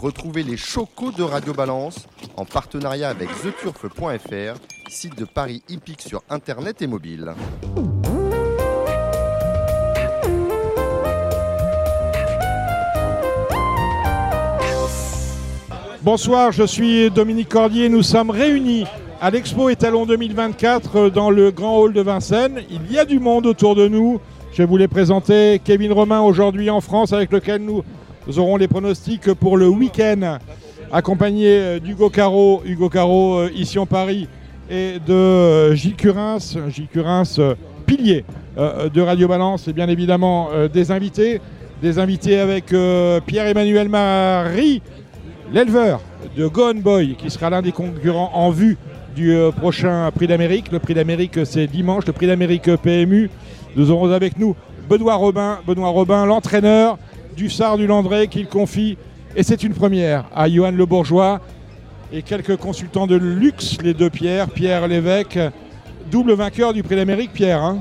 Retrouvez les chocos de Radio Balance en partenariat avec theturf.fr, site de Paris hippique sur internet et mobile. Bonsoir, je suis Dominique Cordier. Nous sommes réunis à l'Expo Étalon 2024 dans le Grand Hall de Vincennes. Il y a du monde autour de nous. Je vais vous les présenter. Kevin Romain aujourd'hui en France avec lequel nous aurons les pronostics pour le week-end accompagné d'Hugo Caro, Hugo Caro euh, ici en Paris et de euh, Gilles Curins, Gilles Curins, euh, pilier de Radio Balance et bien évidemment des invités. Des invités avec Pierre-Emmanuel Marie, l'éleveur de Gone Boy, qui sera l'un des concurrents en vue du prochain Prix d'Amérique. Le Prix d'Amérique, c'est dimanche, le Prix d'Amérique PMU. Nous aurons avec nous Benoît Robin, Benoît Robin, l'entraîneur du Sard du Landré, qu'il confie, et c'est une première, à Johan Le Bourgeois et quelques consultants de luxe, les deux Pierre, Pierre Lévesque, double vainqueur du Prix d'Amérique, Pierre. Hein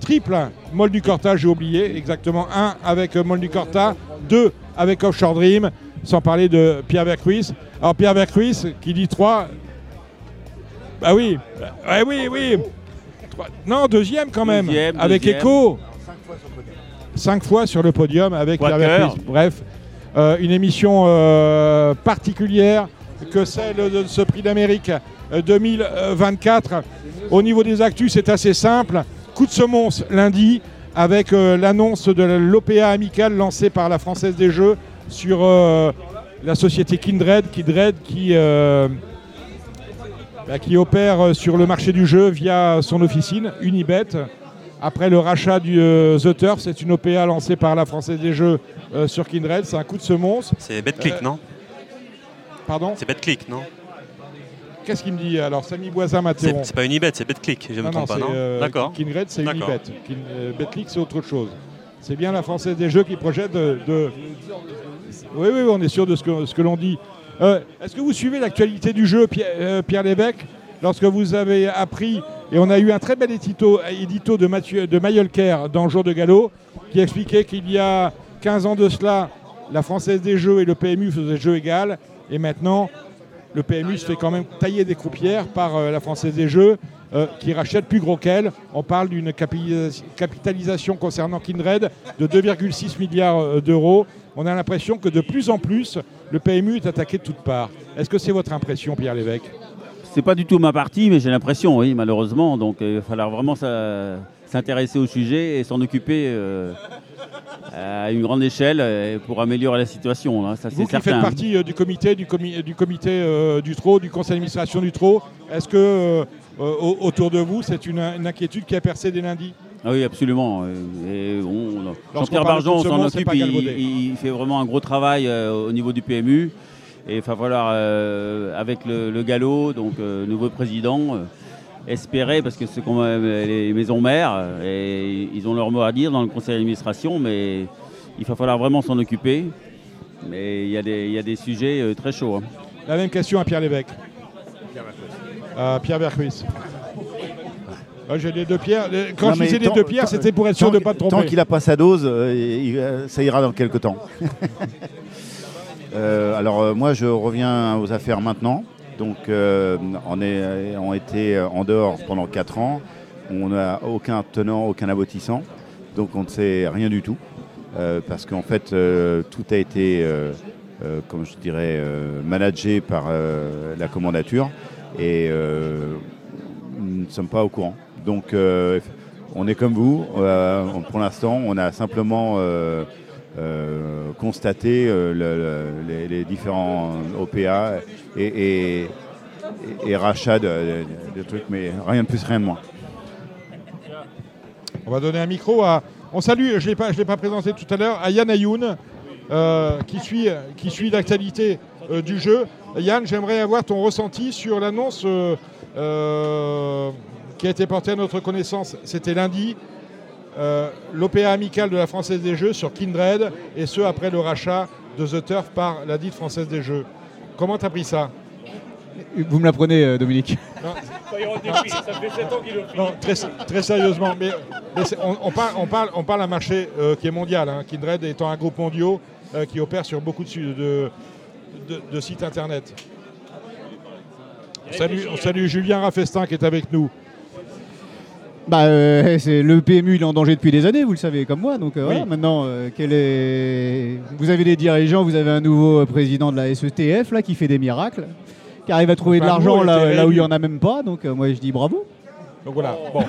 Triple, Mol du Corta, j'ai oublié, exactement un avec Mol du Corta, deux avec Offshore Dream, sans parler de Pierre Vercruis. Alors Pierre Vercruis qui dit trois. Bah oui, oui, oui. Non, deuxième quand même, avec Echo. Cinq fois sur le podium avec Pierre. Bref, euh, une émission euh, particulière que celle de ce prix d'Amérique 2024. Euh, Au niveau des actus, c'est assez simple. Coup de semonce lundi avec l'annonce de l'OPA amicale lancée par la Française des Jeux sur la société Kindred, Kindred qui, bah, qui opère sur le marché du jeu via son officine Unibet. Après le rachat du The Turf, c'est une OPA lancée par la Française des Jeux sur Kindred. C'est un coup de semonce. C'est BetClick, non? Pardon? C'est BetClick, non? Qu'est-ce qu'il me dit alors Samy Boisin m'interrompt. C'est pas Unibet, c'est BetClick, je me trompe pas, non? D'accord. Kindred, c'est Unibet. BetClick, c'est autre chose. C'est bien la Française des Jeux qui projette de. Oui, oui, on est sûr de ce que, ce que l'on dit. Est-ce que vous suivez l'actualité du jeu, Pierre, Pierre Lévesque? Lorsque vous avez appris, et on a eu un très bel édito, de, Mathieu, de Mayolker dans jour de galop, qui expliquait qu'il y a 15 ans de cela, la Française des Jeux et le PMU faisaient jeu égal. Et maintenant, le PMU se fait quand même tailler des croupières par euh, la Française des Jeux, euh, qui rachète plus gros qu'elle. On parle d'une capitalisation concernant Kindred de 2,6 milliards euh, d'euros. On a l'impression que de plus en plus, le PMU est attaqué de toutes parts. Est-ce que c'est votre impression, Pierre Lévesque? C'est pas du tout ma partie, mais j'ai l'impression, oui, malheureusement. Donc il va falloir vraiment s'intéresser au sujet et s'en occuper à une grande échelle euh, pour améliorer la situation. Hein, ça, Vous qui faites partie euh, du comité, du, du comité euh, du TRO, du conseil d'administration du TRO, est-ce que autour de vous, c'est une, inquiétude qui a percé dès lundi? Ah oui, absolument. Jean-Pierre Barjon s'en occupe, il, fait vraiment un gros travail au niveau du PMU. Et il va falloir, avec le, galop, donc nouveau président, espérer, parce que c'est comme les maisons mères, et ils ont leur mot à dire dans le conseil d'administration, mais il va falloir vraiment s'en occuper. Mais il y, a des, sujets euh, très chauds. Hein. La même question à Pierre Lévesque. Pierre Vercruis. Ah, j'ai les deux pierres. Quand je disais les deux pierres, c'était pour être sûr de ne pas te tromper. Tant qu'il a pas sa dose, euh, euh, ça ira dans quelques temps. alors moi, je reviens aux affaires maintenant. Donc on, est, on été en dehors pendant 4 ans. On n'a aucun tenant, aucun aboutissant. Donc on ne sait rien du tout. Euh, parce qu'en fait, euh, tout a été, euh, comme je dirais, managé par la commandature et nous ne sommes pas au courant. Donc on est comme vous. pour l'instant, on a simplement constaté les, différents OPA et, et, rachats de, trucs, mais rien de plus, rien de moins. On va donner un micro à, on salue, je ne l'ai pas présenté tout à l'heure, à Yann Ayoun, euh, qui suit, qui suit l'actualité euh, du jeu. Yann, j'aimerais avoir ton ressenti sur l'annonce euh, qui a été portée à notre connaissance. C'était lundi. L'OPA amical de la Française des Jeux sur Kindred, et ce après le rachat de The Turf par la dite Française des Jeux. Comment tu as pris ça? Vous me l'apprenez, euh, Dominique non, ça fait 7 ans qu'il le Non, très, très sérieusement, mais, on, parle, on, parle, on parle d'un marché euh, qui est mondial, hein, Kindred étant un groupe mondial euh, qui opère sur beaucoup de, de, site internet. On salue, Julien Raffestin qui est avec nous. Bah, euh, c'est le PMU, il est en danger depuis des années, vous le savez comme moi. Donc euh, maintenant, quel est... vous avez des dirigeants, vous avez un nouveau président de la SETF là qui fait des miracles, qui arrive à trouver de l'argent là, là, où il n'y en a même pas. Donc moi je dis bravo. Donc voilà. Bon,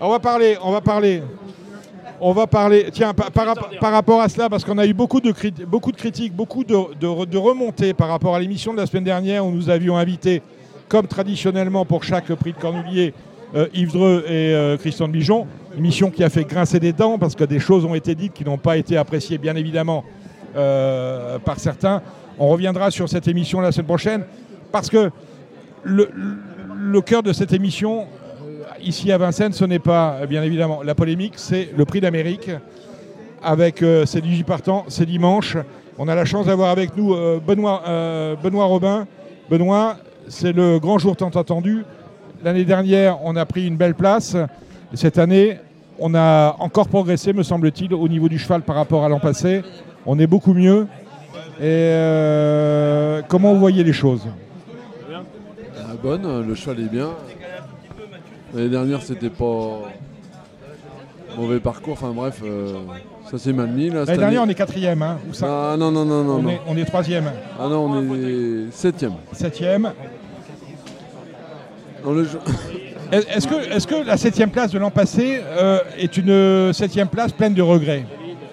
on va parler, on va parler on va parler, tiens, par, rapport à cela, parce qu'on a eu beaucoup de, beaucoup de critiques, beaucoup de, remontées par rapport à l'émission de la semaine dernière où nous avions invité, comme traditionnellement pour chaque prix de Cornulier, euh, Yves Dreux et euh, Christian de Bijon. Émission qui a fait grincer des dents parce que des choses ont été dites qui n'ont pas été appréciées, bien évidemment, euh, par certains. On reviendra sur cette émission la semaine prochaine parce que le cœur de cette émission, ici à Vincennes, ce n'est pas bien évidemment la polémique, c'est le prix d'Amérique avec euh, 18 partants, c'est dimanche. On a la chance d'avoir avec nous euh, Benoît, euh, Benoît Robin. Benoît, c'est le grand jour tant attendu. L'année dernière, on a pris une belle place. Cette année, on a encore progressé, me semble-t-il, au niveau du cheval par rapport à l'an passé. On est beaucoup mieux. Et comment vous voyez les choses? Bonne, le cheval est bien. L'année dernière, c'était pas mauvais parcours. Enfin bref, euh, ça s'est mal mis. L'année dernière, on est quatrième. Hein, ah, non, non, non, non. On, Est, on est troisième. Ah non, on est septième. Septième. Est-ce que, est que la septième place de l'an passé euh, est une septième place pleine de regrets?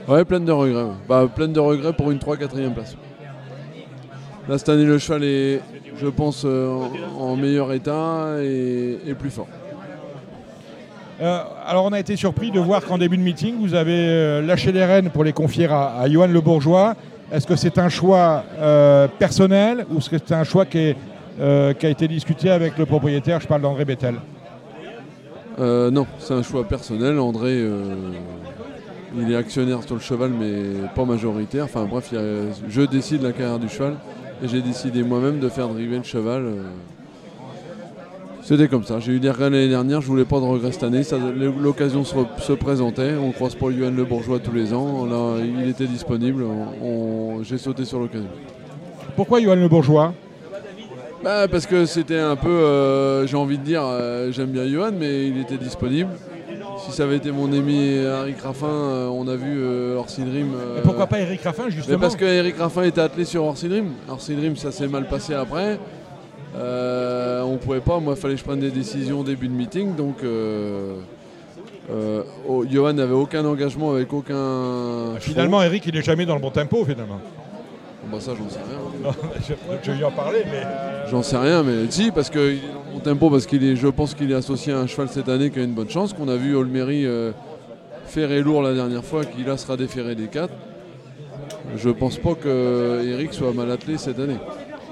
Ouais, pleine de regrets. Bah, pleine de regrets pour une 3-4e place. Là, cette année, le cheval est, je pense, euh, en meilleur état et plus fort. Euh, alors on a été surpris de voir qu'en début de meeting, vous avez euh, lâché les rênes pour les confier à, Johan Le Bourgeois. Est-ce que c'est un choix euh, personnel ou est-ce que c'est un choix qui, a été discuté avec le propriétaire Je parle d'André Bettel. non, c'est un choix personnel. André, il est actionnaire sur le cheval, mais pas majoritaire. Enfin bref, je décide la carrière du cheval et j'ai décidé moi-même de faire driver le cheval. C'était comme ça. J'ai eu des regrets l'année dernière, je voulais pas de regrets cette année. L'occasion se, présentait. On croise pour Yohan Le Bourgeois tous les ans. Là, il était disponible. J'ai sauté sur l'occasion. Pourquoi Yohan Le Bourgeois? Bah, Parce que c'était un peu, euh, j'ai envie de dire, euh, j'aime bien Johan, mais il était disponible. Si ça avait été mon ami Eric Raffin, euh, on a vu Orsi Dream. pourquoi pas Eric Raffin justement Parce que Eric Raffin était attelé sur Orsi Dream. Orsi Dream, ça s'est mal passé après. On pouvait pas, moi il fallait que je prenne des décisions au début de meeting, donc euh, oh, Johan n'avait aucun engagement avec aucun. Finalement, Eric, il est jamais dans le bon tempo finalement. Bah ça, j'en sais rien. je, vais lui en parler, mais. J'en sais rien, mais si, parce le bon tempo, parce qu'il est, je pense qu'il est associé à un cheval cette année qui a une bonne chance, qu'on a vu Olmery ferré lourd la dernière fois, qui là sera déféré des 4. Je pense pas que Eric soit mal attelé cette année.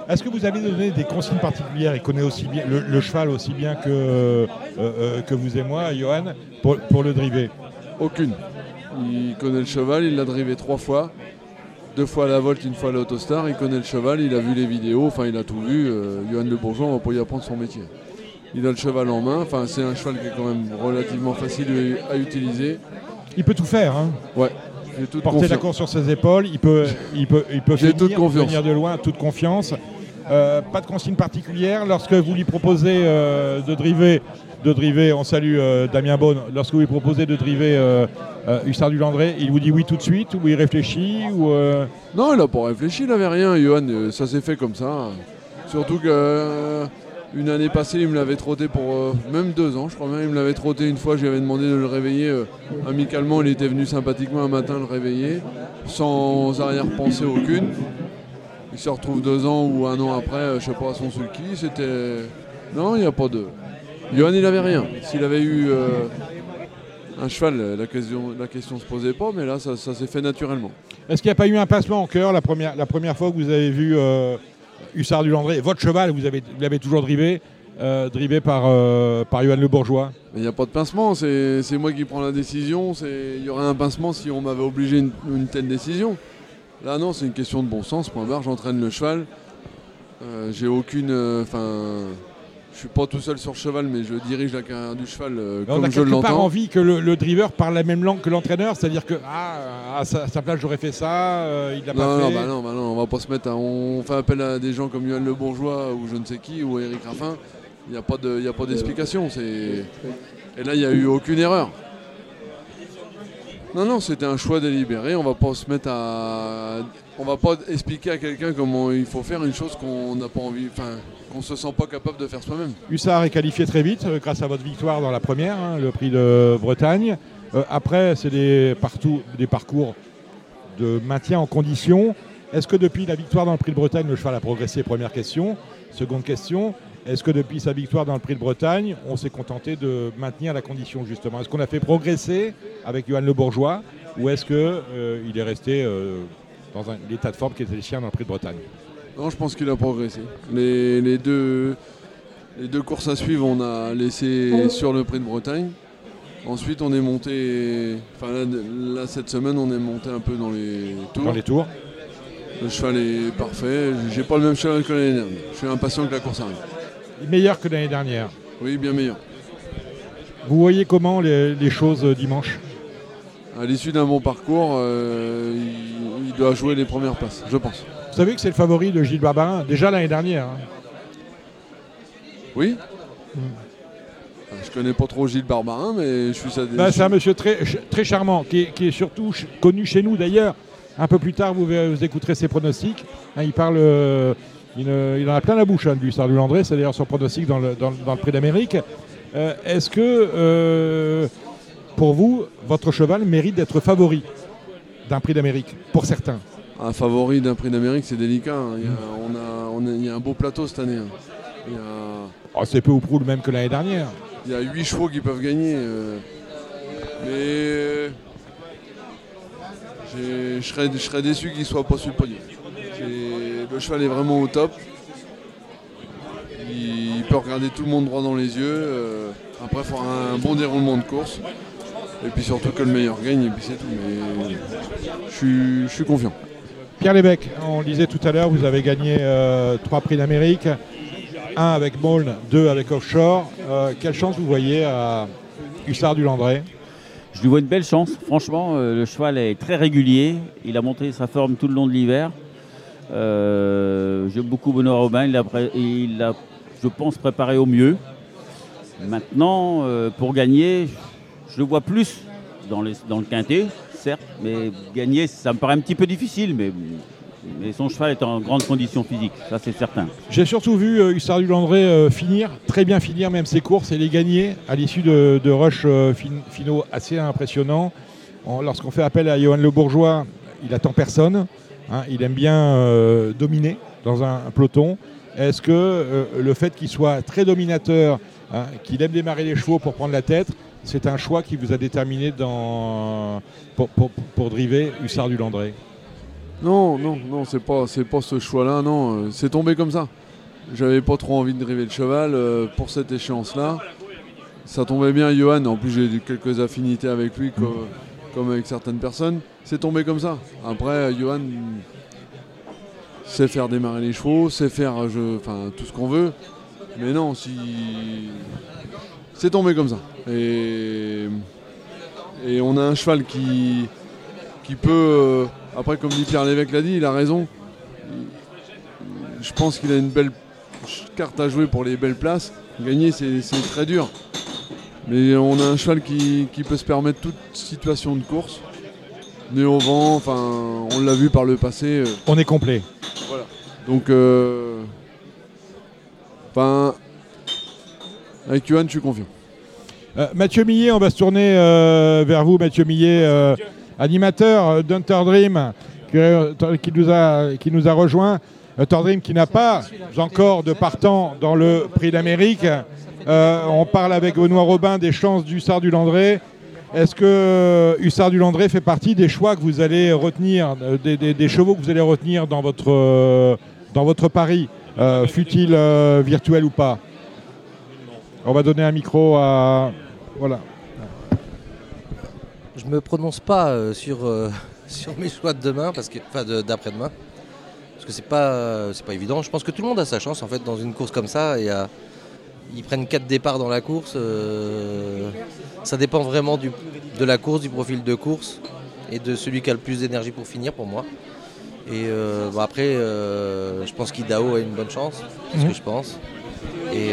Est-ce que vous avez donné des consignes particulières Il connaît aussi bien le, cheval aussi bien que, euh, euh, que vous et moi, Johan, pour, le driver? Aucune. Il connaît le cheval, il l'a drivé trois fois. Deux fois à la volte, une fois à l'autostar. Il connaît le cheval, il a vu les vidéos, enfin il a tout vu. Euh, Johan Le Bourgeois, on va pas y apprendre son métier. Il a le cheval en main, enfin c'est un cheval qui est quand même relativement facile à utiliser. Il peut tout faire, hein Ouais. Porter la course sur ses épaules, il peut, il peut, il peut venir de loin, toute confiance. Euh, pas de consigne particulière. Lorsque vous lui proposez euh, de driver, de driver, on salue euh, Damien Bonne, lorsque vous lui proposez de driver Hussard du Landré, il vous dit oui tout de suite ou il réfléchit ou, Non, il n'a pas réfléchi, il n'avait rien, Johan, ça s'est fait comme ça. Surtout que une année passée, il me l'avait trotté pour même deux ans, je crois bien. Il me l'avait trotté une fois, je lui avais demandé de le réveiller amicalement. Il était venu sympathiquement un matin le réveiller, sans arrière-pensée aucune il se retrouve deux ans ou un an après, euh, je sais pas, à son sulky. C'était. Non, il n'y a pas de. Johan, il n'avait rien. S'il avait eu euh, un cheval, la question la question se posait pas, mais là, ça, s'est fait naturellement. Est-ce qu'il n'y a pas eu un passement en cœur la première, la première fois que vous avez vu euh, Hussard du Landré Votre cheval, vous l'avez toujours drivé drivé par, par Johan Le Bourgeois Il n'y a pas de pincement, c'est moi qui prends la décision. Il y aurait un pincement si on m'avait obligé une, une telle décision. Là, non, c'est une question de bon sens. Point barre, j'entraîne le cheval. Euh, j'ai aucune. Euh, enfin. Je suis pas tout seul sur cheval, mais je dirige la carrière du cheval euh, comme on a je l'entends. pas envie que le, driver parle la même langue que l'entraîneur, c'est-à-dire que ah, à sa, place j'aurais fait ça, euh, il l'a pas fait. Non, bah non, bah non, on va pas se mettre. À, on fait appel à des gens comme Yoann Le Bourgeois ou je ne sais qui ou Eric Raffin. Il n'y a pas de, d'explication. Et là, il n'y a eu aucune erreur. Non, non, c'était un choix délibéré. On va pas se mettre à. On va pas expliquer à quelqu'un comment il faut faire une chose qu'on n'a pas envie. Qu'on se sent pas capable de faire soi-même. Hussard est qualifié très vite euh, grâce à votre victoire dans la première, hein, le prix de Bretagne. Euh, après, c'est des, des parcours de maintien en condition. Est-ce que depuis la victoire dans le prix de Bretagne, le cheval a progressé? Première question. Seconde question, est-ce que depuis sa victoire dans le prix de Bretagne, on s'est contenté de maintenir la condition justement? Est-ce qu'on a fait progresser avec Johan Le Bourgeois ou est-ce qu'il euh, est resté dans l'état de forme qui était le sien dans le prix de Bretagne Non, je pense qu'il a progressé. Les, deux, les deux courses à suivre, on a laissé sur le prix de Bretagne. Ensuite, on est monté. Enfin, là, cette semaine, on est monté un peu dans les tours. Dans les tours. Le cheval est parfait. J'ai pas le même cheval que l'année dernière. Je suis impatient que la course arrive. Meilleur que l'année dernière. Oui, bien meilleur. Vous voyez comment les, choses euh, dimanche? À l'issue d'un bon parcours, euh, il, doit jouer les premières places, je pense. Vous savez que c'est le favori de Gilles Barbarin, déjà l'année dernière. Hein. Oui hmm. Je connais pas trop Gilles Barbarin, mais je suis ça. Bah, c'est un monsieur très, très charmant, qui est, surtout connu chez nous d'ailleurs. Un peu plus tard, vous, vous écouterez ses pronostics. Hein, il parle euh, il, en a plein la bouche, hein, lui, Sardu Landré. C'est d'ailleurs son pronostic dans le, Prix d'Amérique. Euh, est-ce que, pour vous, votre cheval mérite d'être favori d'un Prix d'Amérique, pour certains Un favori d'un Prix d'Amérique, c'est délicat. Hein. Il, y a, on a, un beau plateau cette année. Hein. Oh, c'est peu ou prou le même que l'année dernière. Il y a 8 chevaux qui peuvent gagner. Euh. mais je serais, déçu qu'il ne soit pas sur le podium le cheval est vraiment au top. Il, peut regarder tout le monde droit dans les yeux. Euh, après, il faudra un bon déroulement de course. Et puis surtout que le meilleur gagne, et puis c'est tout. Mais je suis, confiant. Pierre Lébec, on le disait tout à l'heure, vous avez gagné euh, trois prix d'Amérique. Un avec Maulne, deux avec Offshore. Euh, quelle chance vous voyez à Hussard du Landré? Je lui vois une belle chance. Franchement, le cheval est très régulier. Il a monté sa forme tout le long de l'hiver. Euh, j'aime beaucoup Benoît Robin, il a, je pense, préparé au mieux. Maintenant, euh, pour gagner, je le vois plus dans, le quintet, certes, mais gagner, ça me paraît un petit peu difficile, mais, son cheval est en grande condition physique, ça c'est certain. J'ai surtout vu euh, Hussard Landré finir, très bien finir même ses courses et les gagner à l'issue de, rushs finaux assez impressionnants. Lorsqu'on fait appel à Johan Le Bourgeois, il attend personne. Hein, il aime bien euh, dominer dans un, peloton. Est-ce que euh, le fait qu'il soit très dominateur, hein, qu'il aime démarrer les chevaux pour prendre la tête, c'est un choix qui vous a déterminé pour, driver Hussard du Landré Non, non, non, c'est pas, pas ce choix-là, non. Euh, c'est tombé comme ça. J'avais pas trop envie de driver le cheval pour cette échéance-là. Ça tombait bien, Johan. En plus, j'ai quelques affinités avec lui, comme avec certaines personnes c'est tombé comme ça. Après, Johan sait faire démarrer les chevaux, sait faire enfin, tout ce qu'on veut. Mais non, si. C'est tombé comme ça. Et, et on a un cheval qui, qui peut. Euh, après, comme dit Pierre Lévesque l'a dit, il a raison. Je pense qu'il a une belle carte à jouer pour les belles places. Gagner, c'est très dur. Mais on a un cheval qui, qui peut se permettre toute situation de course nez au vent, enfin, on l'a vu par le passé. Euh. On est complet. Voilà. Donc, euh, enfin, avec Yuan, je suis confiant. Euh, Mathieu Millet, on va se tourner vers vous, Mathieu Millet, animateur d'Hunter Dream, qui, nous a, qui nous rejoint. Hunter Dream qui n'a pas encore de partant dans le prix d'Amérique. on parle avec Benoît Robin des chances du du Landré. Est-ce que Hussard du Landré fait partie des choix que vous allez retenir, euh, des, chevaux que vous allez retenir dans votre, euh, dans votre pari, euh, fut-il virtuel ou pas? On va donner un micro à. Voilà. Je me prononce pas sur, sur mes choix de demain, parce que, enfin d'après-demain, parce que c'est pas, c'est pas évident. Je pense que tout le monde a sa chance en fait dans une course comme ça. A, ils prennent 4 départs dans la course. ça dépend vraiment du, de la course, du profil de course et de celui qui a le plus d'énergie pour finir pour moi. Et après, je pense qu'Idao a une bonne chance, c'est ce mhm. que je pense. Et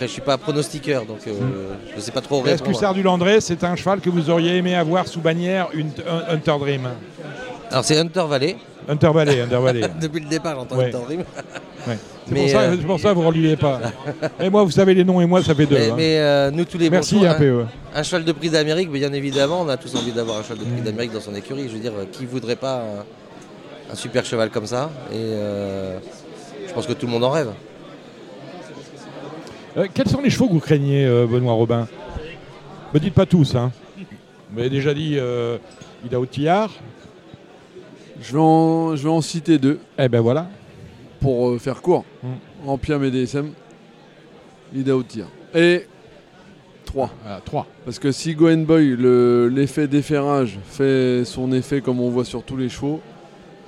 après, je suis pas pronostiqueur, donc je ne sais pas trop Est-ce que Sardu Landré, c'est un cheval que vous auriez aimé avoir sous bannière une, Hunter Dream Alors c'est Hunter Valley. Hunter Valley, Hunter Valley. Depuis le départ, j'entends Hunter Dream. C'est pour, ça, pour ça que vous ne reliez pas. et moi, vous savez les noms, et moi, ça fait deux. Mais, hein. euh, nous, tous les Merci, bons un, un, cheval de prix d'Amérique, bien évidemment, on a tous envie d'avoir un cheval de prix mm. d'Amérique dans son écurie. Je veux dire, qui voudrait pas un, super cheval comme ça? Et euh, je pense que tout le monde en rêve. Euh, quels sont les chevaux que vous craignez, euh, Benoît Robin? Me dites pas tous. Hein. Vous m'avez déjà dit euh, il a Tillard. Je vais, en, je vais en citer deux. Eh ben voilà. Pour faire court. En Piam et DSM, Ida Tillard. Et 3. Ah, 3. Parce que si Goen Boy, l'effet déferrage fait son effet comme on voit sur tous les chevaux,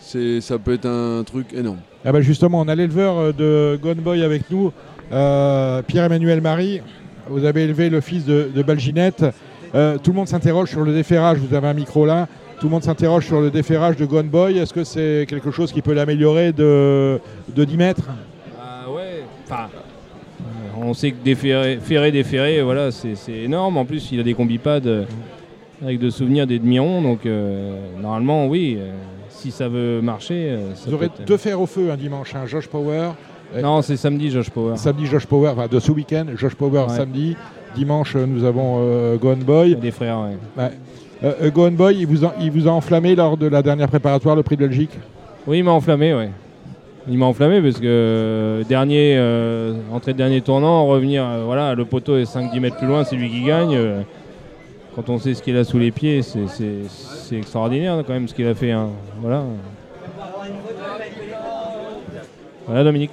ça peut être un truc énorme. Ah ben justement, on a l'éleveur de Goen Boy avec nous. Euh, Pierre-Emmanuel Marie, vous avez élevé le fils de, Balginette. Euh, tout le monde s'interroge sur le déferrage, vous avez un micro là. Tout le monde s'interroge sur le déferrage de Gone Boy. Est-ce que c'est quelque chose qui peut l'améliorer de, 10 mètres? Ah ouais, enfin, on sait que déferrer, ferrer, déferrer, voilà, c'est énorme. En plus, il a des combipads avec de souvenirs des demi-ronds. Donc, euh, normalement, oui, si ça veut marcher. Ça vous aurez deux fers au feu un dimanche, un Josh Power non, c'est samedi Josh Power. Samedi Josh Power, enfin de ce week-end, Josh Power samedi. Dimanche, nous avons euh, Gone Boy. Des frères, oui. Ouais. Euh, euh, Gone Boy, il vous, a, il vous a enflammé lors de la dernière préparatoire, le prix de Belgique? Oui, il m'a enflammé, oui. Il m'a enflammé parce que dernier, entrée de dernier tournant, revenir, voilà, le poteau est 5-10 mètres plus loin, c'est lui qui gagne. quand on sait ce qu'il a sous les pieds, c'est extraordinaire quand même ce qu'il a fait. Hein. Voilà. Voilà Dominique.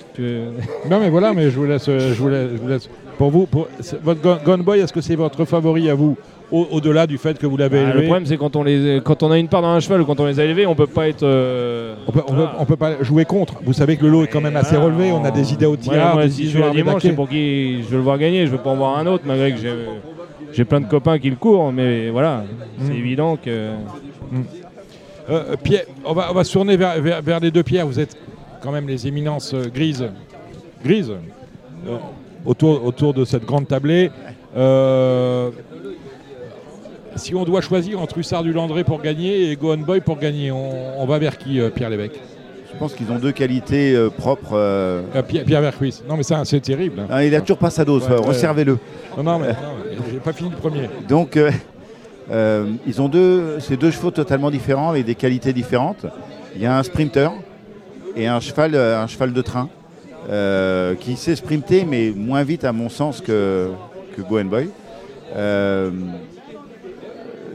non mais voilà, mais je vous laisse, je vous laisse, Pour vous, pour, votre Gone Boy, est-ce que c'est votre favori à vous au-delà du fait que vous l'avez bah, élevé. Le problème, c'est quand on les, quand on a une part dans un cheval ou quand on les a élevés, on peut pas être. Euh, on, peut, pas jouer contre. Vous savez que le lot est quand même assez relevé. On a des idées au tiers. Ouais, si je vais dimanche, c'est pour qui je veux le voir gagner. Je veux pas en voir un autre, malgré que j'ai plein de copains qui le courent. Mais voilà, c'est mm. évident que. Mm. Euh, Pierre, on va, on va se tourner vers, vers, vers, les deux pierres. Vous êtes quand même les éminences euh, grises, grises euh, autour, autour de cette grande tablée. Euh, si on doit choisir entre Hussard du Landré pour gagner et Gohan Boy pour gagner, on, va vers qui, Pierre Lévesque Je pense qu'ils ont deux qualités propres. Pierre, Pierre Non, mais ça, c'est terrible. Ah, il a toujours pas sa dose, resservez-le. Non, non, mais j'ai pas fini le premier. Donc, ils ont deux, ces deux chevaux totalement différents avec des qualités différentes. Il y a un sprinter et un cheval, euh, un cheval de train euh, qui sait sprinter, mais moins vite à mon sens que, que Go Boy. Euh,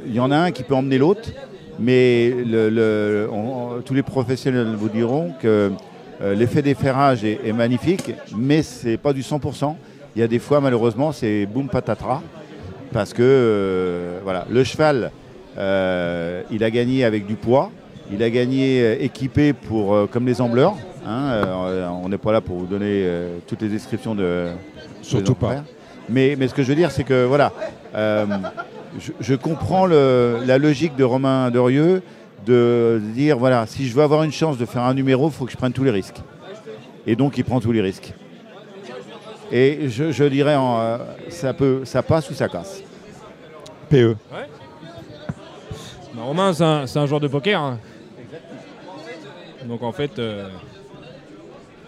il y en a un qui peut emmener l'autre, mais tous les professionnels vous diront que l'effet d'efferrage est, est, magnifique, mais c'est pas du 100%. Il y a des fois, malheureusement, c'est boum patatra, parce que voilà, le cheval, il a gagné avec du poids, il a gagné euh, équipé pour, euh, comme les ambleurs. Hein, euh, on n'est pas là pour vous donner toutes les descriptions de. Surtout pas. Mais, mais, ce que je veux dire, c'est que voilà, je, comprends la logique de Romain Dorieux de dire voilà, si je veux avoir une chance de faire un numéro, il faut que je prenne tous les risques. Et donc, il prend tous les risques. Et je, dirais, ça, peut, ça passe ou ça casse. PE. Romain, c'est un, un, joueur de poker. Hein. Donc en fait, euh,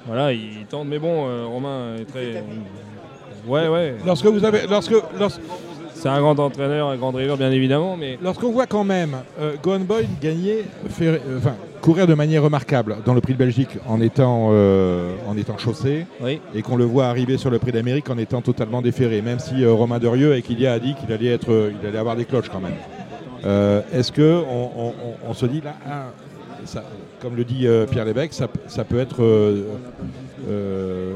voilà, il tente. Mais bon, euh, Romain est très. Ouais, ouais. Lorsque vous avez. Lorsque, C'est un grand entraîneur, un grand driver, bien évidemment, mais. Lorsqu'on voit quand même euh, Gohan Boy gagner, faire, courir de manière remarquable dans le Prix de Belgique en étant, en étant chaussé, et qu'on le voit arriver sur le Prix d'Amérique en étant totalement déféré, même si Romain Derieux et Kylia a dit qu'il allait être, il allait avoir des cloches quand même. Est-ce que on, se dit là, ah, comme le dit euh, Pierre Lévesque, ça, peut être, euh, euh,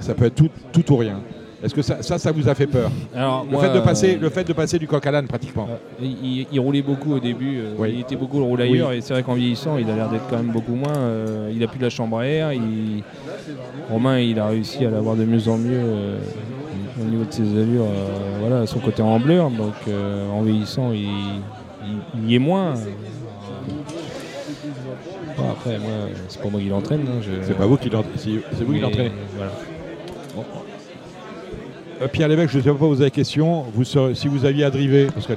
ça peut être tout, tout ou rien. Est-ce que ça, ça, vous a fait peur Alors, le, fait de passer, le fait de passer du coq à l'âne pratiquement. il, roulait beaucoup au début, il était beaucoup le roulailleur et c'est vrai qu'en vieillissant il a l'air d'être quand même beaucoup moins. il a plus de la chambre à air. Romain il a réussi à l'avoir de mieux en mieux au niveau de ses allures, voilà, son côté en bleu. Donc en vieillissant il, il, y est moins après, moi, c'est pas moi qui l'entraîne. Hein, c'est pas vous qui l'entraînez. Voilà. Euh, Pierre Lévesque, je ne sais pas poser la question. Vous, si vous aviez à driver, parce que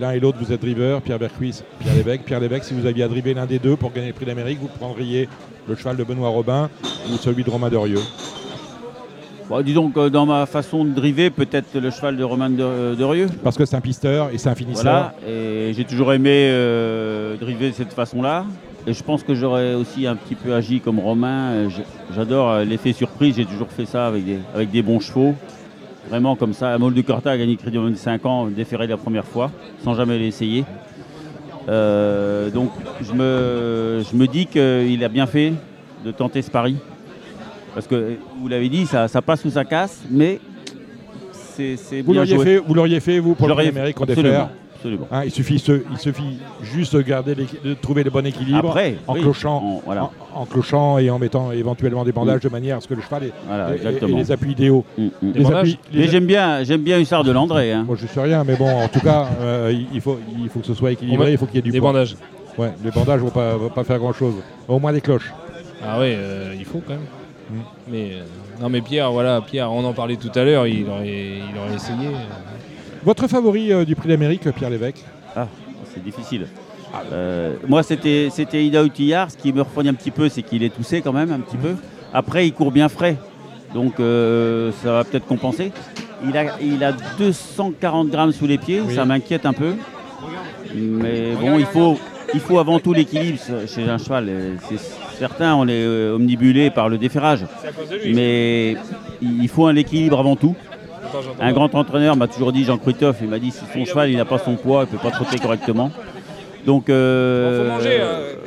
l'un et l'autre vous êtes driver, Pierre Bercuis, Pierre Lévesque. Pierre Lévesque, si vous aviez à driver l'un des deux pour gagner le prix d'Amérique, vous prendriez le cheval de Benoît Robin ou celui de Romain Derieux? Disons que dans ma façon de driver, peut-être le cheval de Romain Derieux. Parce que c'est un pisteur et c'est un finisseur. Voilà, et j'ai toujours aimé euh, driver de cette façon-là. Et je pense que j'aurais aussi un petit peu agi comme Romain. Euh, j'adore euh, l'effet surprise, j'ai toujours fait ça avec des, avec des bons chevaux. Vraiment comme ça. Mol de Corta a gagné Crédit en 25 ans, déféré la première fois, sans jamais l'essayer. Euh, donc je me, je me dis qu'il a bien fait de tenter ce pari. Parce que vous l'avez dit, ça, passe ou ça casse, mais c'est vous l'auriez fait, vous l'auriez fait vous pour l'Amérique en défaire Hein, il, suffit il suffit juste de, garder de trouver le bon équilibre en, clochant, en, clochant et en mettant éventuellement des bandages mm. de manière à ce que le cheval ait, les appuis idéaux. Mm, mm. mais j'aime bien, j'aime bien Hussard de Landré. Hein. Moi je sais rien, mais bon, en tout cas, euh, il, faut, il faut que ce soit équilibré, il faut qu'il y ait du Des bandages. Ouais, les bandages vont pas, vont pas faire grand chose. Au moins des cloches. Ah oui, euh, il faut quand même. Mais euh, non, mais Pierre, voilà, Pierre, on en parlait tout à l'heure, il aurait, il aurait essayé. Votre favori euh, du prix d'Amérique, Pierre Lévesque Ah, c'est difficile. Euh, moi, c'était Ida Outillard. Ce qui me refroidit un petit peu, c'est qu'il est toussé quand même, un petit peu. Après, il court bien frais. Donc, euh, ça va peut-être compenser. Il a, il a 240 grammes sous les pieds. Ça m'inquiète un peu. Mais bon, il faut, il faut avant tout l'équilibre chez un cheval. C'est certain, on est omnibulé par le déferrage. Mais il faut un équilibre avant tout. Un grand entraîneur m'a toujours dit, Jean Kruitoff, il m'a dit si son cheval il n'a pas son poids, il ne peut pas trotter correctement. Donc, euh, hein.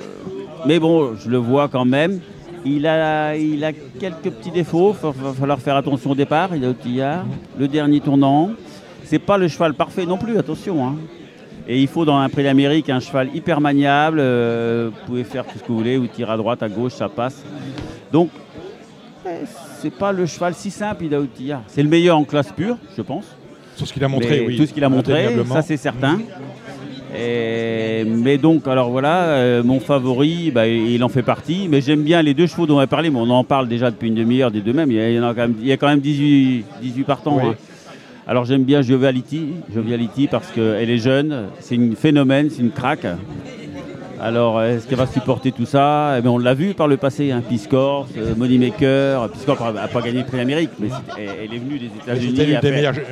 mais bon, je le vois quand même. Il a, il a quelques petits défauts. Il va falloir faire attention au départ. Il a au tillard. Le dernier tournant. C'est pas le cheval parfait non plus, attention. Hein. Et il faut dans un prix d'Amérique un cheval hyper maniable. Euh, vous pouvez faire tout ce que vous voulez, ou tirer à droite, à gauche, ça passe. Donc c'est pas le cheval si simple, il a C'est le meilleur en classe pure, je pense. Tout ce qu'il a montré, oui. Tout ce qu'il a montré, ça c'est certain. mais donc, alors voilà, euh, mon favori, bah, il en fait partie. Mais j'aime bien les deux chevaux dont on a parlé, mais on en parle déjà depuis une demi-heure des deux mêmes. Il y, a, quand même, 18, 18 partants. Hein. Alors j'aime bien Joviality, Joviality parce qu'elle est jeune, c'est une phénomène, c'est une craque. Alors, est-ce qu'elle va supporter tout ça? Eh On l'a vu par le passé, hein, Piscor, euh, Moneymaker. Piscor n'a pas gagné le prix d'Amérique, mais elle est venue des États-Unis. la meilleure jument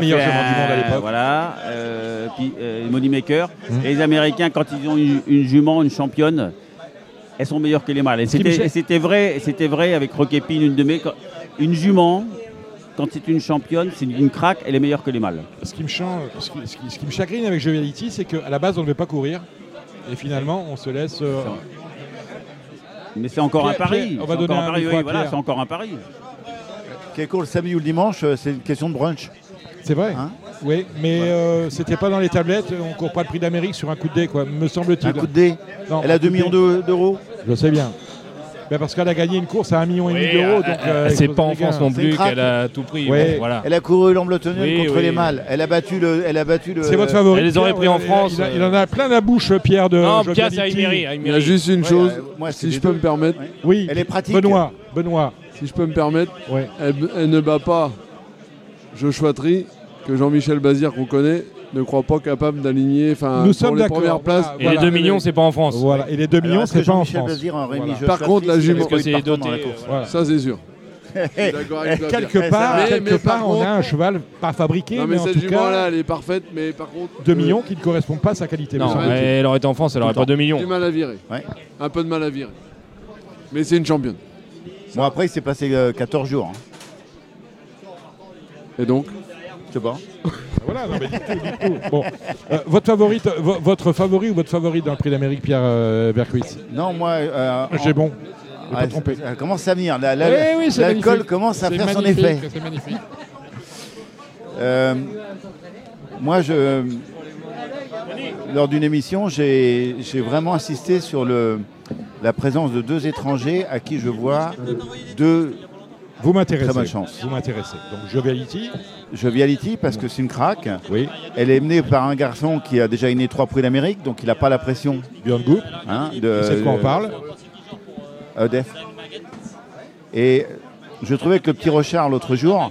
du monde à l'époque. Voilà, euh, euh, Moneymaker. Hum. Et les Américains, quand ils ont une, jument, une championne, elles sont meilleures que les mâles. Et c'était vrai, vrai avec Roquépine, une de mes. Une jument, quand c'est une championne, c'est une craque, elle est meilleure que les mâles. Ce qui me, ce qui, me chagrine avec Joviality, c'est qu'à la base, on ne veut pas courir. Et finalement, on se laisse. Euh, Mais c'est encore un pari. On va donner un pari. voilà, c'est encore un pari. Quel court le samedi ou le dimanche, euh, c'est une question de brunch. C'est vrai. Hein oui, mais euh, c'était pas dans les tablettes. On court pas le prix d'Amérique sur un coup de dé, quoi, me semble-t-il. Un coup de dé Elle a 2 millions d'euros Je sais bien. Ben, parce qu'elle a gagné une course à 1,5 million d'euros. Euh, c'est pas en France non plus qu'elle a tout pris. voilà. Elle a couru l'Ambletonienne contre les mâles. Elle a battu le. Elle a battu le. C'est votre favori. Elle les aurait pris en France. Il, en a plein la bouche, Pierre de. Non, Pierre, c'est Il y a juste une chose, moi, si je peux me permettre. Oui. Elle est pratique. Benoît. Benoît. Si je peux me permettre, elle, ne bat pas Joshua Tree, que Jean-Michel Bazir qu'on connaît, ne croit pas capable d'aligner enfin nous sommes les premières places. et les 2 millions, c'est pas en France. Voilà. Et les 2 millions, c'est pas en France. Par contre, la jument, ça c'est sûr. quelque part, quelque part on a un cheval pas fabriqué. mais, cette jument-là, elle est parfaite, mais par contre. 2 millions qui ne correspondent pas à sa qualité. Non, mais elle aurait été en France, elle aurait pas 2 millions. Du mal à virer. Un peu de mal à virer. Mais c'est une championne. Bon, après, il s'est passé 14 euh, jours. Hein. Et donc Je sais pas. Voilà, non, mais tout, Bon. Euh, votre, favorite, votre favori ou votre favori dans le prix d'Amérique, Pierre euh, Non, moi. Euh, J'ai bon. Ah, elle commence à venir. L'alcool commence à faire son effet. C'est magnifique. moi, je, lors d'une émission, j'ai vraiment insisté sur le, la présence de deux étrangers à qui je vois deux vous m'intéressez. Très bonne chance. Vous m'intéressez. Donc Joviality. Joviality parce que c'est une craque. Oui. Elle est menée par un garçon qui a déjà gagné trois prix d'Amérique, donc il n'a pas la pression. Björn Goop. Hein, de, c'est de quoi on parle EDF. Et je trouvais que le petit Rochard l'autre jour,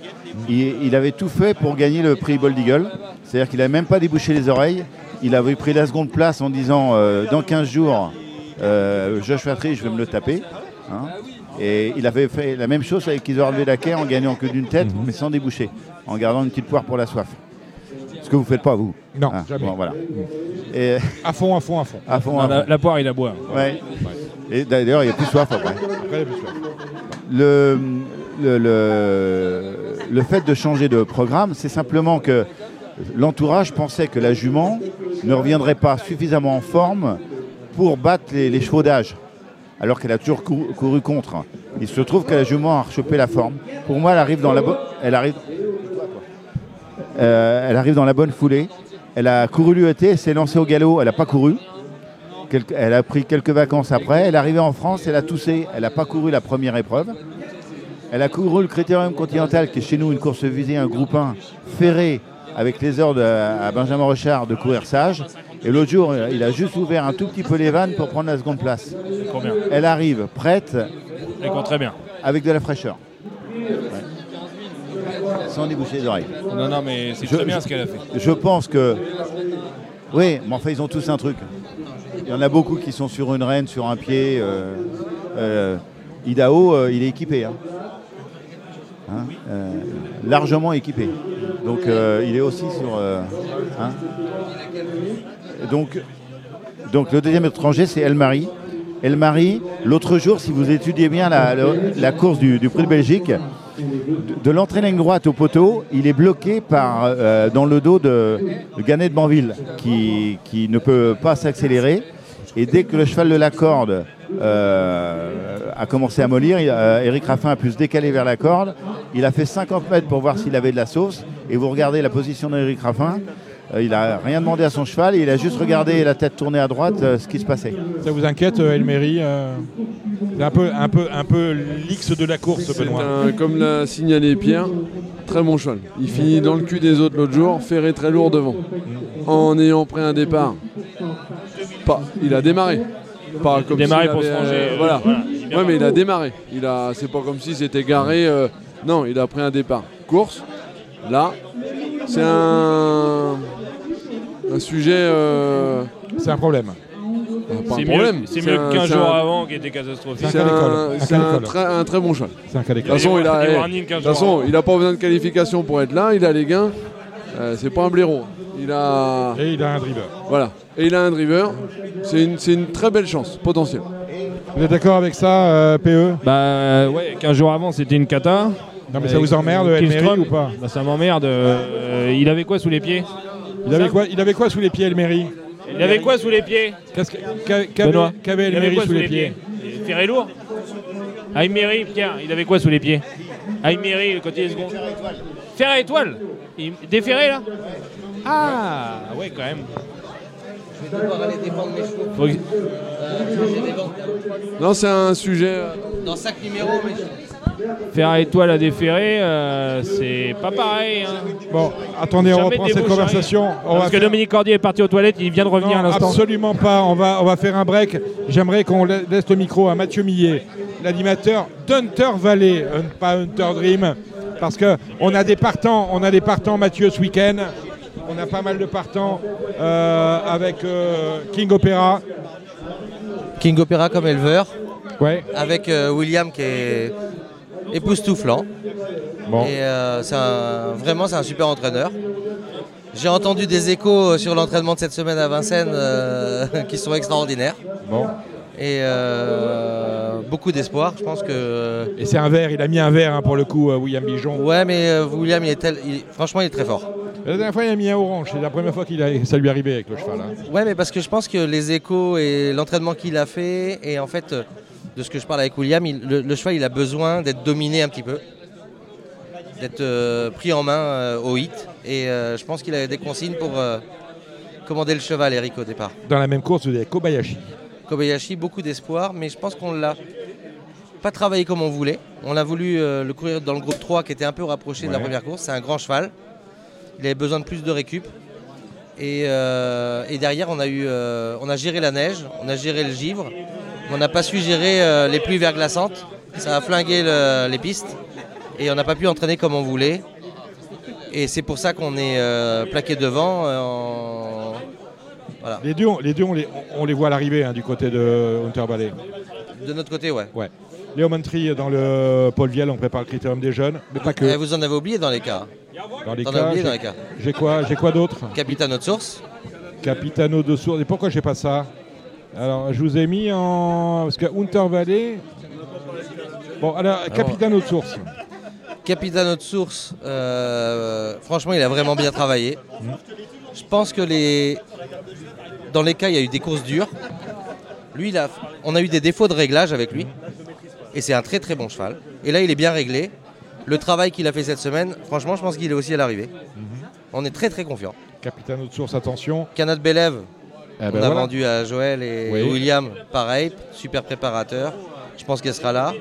il, avait tout fait pour gagner le prix Bold Eagle. C'est-à-dire qu'il n'avait même pas débouché les oreilles. Il avait pris la seconde place en disant euh, dans 15 jours, euh, Josh Fatry, je vais me le taper. Hein. Et il avait fait la même chose avec Isor Daquet en gagnant que d'une tête, mhm. mais sans déboucher, en gardant une petite poire pour la soif. Ce que vous ne faites pas, vous. Non, ah, jamais. voilà. Et à fond, à fond, à fond. À fond, La, poire, il a boire. Ouais. Et d'ailleurs, il n'y a plus soif après. Après, il n'y a plus soif. Le, le, le, fait de changer de programme, c'est simplement que l'entourage pensait que la jument ne reviendrait pas suffisamment en forme pour battre les, les chevaux d'âge alors qu'elle a toujours couru, contre. Il se trouve que la jument a rechopé la forme. Pour moi, elle arrive dans la bonne. Elle arrive. Euh, elle arrive dans la bonne foulée. Elle a couru l'UET, elle s'est lancée au galop, elle n'a pas couru. elle a pris quelques vacances après. Elle est arrivée en France, elle a toussé. Elle n'a pas couru la première épreuve. Elle a couru le Critérium Continental, qui est chez nous une course visée, un groupe 1 ferré, avec les ordres à Benjamin Rochard de courir sage. Et l'autre jour, il a juste ouvert un tout petit peu les vannes pour prendre la seconde place. Elle arrive prête. Elle très bien. Avec de la fraîcheur. Sans déboucher les oreilles. Non, non, mais c'est très bien ce qu'elle a fait. Je pense que. Oui, mais enfin, ils ont tous un truc. Il y en a beaucoup qui sont sur une reine, sur un pied. Euh, euh, Idaho, euh, il est équipé. Hein. Hein, largement équipé. Donc il est aussi sur. Hein. Donc, donc le deuxième étranger, c'est Elmarie. Elmarie, l'autre jour, si vous étudiez bien la, course du, Prix de Belgique, de, l'entrée ligne droite au poteau, il est bloqué euh, dans le dos de, de de Banville, qui, ne peut pas s'accélérer. Et dès que le cheval de la corde euh, a commencé à mollir, Eric Raffin a pu se décaler vers la corde. Il a fait 50 mètres pour voir s'il avait de la sauce. Et vous regardez la position d'Eric Raffin, euh, il n'a rien demandé à son cheval, il a juste regardé la tête tournée à droite euh, ce qui se passait. Ça vous inquiète, euh, Elmery C'est un peu, un peu, un peu l'X de la course, Benoît. comme l'a signalé Pierre, très bon cheval. Il finit dans le cul des autres l'autre jour, ferré très lourd devant. En ayant pris un départ, pas, il a démarré. Pas comme démarré pour se ranger. voilà. Ouais, mais il a démarré. Il a, c'est pas comme si c'était garé. non, il a pris un départ. Course. Là, c'est un un sujet. Euh, c'est un problème. C'est mieux, c'est mieux que 15 jours avant qui était catastrophique. C'est un, très, bon choix. C'est un cas De toute façon, il a, n'a pas besoin de qualification pour être là. Il a les gains. Euh, c'est pas un blaireau. Il a... Et il a un driver. Voilà. Et il a un driver. C'est une, une, très belle chance potentielle. Vous êtes d'accord avec ça, euh, PE Bah ouais, 15 jours avant c'était une cata. Non mais ça vous emmerde, Elmery ou pas? bah, Ça m'emmerde. il avait quoi sous les pieds? Il avait, quoi, il avait quoi sous les pieds, Elmery Il avait quoi sous les pieds Qu'avait Elmery sous, les pieds, Ferré lourd Aïmery, Pierre, il avait quoi sous les pieds Aïmery, le côté second. Fer à étoile Déferré là Ah, ouais, quand même. Je vais devoir aller défendre mes chevaux. Euh, non, c'est un sujet. Euh, Dans 5 numéros, mais. Faire étoile à déférer, euh, c'est pas pareil. Hein. Bon, attendez, on reprend cette conversation. Parce que Dominique Cordier est parti aux toilettes, il vient de revenir à l'instant. Absolument pas, on va, on va faire un break. J'aimerais qu'on laisse le micro à Mathieu Millet, l'animateur d'Hunter Valley, pas Hunter Dream, parce qu'on a des partants, on a des partants Mathieu ce week-end. On a pas mal de partants euh, avec euh, King Opera. King Opera comme éleveur. Ouais. Avec William qui est époustouflant. Bon. Et euh, c'est vraiment, c'est un super entraîneur. J'ai entendu des échos sur l'entraînement de cette semaine à Vincennes euh, qui sont extraordinaires. Bon. Et euh, beaucoup d'espoir, je pense que. Et c'est un verre, il a mis un verre hein, pour le coup, William Bijon. Ouais, mais William, il est tel, franchement, il est très fort. La dernière fois, il a mis un orange. C'est la première fois qu'il a... ça lui est arrivé avec le cheval. Hein. Ouais, mais parce que je pense que les échos et l'entraînement qu'il a fait, et en fait, de ce que je parle avec William, le, cheval il a besoin d'être dominé un petit peu. d'être pris en main au hit. Et je pense qu'il a des consignes pour commander le cheval, Eric, au départ. Dans la même course, vous avez Kobayashi. Kobayashi, beaucoup d'espoir, mais je pense qu'on l'a pas travaillé comme on voulait. On a voulu le courir dans le groupe 3 qui était un peu rapproché de la première course. C'est un grand cheval. Il avait besoin de plus de récup. Et, derrière, on a, eu, on a géré la neige, on a géré le givre, on n'a pas su gérer les pluies verglaçantes. Ça a flingué les pistes et on n'a pas pu entraîner comme on voulait. Et c'est pour ça qu'on est euh, plaqué devant. Euh, les deux, on, les, deux on, les, voit à l'arrivée hein, du côté de Hunter Valley. De notre côté, ouais. ouais. Léo Montry dans le Paul Viel, on prépare le critérium des jeunes, mais pas que. Et eh, vous en avez oublié dans les cas. Dans les cas, j'ai quoi, j'ai quoi d'autre? Capitano de source. Capitano de source. Et pourquoi j'ai pas ça? Alors, je vous ai mis en parce que Hunter Valley. Bon, alors, Capitano de source. Capitano de source, euh, franchement, il a vraiment bien travaillé. Je pense que les... dans les cas, il y a eu des courses dures. Lui, il a... on a eu des défauts de réglage avec lui. Et c'est un très très bon cheval. Et là, il est bien réglé. Le travail qu'il a fait cette semaine, franchement, je pense qu'il est aussi à l'arrivée. On est très très confiant. Capitano de source, attention. Canat Belève, eh ben on a vendu à Joël et William, pareil, super préparateur. Je pense qu'elle sera là.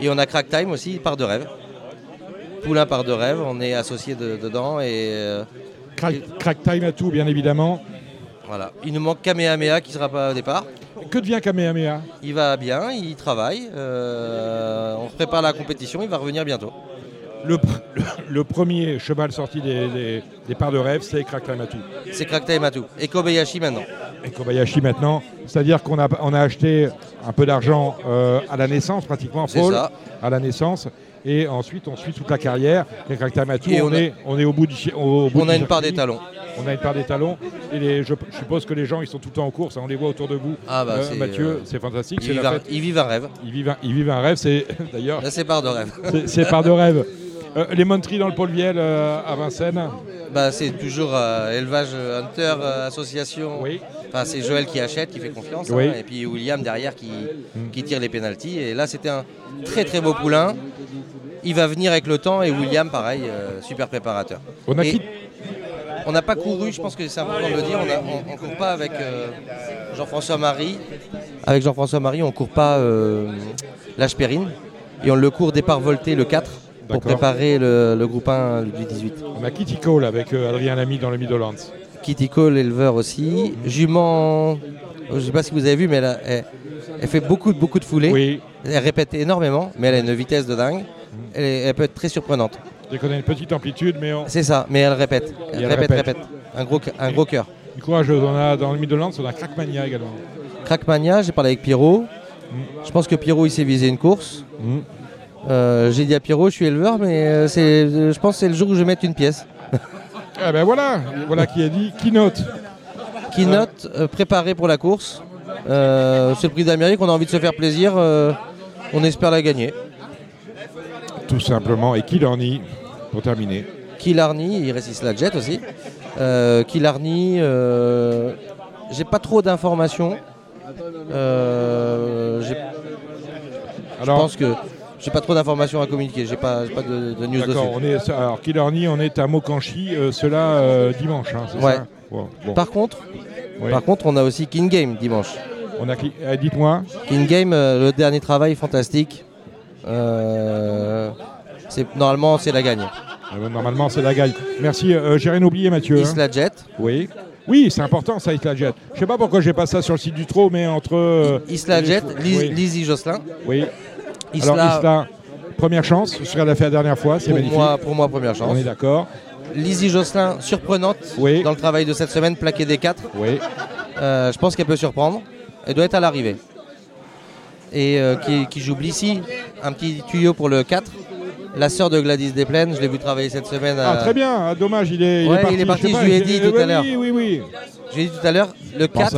Et on a Crack Time aussi, part de rêve. Poulain par de rêve, on est associé dedans. Et, euh, crack, time à tout, bien évidemment. Voilà. Il nous manque Kamehameha qui ne sera pas au départ. Que devient Kamehameha? Il va bien, il travaille. Euh, on prépare la compétition, il va revenir bientôt. Le, premier cheval sorti des, parts de rêve, c'est Crack Time tout. C'est Crack Time tout. Et Kobayashi maintenant. Et Kobayashi maintenant. C'est-à-dire qu'on a, on a acheté un peu d'argent euh, à la naissance, pratiquement, Paul, à la naissance et ensuite on suit toute la carrière. Et on, est, on est au bout du On a une part des talons. On a une part des talons. Et je, suppose que les gens ils sont tout le temps en course, hein. on les voit autour de vous. Ah bah euh, Mathieu, euh, c'est fantastique. Ils vivent, un, ils vivent, un, rêve. Ils vivent un, ils vivent un rêve, c'est d'ailleurs. c'est part de rêve. C'est part de rêve. Euh, les Montries dans le pôle Viel à Vincennes bah, C'est toujours élevage Hunter association. Oui. Enfin, c'est Joël qui achète, qui fait confiance. Hein. et puis William derrière qui, hmm. qui tire les pénalties. Et là, c'était un très très beau poulain il va venir avec le temps et William, pareil, euh, super préparateur. On n'a pas couru, je pense que c'est important de le dire, on ne court pas avec euh, Jean-François Marie. Avec Jean-François Marie, on ne court pas euh, et on le court départ volté le 4 pour préparer le, groupe 1 du 18. On a Kitty Cole avec Adrien Lamy dans le Midlands. Kitty Cole, éleveur aussi. Jument, je ne sais pas si vous avez vu, mais elle, elle, fait beaucoup, beaucoup de foulées. Oui. Elle répète énormément, mais elle a une vitesse de dingue elle, peut être très surprenante. Elle connaît une petite amplitude, mais C'est ça, mais elle répète. Elle, répète, répète, Un gros, un gros cœur. Du courage, on a dans le Midlands, on a Crackmania également. Crackmania, j'ai parlé avec Pierrot. Mm. Je pense que Pierrot, il s'est visé une course. Mm. Euh, j'ai dit à Pierrot, je suis éleveur, mais euh, c'est, je pense que c'est le jour où je vais mettre une pièce. ah ben voilà, voilà qui a dit Keynote. Keynote, euh, préparé pour la course. c'est le prix d'Amérique, on a envie de se faire plaisir. on espère la gagner tout simplement. Et Killarney, pour terminer. Killarney, il résiste la jet aussi. Euh, Killarney, j'ai pas trop d'informations. Je pense que j'ai pas trop d'informations à communiquer, j'ai pas, pas de, de, news dessus. On est, alors Killarney, on est à Mokanchi, euh, cela euh, dimanche, hein, ouais. Par contre, par contre, on a aussi King Game dimanche. On a, dites-moi. King Game, le dernier travail fantastique. Euh, normalement, c'est la gagne. Euh, normalement, c'est la gagne. Merci. Euh, j'ai rien oublié, Mathieu. Hein. Isla Jet. Oui. Oui, c'est important ça, Isla Jet. Je sais pas pourquoi j'ai pas ça sur le site du Trot, mais entre. Isla Jet, Lizzie Jocelyn. Oui. Isla... Alors, Isla, première chance, ce qu'elle a fait la dernière fois, c'est magnifique. Moi, pour moi, première chance. On est d'accord. Lizzie Jocelyn, surprenante oui. dans le travail de cette semaine, plaquée des 4. Oui. je pense qu'elle peut surprendre. Elle doit être à l'arrivée et euh, qui, joue Blissy. Un petit tuyau pour le 4. La sœur de Gladys Desplaines, je l'ai vu travailler cette semaine. Ah, très bien, ah, dommage, il est, il est parti. je, lui ai dit tout à l'heure. Oui, oui, oui. Je lui ai dit tout à l'heure, le 4,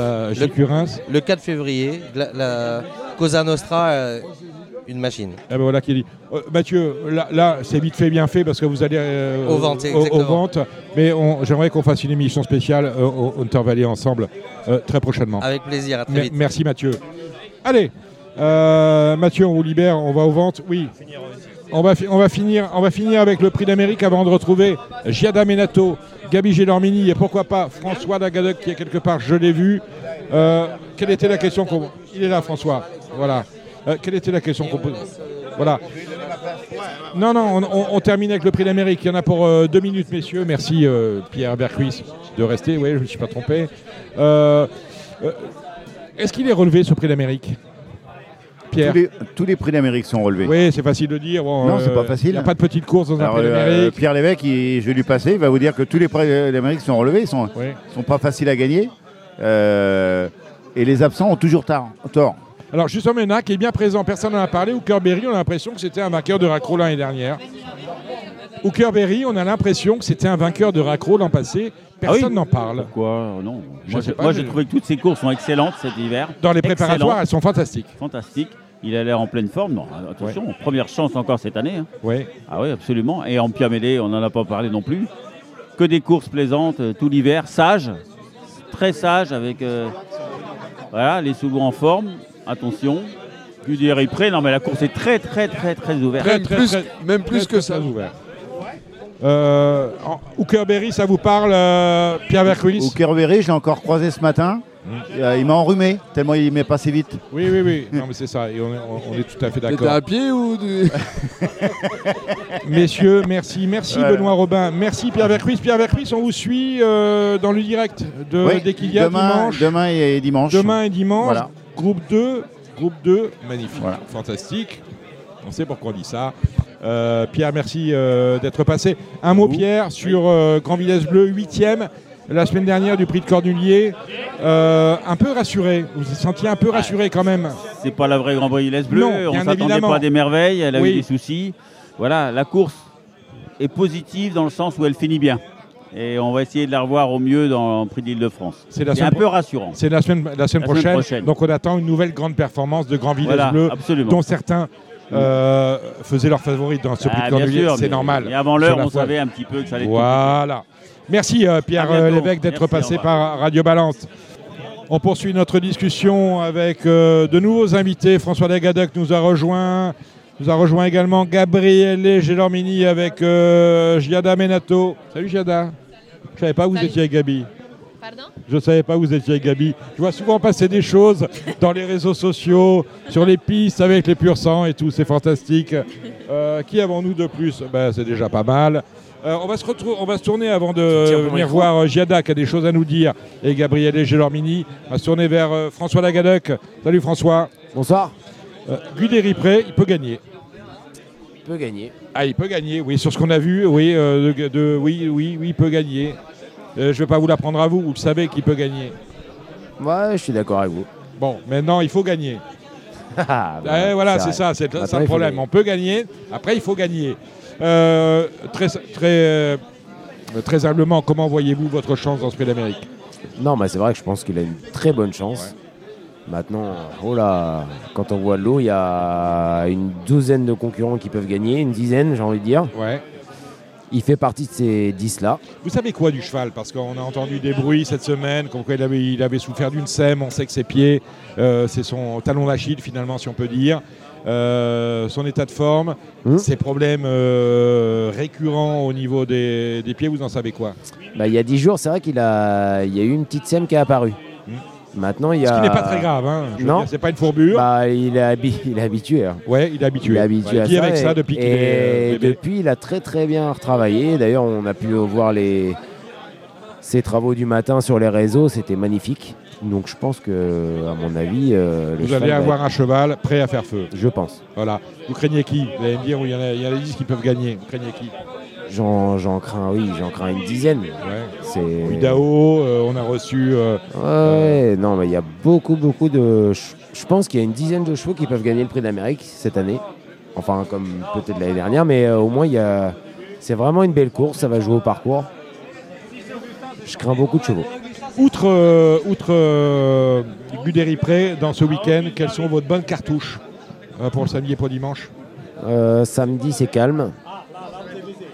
le, 4 février, la, Cosa Nostra, euh, une machine. Ah ben voilà qui dit. Euh, Mathieu, là, c'est vite fait, bien fait parce que vous allez aux ventes, aux, ventes. Mais j'aimerais qu'on fasse une émission spéciale au Hunter Valley ensemble très prochainement. Avec plaisir, à très vite. Merci Mathieu. Allez, Mathieu, on vous libère, on va aux ventes. Oui. On va, on, va finir, on va finir avec le prix d'Amérique avant de retrouver Giada Menato, Gabi Gélormini et pourquoi pas François Dagadec qui est quelque part, je l'ai vu. quelle était la question qu'on... Il est là François, voilà. Quelle était la question qu'on pose Voilà. Non, non, on, termine avec le prix d'Amérique. Il y en a pour euh, deux minutes, messieurs. Merci euh, Pierre Bercuis de rester. Oui, je ne me suis pas trompé. Euh, est-ce qu'il est relevé ce prix d'Amérique? Pierre? Tous les, prix d'Amérique sont relevés. Oui, c'est facile de dire. non, c'est pas facile. Il n'y a pas de petite course dans un prix d'Amérique. Pierre Lévesque, je vais lui passer, il va vous dire que tous les prix d'Amérique sont relevés. Ils ne sont, sont, pas faciles à gagner. et les absents ont toujours tard, tort. Alors il qui est bien présent, personne n'en a parlé. Hooker Berry, on a l'impression que c'était un vainqueur de raccro l'année dernière. Hooker Berry, on a l'impression que c'était un vainqueur de raccro l'an passé. Personne ah n'en parle. Pourquoi? Non. Moi, j'ai trouvé que toutes ces courses sont excellentes cet hiver. Dans les préparatoires, elles sont fantastiques. Fantastiques. Il a l'air en pleine forme. Non, attention, première chance encore cette année. Hein. Oui. Ah oui, absolument. Et en Piamédé, on n'en a pas parlé non plus. Que des courses plaisantes euh, tout l'hiver, sage, très sage avec euh, voilà, les sous en forme attention. est prêt, non mais la course est très très très très ouverte. Même, plus, même plus que ça. Ouvert. Euh, Berry, ça vous parle, euh, Pierre Vercuis Berry, je l'ai encore croisé ce matin. Mmh. Euh, il m'a enrhumé, tellement il m'est passé vite. Oui, oui, oui. Non, mais c'est ça. Et on, est, tout à fait d'accord. à pied ou Messieurs, merci. Merci Benoît Robin. Merci Pierre Vercuis. Pierre Vercuis, on vous suit euh, dans le direct de, dès qu'il y a demain, dimanche. Demain et dimanche. Demain et dimanche. Voilà. Groupe 2, groupe 2, magnifique, fantastique. On sait pourquoi on dit ça. Euh, Pierre, merci euh, d'être passé. Un mot, Pierre, sur euh, Grand Village Bleu, 8e, la semaine dernière du prix de Cornulier. un peu rassuré, vous vous sentiez un peu rassuré quand même C'est pas la vraie Grand Village Bleu, on ne s'attendait pas à des merveilles, elle a eu des soucis. Voilà, la course est positive dans le sens où elle finit bien et on va essayer de la revoir au mieux dans le prix d'Île-de-France. C'est un peu rassurant. C'est la semaine, la, semaine, prochaine. Donc on attend une nouvelle grande performance de Grand Village Bleu, dont certains euh, faisaient leur favori dans ce prix ah, de C'est normal. Et avant l'heure, on savait un petit peu que ça allait Voilà. Merci euh, Pierre euh, Lévesque d'être passé par Radio Balance. On poursuit notre discussion avec de nouveaux invités. François Lagadec nous a rejoint. Nous a rejoint également Gabriele Gelormini avec Giada Menato. Salut Giada. Je savais pas où vous étiez avec Gabi. Pardon? Je savais pas où vous étiez avec Gabi. Je vois souvent passer des choses dans les réseaux sociaux, sur les pistes avec les purs sang et tout, c'est fantastique. Euh, qui avons-nous de plus? Ben, C'est déjà pas mal. Euh, on, va se on va se tourner avant de venir voir euh, Giada qui a des choses à nous dire et Gabriele Gelormini. On va se tourner vers François Lagadec. Salut François. Bonsoir. Guy il peut gagner. Il peut gagner. Ah, il peut gagner, oui, sur ce qu'on a vu, oui, euh, de, oui, oui, oui, il peut gagner. Euh, je ne vais pas vous l'apprendre à vous, vous le savez qu'il peut gagner. Ouais, je suis d'accord avec vous. Bon, maintenant, il faut gagner. Ah, bah, eh, voilà, c'est ça, c'est ça le problème. On peut gagner, après, il faut gagner. Euh, très, très, très humblement, comment voyez-vous votre chance dans ce Prix d'Amérique? Non, mais c'est vrai que je pense qu'il a une très bonne chance. Maintenant, oh là, quand on voit l'eau, il y a une douzaine de concurrents qui peuvent gagner, une dizaine, j'ai envie de dire. Ouais. Il fait partie de ces 10-là. Vous savez quoi du cheval? Parce qu'on a entendu des bruits cette semaine, comme quoi il avait, il avait souffert d'une sème, on sait que ses pieds, euh, c'est son talon d'Achille finalement, si on peut dire. Euh, son état de forme, hmm. ses problèmes euh, récurrents au niveau des, pieds, vous en savez quoi? Bah, Il y a 10 jours, c'est vrai qu'il a, il y a eu une petite sème qui est apparue. Maintenant, il y a. Ce qui n'est pas très grave, hein. non. C'est pas une fourbure. Bah, il, est il est habitué. Hein. Ouais, il est habitué. Il est habitué à ça. avec ça depuis qu'il est. Et depuis, il a très très bien retravaillé. D'ailleurs, on a pu voir les ses travaux du matin sur les réseaux. C'était magnifique. Donc, je pense que, à mon avis, euh, vous allez avoir un cheval prêt à faire feu. Je pense. Voilà. Vous craignez qui? Vous allez me dire, il y en a, il y a 10 qui peuvent gagner. Vous craignez qui? J'en crains, oui, j'en crains une dizaine. C'est Idao, euh, on a reçu. Euh, ouais, non, mais il y a beaucoup, beaucoup de. Je pense qu'il y a une dizaine de chevaux qui peuvent gagner le prix d'Amérique cette année. Enfin, comme peut-être l'année dernière, mais euh, au moins, il y a. C'est vraiment une belle course, ça va jouer au parcours. Je crains beaucoup de chevaux. Outre, outre Pré, dans ce week-end, quelles sont vos bonnes cartouches pour le samedi et pour dimanche? Samedi, c'est calme.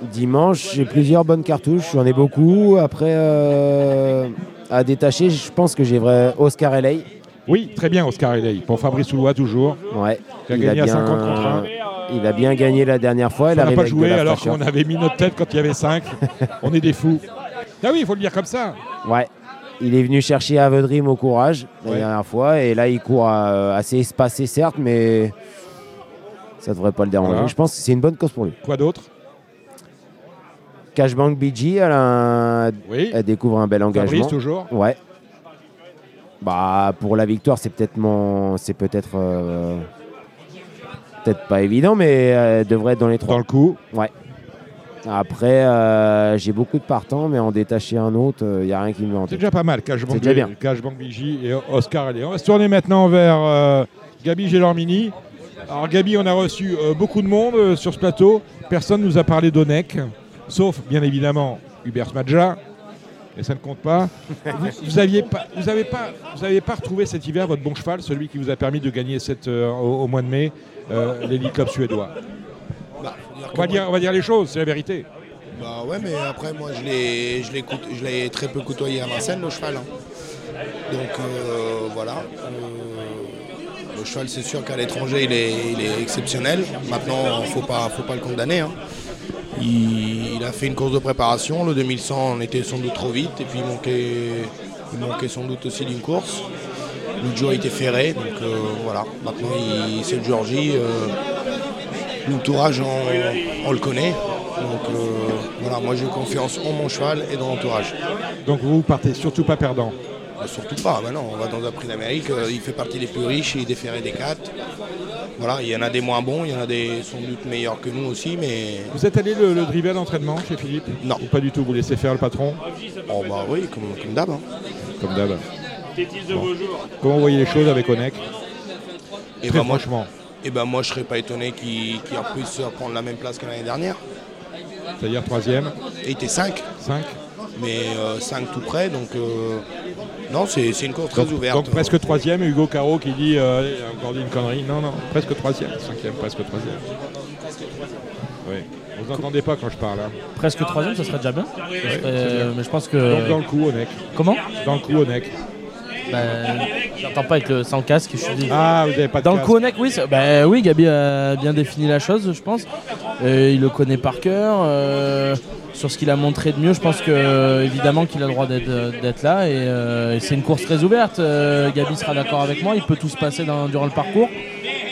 Dimanche, j'ai plusieurs bonnes cartouches, j'en ai beaucoup. Après, euh, à détacher, je pense que j'ai vrai Oscar LA. Oui, très bien, Oscar Eley. Pour Fabrice Soulois, toujours. Ouais. Qui a gagné à 50 contre 1. Il a bien gagné la dernière fois. On n'a pas joué alors qu'on avait mis notre tête quand il y avait 5. On est des fous. Ah oui, il faut le dire comme ça. Ouais. Il est venu chercher Avedrim au courage la Ouais. dernière fois. Et là, il court assez espacé, certes, mais ça devrait pas le déranger. Voilà. Je pense que c'est une bonne cause pour lui. Quoi d'autre? Cashbank BG, elle, a un- Oui. elle découvre un bel engagement. Fabrice, toujours Ouais. Bah, pour la victoire, c'est peut-être mon. C'est peut-être. euh, Peut-être pas évident, mais elle devrait être dans les trois. Dans le coup. Ouais. Après, euh, j'ai beaucoup de partants, mais en détacher un autre, il n'y a rien qui me en C'est déjà pas mal, Cashbank. Cashbank Vigie et Oscar Allais. On va se tourner maintenant vers euh, Gabi Gélormini. Alors Gabi, on a reçu euh, beaucoup de monde euh, sur ce plateau. Personne nous a parlé d'Onec, sauf bien évidemment Hubert Smadja. Et ça ne compte pas. vous, vous aviez pas, vous avez pas, vous avez pas retrouvé cet hiver votre bon cheval, celui qui vous a permis de gagner cette, euh, au, au mois de mai euh, Club suédois. Bah, On va dire, on va dire les choses, c'est la vérité. Bah ouais, mais après, moi, je l'ai, je l'ai, coûte- je l'ai très peu côtoyé à Vincennes, le cheval. hein. Donc euh, voilà. Euh, le cheval, c'est sûr qu'à l'étranger, il est, il est exceptionnel. Maintenant, faut pas, faut pas le condamner. hein. Il, a fait une course de préparation. Le 2100, on était sans doute trop vite. Et puis, il manquait, sans doute aussi d'une course. L'autre jour, il était ferré. Donc euh, voilà. Maintenant, c'est le Georgie. L'entourage, on, on le connaît. Donc euh, voilà, moi j'ai confiance en mon cheval et dans l'entourage. Donc vous partez surtout pas perdant. Bah, surtout pas, bah non, on va dans un prix d'Amérique, euh, il fait partie des plus riches, il est déféré des quatre. Voilà, il y en a des moins bons, il y en a des sans doute meilleurs que nous aussi, mais. Vous êtes allé le, le driver d'entraînement chez Philippe Non. Ou pas du tout, vous laissez faire le patron Oh bah oui, comme, comme d'hab. hein. Comme d'hab. Bon. Comment vous voyez les choses avec Onek Et Très bah, moi, franchement. Et ben moi je serais pas étonné qu'il qu'il puisse prendre la même place que l'année dernière. C'est-à-dire troisième Il était 5. 5 Mais 5 tout près, donc euh, non, c'est c'est une course très donc, ouverte. donc presque troisième, Hugo Caro qui dit euh, encore dit une connerie. Non, non, presque troisième. Cinquième, presque troisième. Oui. Vous n'entendez pas quand je parle. hein. Presque troisième, ça serait déjà bien. Ça Ouais, serait- c'est bien. mais je pense que. Donc dans le coup, Onek. Comment? Dans le coup, Onek. Ben, J'entends pas avec le sans casque. Je suis dit- Ah, vous n'avez pas de Dans le casque. coup, Onek, oui, ben oui, Gabi a bien défini la chose, je pense. Euh, il le connaît par cœur. euh, sur ce qu'il a montré de mieux, je pense que euh, évidemment qu'il a le droit d'être d'être là. Et, euh, et c'est une course très ouverte. Euh, Gabi sera d'accord avec moi. Il peut tout se passer dans- durant le parcours.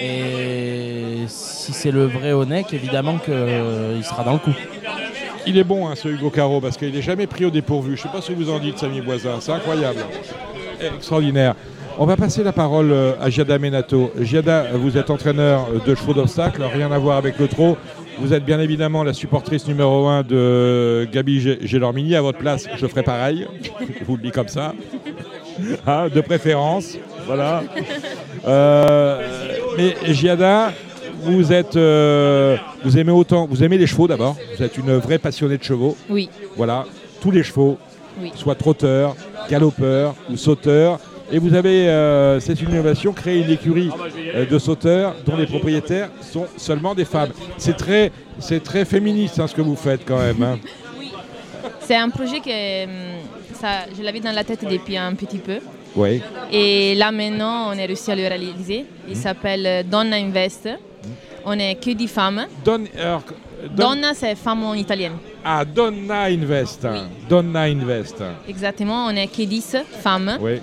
Et si c'est le vrai Onek, évidemment qu'il sera dans le coup. Il est bon, hein, ce Hugo Caro, parce qu'il n'est jamais pris au dépourvu. Je ne sais pas ce que vous en dites, Samy Boisin. C'est incroyable. Extraordinaire. On va passer la parole euh, à Giada Menato. Giada, vous êtes entraîneur euh, de chevaux d'obstacles, rien à voir avec le trot. Vous êtes bien évidemment la supportrice numéro 1 de Gabi Gé- Gélormini. À votre place, je ferai pareil. je vous le dis comme ça. Hein, de préférence. Voilà. Euh, mais Giada, vous êtes, euh, vous aimez autant, vous aimez les chevaux d'abord. Vous êtes une vraie passionnée de chevaux. Oui. Voilà, tous les chevaux, Oui. soit trotteurs, galopeurs ou sauteurs. Et vous avez, euh, c'est une innovation, créé une écurie euh, de sauteurs dont les propriétaires sont seulement des femmes. C'est très, c'est très féministe hein, ce que vous faites quand même. hein. C'est un projet que hum, ça, je l'avais dans la tête depuis un petit peu. Oui. Et là maintenant, on a réussi à le réaliser. Il s'appelle euh, Donna Invest. On est que 10 femmes. Don- alors, Don- Donna, c'est femme en italien. Ah, Donna Invest. Donna Invest. Exactement, on est que 10 femmes. Oui.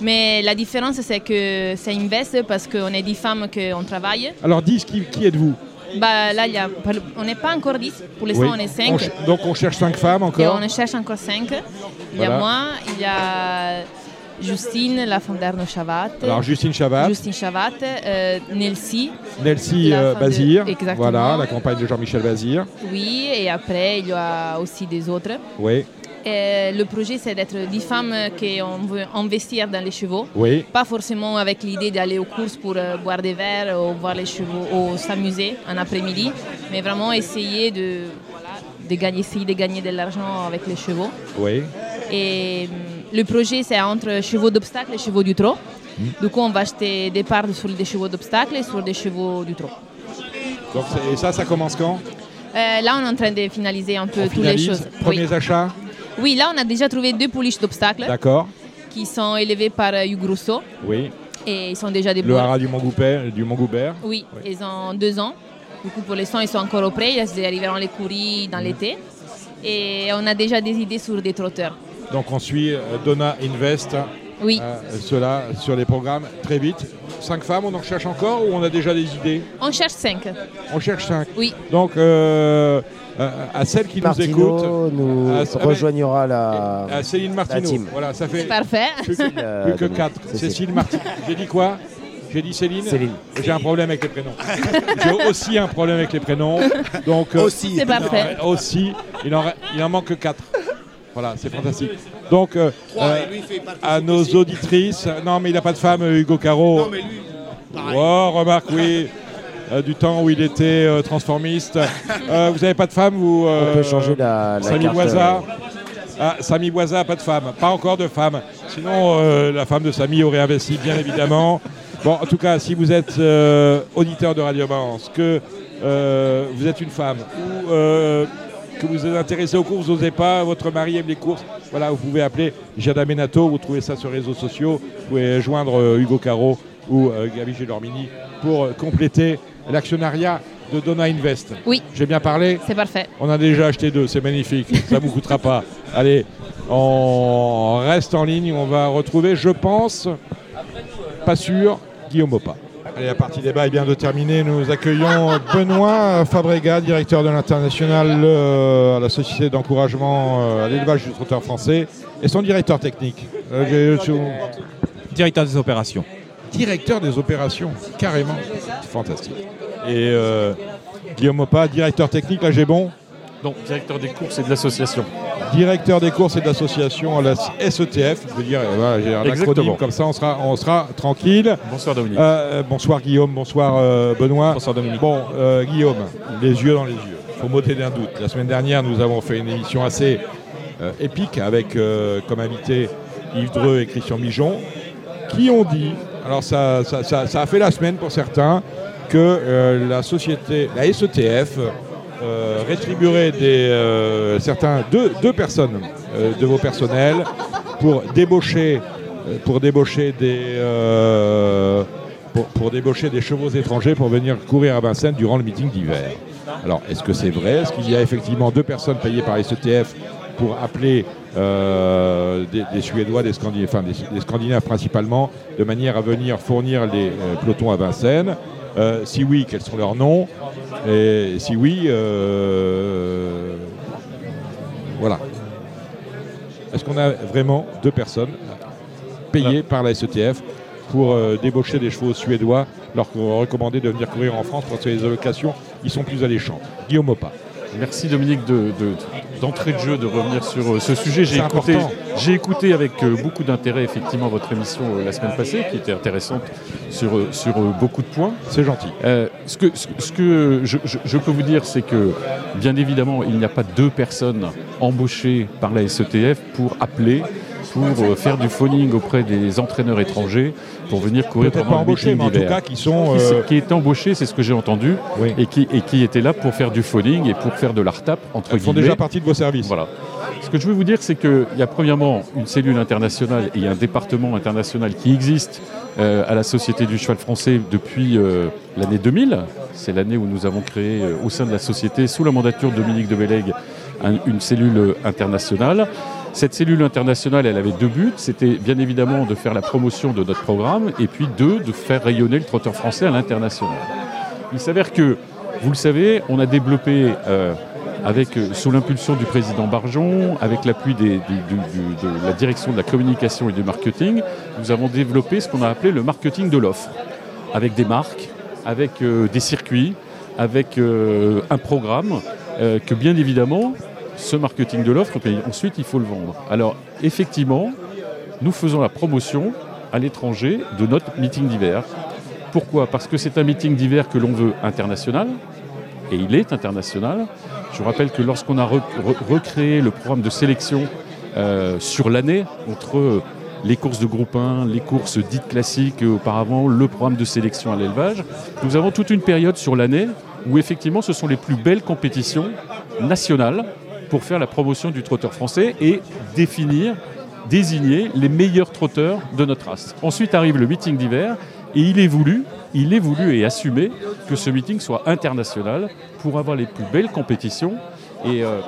Mais la différence, c'est que c'est Invest parce qu'on est 10 femmes qu'on travaille. Alors, 10, qui, qui êtes-vous? Bah, là, il y a, on n'est pas encore 10. Pour l'instant, Oui. on est 5. ch- donc, on cherche 5 femmes Et encore? on cherche encore 5. Il y a moi, il y a Justine, la femme d'Arnaud Chavat. Alors, Justine Chavat. Justine Chavat, euh, Nelsie. Nelsie euh, de- Bazir. Exactement. Voilà, la compagne de Jean-Michel Bazir. Oui, et après, il y a aussi des autres. Oui. Et le projet, c'est d'être 10 femmes qu'on veut investir dans les chevaux. Oui. Pas forcément avec l'idée d'aller aux courses pour euh, boire des verres ou voir les chevaux ou s'amuser un après-midi, mais vraiment essayer de, voilà, de gagner, essayer de gagner de l'argent avec les chevaux. Oui. Et hum, le projet, c'est entre chevaux d'obstacle et chevaux du trot. Du coup, on va acheter des parts sur des chevaux d'obstacle et sur des chevaux du trot. Donc, et ça, ça commence quand Euh, là, on est en train de finaliser un peu On toutes les choses. Premiers Oui. achats Oui, là, on a déjà trouvé deux pouliches d'obstacles D'accord. qui sont élevées par euh, Hugues Rousseau. Oui. Et ils sont déjà des Le haras du Mont-Goubert du oui, ils ont deux ans. Du coup, pour l'instant, ils sont encore au prêt. Ils arriveront les courir dans l'été. Et on a déjà des idées sur des trotteurs. Donc on suit euh, Donna Invest. Oui. Euh, cela sur les programmes très vite. Cinq femmes, on en cherche encore ou on a déjà des idées? On cherche cinq. On cherche cinq. Oui. Donc euh, à celle qui nous écoute, nous rejoignera la, à Céline Martineau. team. Voilà, ça fait parfait. plus que, plus que quatre. Cécile Martineau. J'ai dit quoi? J'ai dit Céline? Céline. J'ai un problème avec les prénoms. J'ai aussi un problème avec les prénoms. Donc aussi. C'est parfait. aussi, il en, il en manque que 4. Voilà, c'est fantastique. Donc, euh, euh, à nos auditrices, non, mais il n'a pas de femme, Hugo Caro. Non, mais lui, pareil. Oh, remarque, oui. euh, du temps où il était euh, transformiste. Euh, vous n'avez pas de femme vous, On peut changer la, la Samy carte, Boisa euh, ah, Samy Boisa, pas de femme. Pas encore de femme. Sinon, euh, la femme de Samy aurait investi, bien évidemment. Bon, en tout cas, si vous êtes euh, auditeur de Radio Balance, que euh, vous êtes une femme ou euh, que vous êtes intéressé aux courses, vous n'osez pas, votre mari aime les courses, voilà, vous pouvez appeler Jada Menato, vous trouvez ça sur les réseaux sociaux, vous pouvez joindre euh, Hugo Caro ou euh, Gabi Gélormini pour euh, compléter l'actionnariat de Donna Invest. Oui. J'ai bien parlé? C'est parfait. on a déjà acheté deux, c'est magnifique, ça ne vous coûtera pas. Allez, on reste en ligne, on va retrouver, je pense, pas sûr, Guillaume Opa. Allez, la partie débat est bien de terminer. Nous accueillons Benoît Fabrega, directeur de l'international euh, à la Société d'encouragement euh, à l'élevage du trotteur français, et son directeur technique. Euh, Directeur des opérations. Directeur des opérations, carrément. Fantastique. Et Guillaume Opa, directeur technique, là j'ai bon Donc, directeur des courses et de l'association. Directeur des courses et de l'association à la SETF. Je veux dire, voilà, j'ai un Exactement. acronyme comme ça, on sera, on sera tranquille. Bonsoir Dominique. Euh, bonsoir Guillaume, bonsoir euh, Benoît. Bonsoir Dominique. Bon, euh, Guillaume, les yeux dans les yeux. Faut m'ôter d'un doute. La semaine dernière, nous avons fait une émission assez épique avec comme invité Yves Dreux et Christian Mijon, qui ont dit, alors ça, ça, ça- ça a fait la semaine pour certains, que la société, la SETF, euh, rétribuerait des, euh, certains, deux, deux personnes euh, de vos personnels pour débaucher, euh, pour débaucher des, pour, débaucher des chevaux étrangers pour venir courir à Vincennes durant le meeting d'hiver. Alors, est-ce que c'est vrai? Est-ce qu'il y a effectivement deux personnes payées par SETF pour appeler des, Suédois, des Scandinaves, principalement, de manière à venir fournir les pelotons à Vincennes? Euh, Si oui, quels sont leurs noms Et si oui, euh, voilà. Est-ce qu'on a vraiment deux personnes payées par la SETF pour euh, débaucher des chevaux suédois, leur recommander de venir courir en France parce que les allocations, ils sont plus alléchantes Guillaume Opa. Merci Dominique de- de- d'entrée de, jeu de revenir sur euh, ce sujet. J'ai écouté, j'ai écouté avec euh, beaucoup d'intérêt effectivement votre émission euh, la semaine passée, qui était intéressante sur, sur beaucoup de points. C'est gentil. Euh, ce que, ce, ce que je, je- je peux vous dire, c'est que bien évidemment, il n'y a pas deux personnes embauchées par la SETF pour appeler, pour faire du phoning auprès des entraîneurs étrangers pour venir courir pendant pas le mais en tout d'hiver. cas qui sont, euh, qui est embauché, c'est ce que j'ai entendu, Oui. et, qui, et qui était là pour faire du phoning et pour faire de la retape entre Elles font guillemets. déjà partie de vos services. Voilà. Ce que je veux vous dire, c'est qu'il y a premièrement une cellule internationale et un département international qui existe euh, à la Société du cheval français depuis euh, l'année 2000. C'est l'année où nous avons créé euh, au sein de la société, sous la mandature de Dominique de Bellègue, un- une cellule internationale. Cette cellule internationale, elle avait deux buts. C'était bien évidemment de faire la promotion de notre programme et puis deux, de faire rayonner le trotteur français à l'international. Il s'avère que, vous le savez, on a développé, euh, avec, euh, sous l'impulsion du président Barjon, avec l'appui de la direction de la communication et du marketing, nous avons développé ce qu'on a appelé le marketing de l'offre, avec des marques, avec euh, des circuits, avec un programme que bien évidemment, ce marketing de l'offre, puis ensuite il faut le vendre. Alors effectivement, nous faisons la promotion à l'étranger de notre meeting d'hiver. Pourquoi? Parce que c'est un meeting d'hiver que l'on veut international, et il est international. Je vous rappelle que lorsqu'on a re- re- recréé le programme de sélection euh, sur l'année, entre les courses de groupe 1, les courses dites classiques et auparavant, le programme de sélection à l'élevage, nous avons toute une période sur l'année où effectivement ce sont les plus belles compétitions nationales pour faire la promotion du trotteur français et définir désigner les meilleurs trotteurs de notre race. Ensuite arrive le meeting d'hiver et il est voulu, il est voulu et assumé que ce meeting soit international pour avoir les plus belles compétitions. Et euh,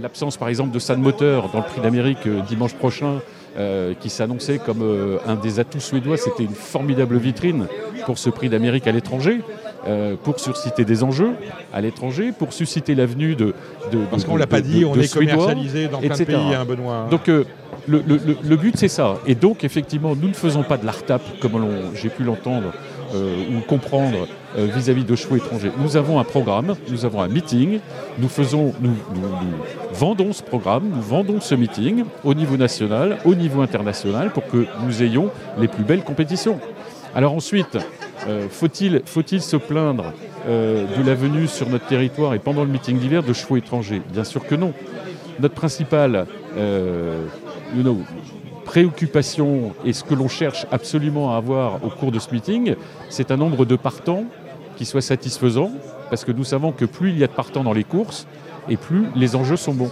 l'absence par exemple de San Moteur dans le prix d'Amérique euh, dimanche prochain, euh, qui s'annonçait comme un des atouts suédois, c'était une formidable vitrine pour ce prix d'Amérique à l'étranger. pour susciter des enjeux à l'étranger, pour susciter l'avenue de, de, Parce qu'on ne l'a pas dit, on est commercialisé dans plein de pays, hein, Benoît. Donc le, but, c'est ça. Et donc, effectivement, nous ne faisons pas de l'ARTAP, comme j'ai pu l'entendre euh, ou comprendre euh, vis-à-vis de chevaux étrangers. Nous avons un programme, nous avons un meeting, nous, faisons, nous, vendons ce programme, nous vendons ce meeting au niveau national, au niveau international, pour que nous ayons les plus belles compétitions. Alors ensuite, euh, faut-il faut se plaindre de la venue sur notre territoire et pendant le meeting d'hiver de chevaux étrangers? Bien sûr que non. Notre principal préoccupations et ce que l'on cherche absolument à avoir au cours de ce meeting, c'est un nombre de partants qui soit satisfaisant, parce que nous savons que plus il y a de partants dans les courses, et plus les enjeux sont bons.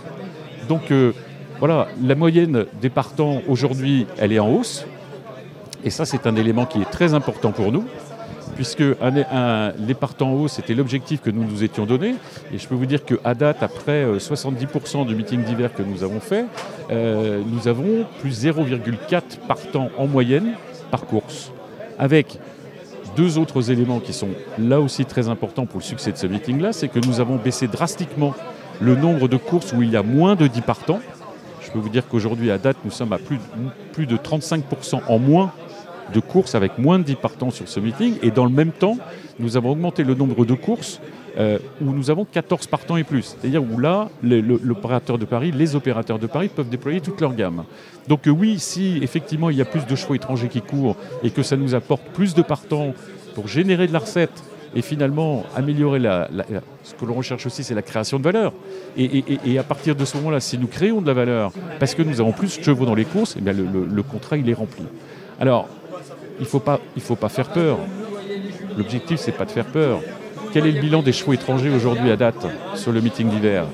Donc euh, voilà, la moyenne des partants aujourd'hui, elle est en hausse, et ça c'est un élément qui est très important pour nous puisque les partants haut, c'était l'objectif que nous nous étions donné. Et je peux vous dire qu'à date, après 70% euh, du meeting d'hiver que nous avons fait, euh, nous avons plus 0,4 partants en moyenne par course. Avec deux autres éléments qui sont là aussi très importants pour le succès de ce meeting-là, c'est que nous avons baissé drastiquement le nombre de courses où il y a moins de 10 partants. Je peux vous dire qu'aujourd'hui, à date, nous sommes à plus de 35% en moins de courses avec moins de 10 partants sur ce meeting. Et dans le même temps, nous avons augmenté le nombre de courses euh, où nous avons 14 partants et plus. C'est-à-dire où là, l'opérateur de Paris, les opérateurs de Paris peuvent déployer toute leur gamme. Donc euh, oui, si effectivement il y a plus de chevaux étrangers qui courent et que ça nous apporte plus de partants pour générer de la recette et finalement améliorer la, ce que l'on recherche aussi, c'est la création de valeur. Et, à partir de ce moment-là, si nous créons de la valeur parce que nous avons plus de chevaux dans les courses, eh bien le, le contrat il est rempli. Alors, il ne faut, pas, faut pas faire peur. L'objectif, c'est pas de faire peur. Quel est le bilan des chevaux étrangers aujourd'hui à date sur le meeting d'hiver?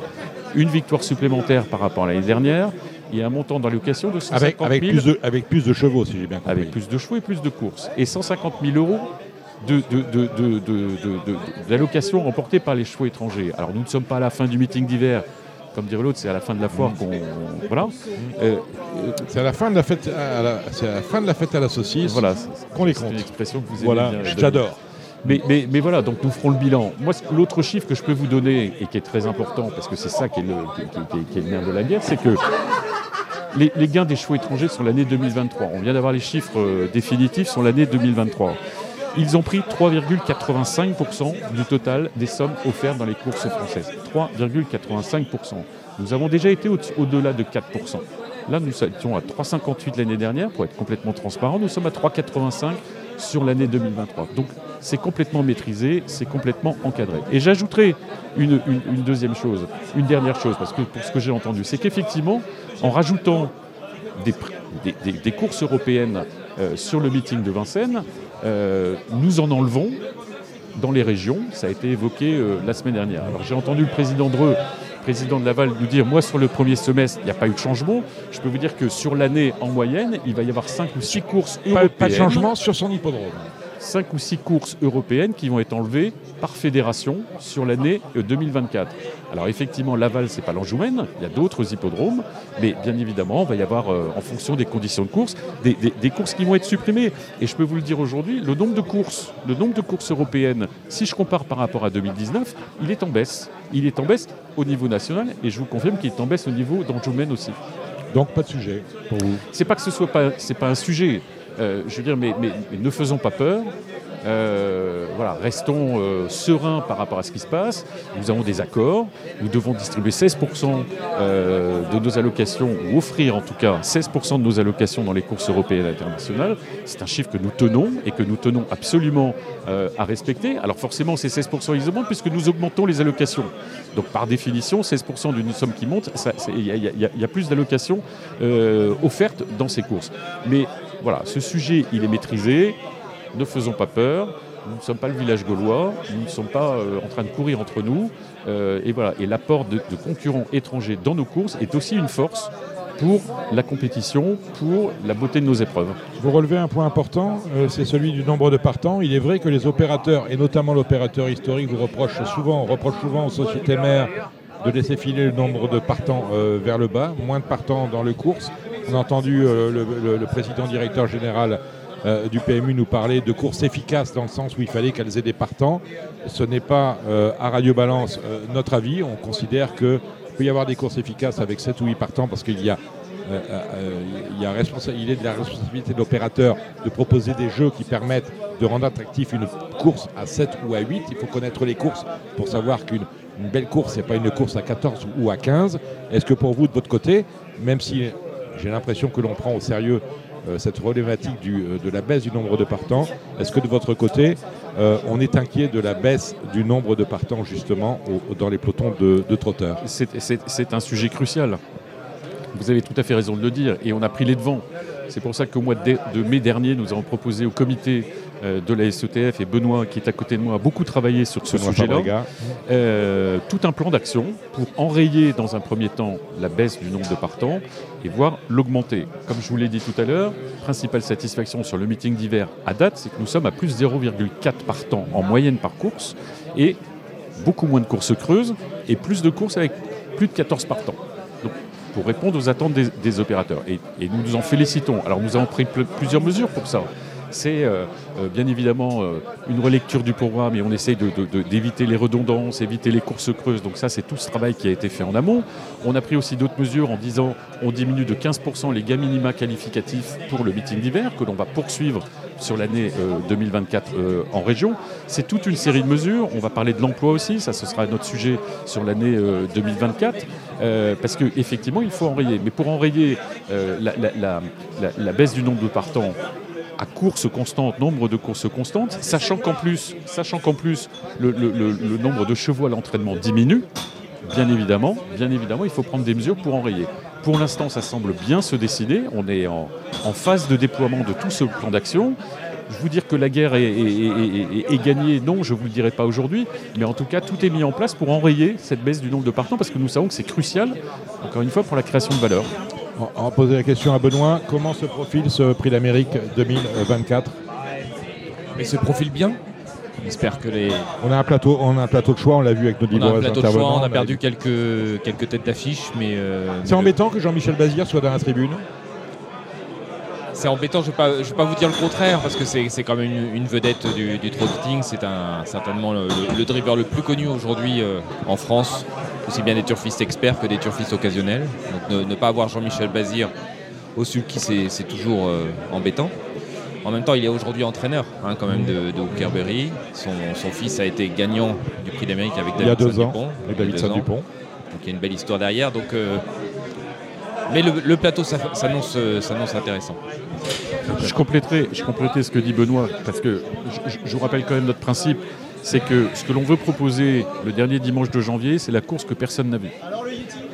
Une victoire supplémentaire par rapport à l'année dernière et un montant d'allocation de 150 avec, avec Plus de, avec plus de chevaux, si j'ai bien compris. Avec plus de chevaux et plus de courses. Et 150 000 euros d'allocation remportée par les chevaux étrangers. Alors nous ne sommes pas à la fin du meeting d'hiver, comme dirait l'autre, c'est à la fin de la foire qu'on. Voilà. Euh, c'est à la fin de la fête à la, c'est à la fin de la fête à la saucisse voilà, qu'on les compte. C'est une expression que vous aimez voilà, J'adore. Mais, mais, mais, voilà, donc nous ferons le bilan. Moi, l'autre chiffre que je peux vous donner, et qui est très important, parce que c'est ça qui est, le, qui, est le nerf de la guerre, c'est que les, les, gains des chevaux étrangers sont l'année 2023. On vient d'avoir les chiffres euh, définitifs sur l'année 2023. Ils ont pris 3,85% du total des sommes offertes dans les courses françaises. 3,85%. Nous avons déjà été au-delà de 4%. Là, nous étions à 3,58 l'année dernière, pour être complètement transparent. Nous sommes à 3,85% sur l'année 2023. Donc, c'est complètement maîtrisé, c'est complètement encadré. Et j'ajouterai une, deuxième chose, une dernière chose, parce que pour ce que j'ai entendu, c'est qu'effectivement, en rajoutant des, courses européennes euh, sur le meeting de Vincennes, nous en enlevons dans les régions. Ça a été évoqué euh, la semaine dernière. Alors j'ai entendu le président Dreux, président de Laval, nous dire moi sur le premier semestre, il n'y a pas eu de changement. Je peux vous dire que sur l'année en moyenne, il va y avoir 5 ou 6 courses européennes. Pas de changement sur son hippodrome. 5 ou 6 courses européennes qui vont être enlevées par fédération sur l'année 2024. Euh, Alors effectivement, Laval, c'est pas l'Anjoumen, il y a d'autres hippodromes, mais bien évidemment, il va y avoir, euh, en fonction des conditions de course, des, courses qui vont être supprimées. Et je peux vous le dire aujourd'hui, le nombre de courses, le nombre de courses européennes, si je compare par rapport à 2019, il est en baisse. Il est en baisse au niveau national, et je vous confirme qu'il est en baisse au niveau d'Anjoumen aussi. Donc pas de sujet pour vous? C'est pas que ce soit pas, c'est pas un sujet. Euh, je veux dire, mais, ne faisons pas peur. Euh, voilà, restons euh, sereins par rapport à ce qui se passe. Nous avons des accords. Nous devons distribuer 16% de nos allocations, ou offrir en tout cas 16% de nos allocations dans les courses européennes et internationales. C'est un chiffre que nous tenons et que nous tenons absolument à respecter. Alors forcément, ces 16% ils augmentent puisque nous augmentons les allocations. Donc par définition, 16% d'une somme qui monte, il y, a plus d'allocations offertes dans ces courses. Mais voilà, ce sujet, il est maîtrisé. Ne faisons pas peur. Nous ne sommes pas le village gaulois. Nous ne sommes pas euh, en train de courir entre nous. Euh, et voilà. L'apport de, concurrents étrangers dans nos courses est aussi une force pour la compétition, pour la beauté de nos épreuves. Vous relevez un point important, euh, c'est celui du nombre de partants. Il est vrai que les opérateurs, et notamment l'opérateur historique, vous reprochent souvent, reproche souvent aux sociétés mères de laisser filer le nombre de partants euh, vers le bas, moins de partants dans le course. On a entendu euh, le, président directeur général du PMU nous parler de courses efficaces dans le sens où il fallait qu'elles aient des partants. Ce n'est pas à Radio Balance notre avis. On considère que peut y avoir des courses efficaces avec 7 ou 8 partants parce qu'il y a euh, euh, est de la responsabilité de l'opérateur de proposer des jeux qui permettent de rendre attractif une course à 7 ou à 8. Il faut connaître les courses pour savoir qu'une belle course, n'est pas une course à 14 ou à 15. Est-ce que pour vous, de votre côté, même si j'ai l'impression que l'on prend au sérieux euh, cette problématique de la baisse du nombre de partants, est-ce que de votre côté, on est inquiet de la baisse du nombre de partants justement dans les pelotons de, de trotteurs C'est un sujet crucial. Vous avez tout à fait raison de le dire, et on a pris les devants. C'est pour ça qu'au mois de, mai dernier, nous avons proposé au comité euh, de la SETF, et Benoît, qui est à côté de moi, a beaucoup travaillé sur ce sujet-là, euh, tout un plan d'action pour enrayer dans un premier temps la baisse du nombre de partants et voir l'augmenter. Comme je vous l'ai dit tout à l'heure, principale satisfaction sur le meeting d'hiver à date, c'est que nous sommes à plus 0,4 partants en moyenne par course, et beaucoup moins de courses creuses, et plus de courses avec plus de 14 partants pour répondre aux attentes des, opérateurs. Et, nous nous en félicitons. Alors nous avons pris plusieurs mesures pour ça c'est euh, euh, bien évidemment euh, une relecture du programme et on essaye d'éviter les redondances, éviter les courses creuses. Donc ça, c'est tout ce travail qui a été fait en amont. On a pris aussi d'autres mesures en disant on diminue de 15% les gains minima qualificatifs pour le meeting d'hiver que l'on va poursuivre sur l'année 2024 en région. C'est toute une série de mesures. On va parler de l'emploi aussi, ça ce sera notre sujet sur l'année 2024, parce qu'effectivement il faut enrayer. Mais pour enrayer la, baisse du nombre de partants, à course constante, nombre de courses constantes, sachant qu'en plus, sachant qu'en plus le, nombre de chevaux à l'entraînement diminue, bien évidemment, bien évidemment, il faut prendre des mesures pour enrayer. Pour l'instant, ça semble bien se décider. On est en, phase de déploiement de tout ce plan d'action. Je vous dire que la guerre est, est, gagnée, non, je ne vous le dirai pas aujourd'hui, mais en tout cas, tout est mis en place pour enrayer cette baisse du nombre de partants parce que nous savons que c'est crucial, encore une fois, pour la création de valeur. On va poser la question à Benoît. Comment se profile ce prix d'Amérique 2024 Il se profile bien. J'espère que les. On a un plateau, on a un plateau de choix, on l'a vu avec nos différents intervenants. On a perdu quelques, quelques têtes d'affiche, mais. Euh, c'est embêtant que Jean-Michel Bazir soit dans la tribune. C'est embêtant, je ne vais, pas vous dire le contraire, parce que c'est quand même une, vedette du, du trotting. C'est certainement le, driver le plus connu aujourd'hui euh, en France aussi bien des turfistes experts que des turfistes occasionnels. Donc ne, pas avoir Jean-Michel Bazir au sulky, c'est toujours euh, embêtant. En même temps, il est aujourd'hui entraîneur hein, quand même de, de Hookerberry. Son, fils a été gagnant du prix d'Amérique avec David Dupont. Dupont. Donc il y a une belle histoire derrière. Donc, euh, mais le, plateau s'annonce intéressant. Je compléterai, ce que dit Benoît, parce que je vous rappelle quand même notre principe c'est que ce que l'on veut proposer le dernier dimanche de janvier, c'est la course que personne n'a vue.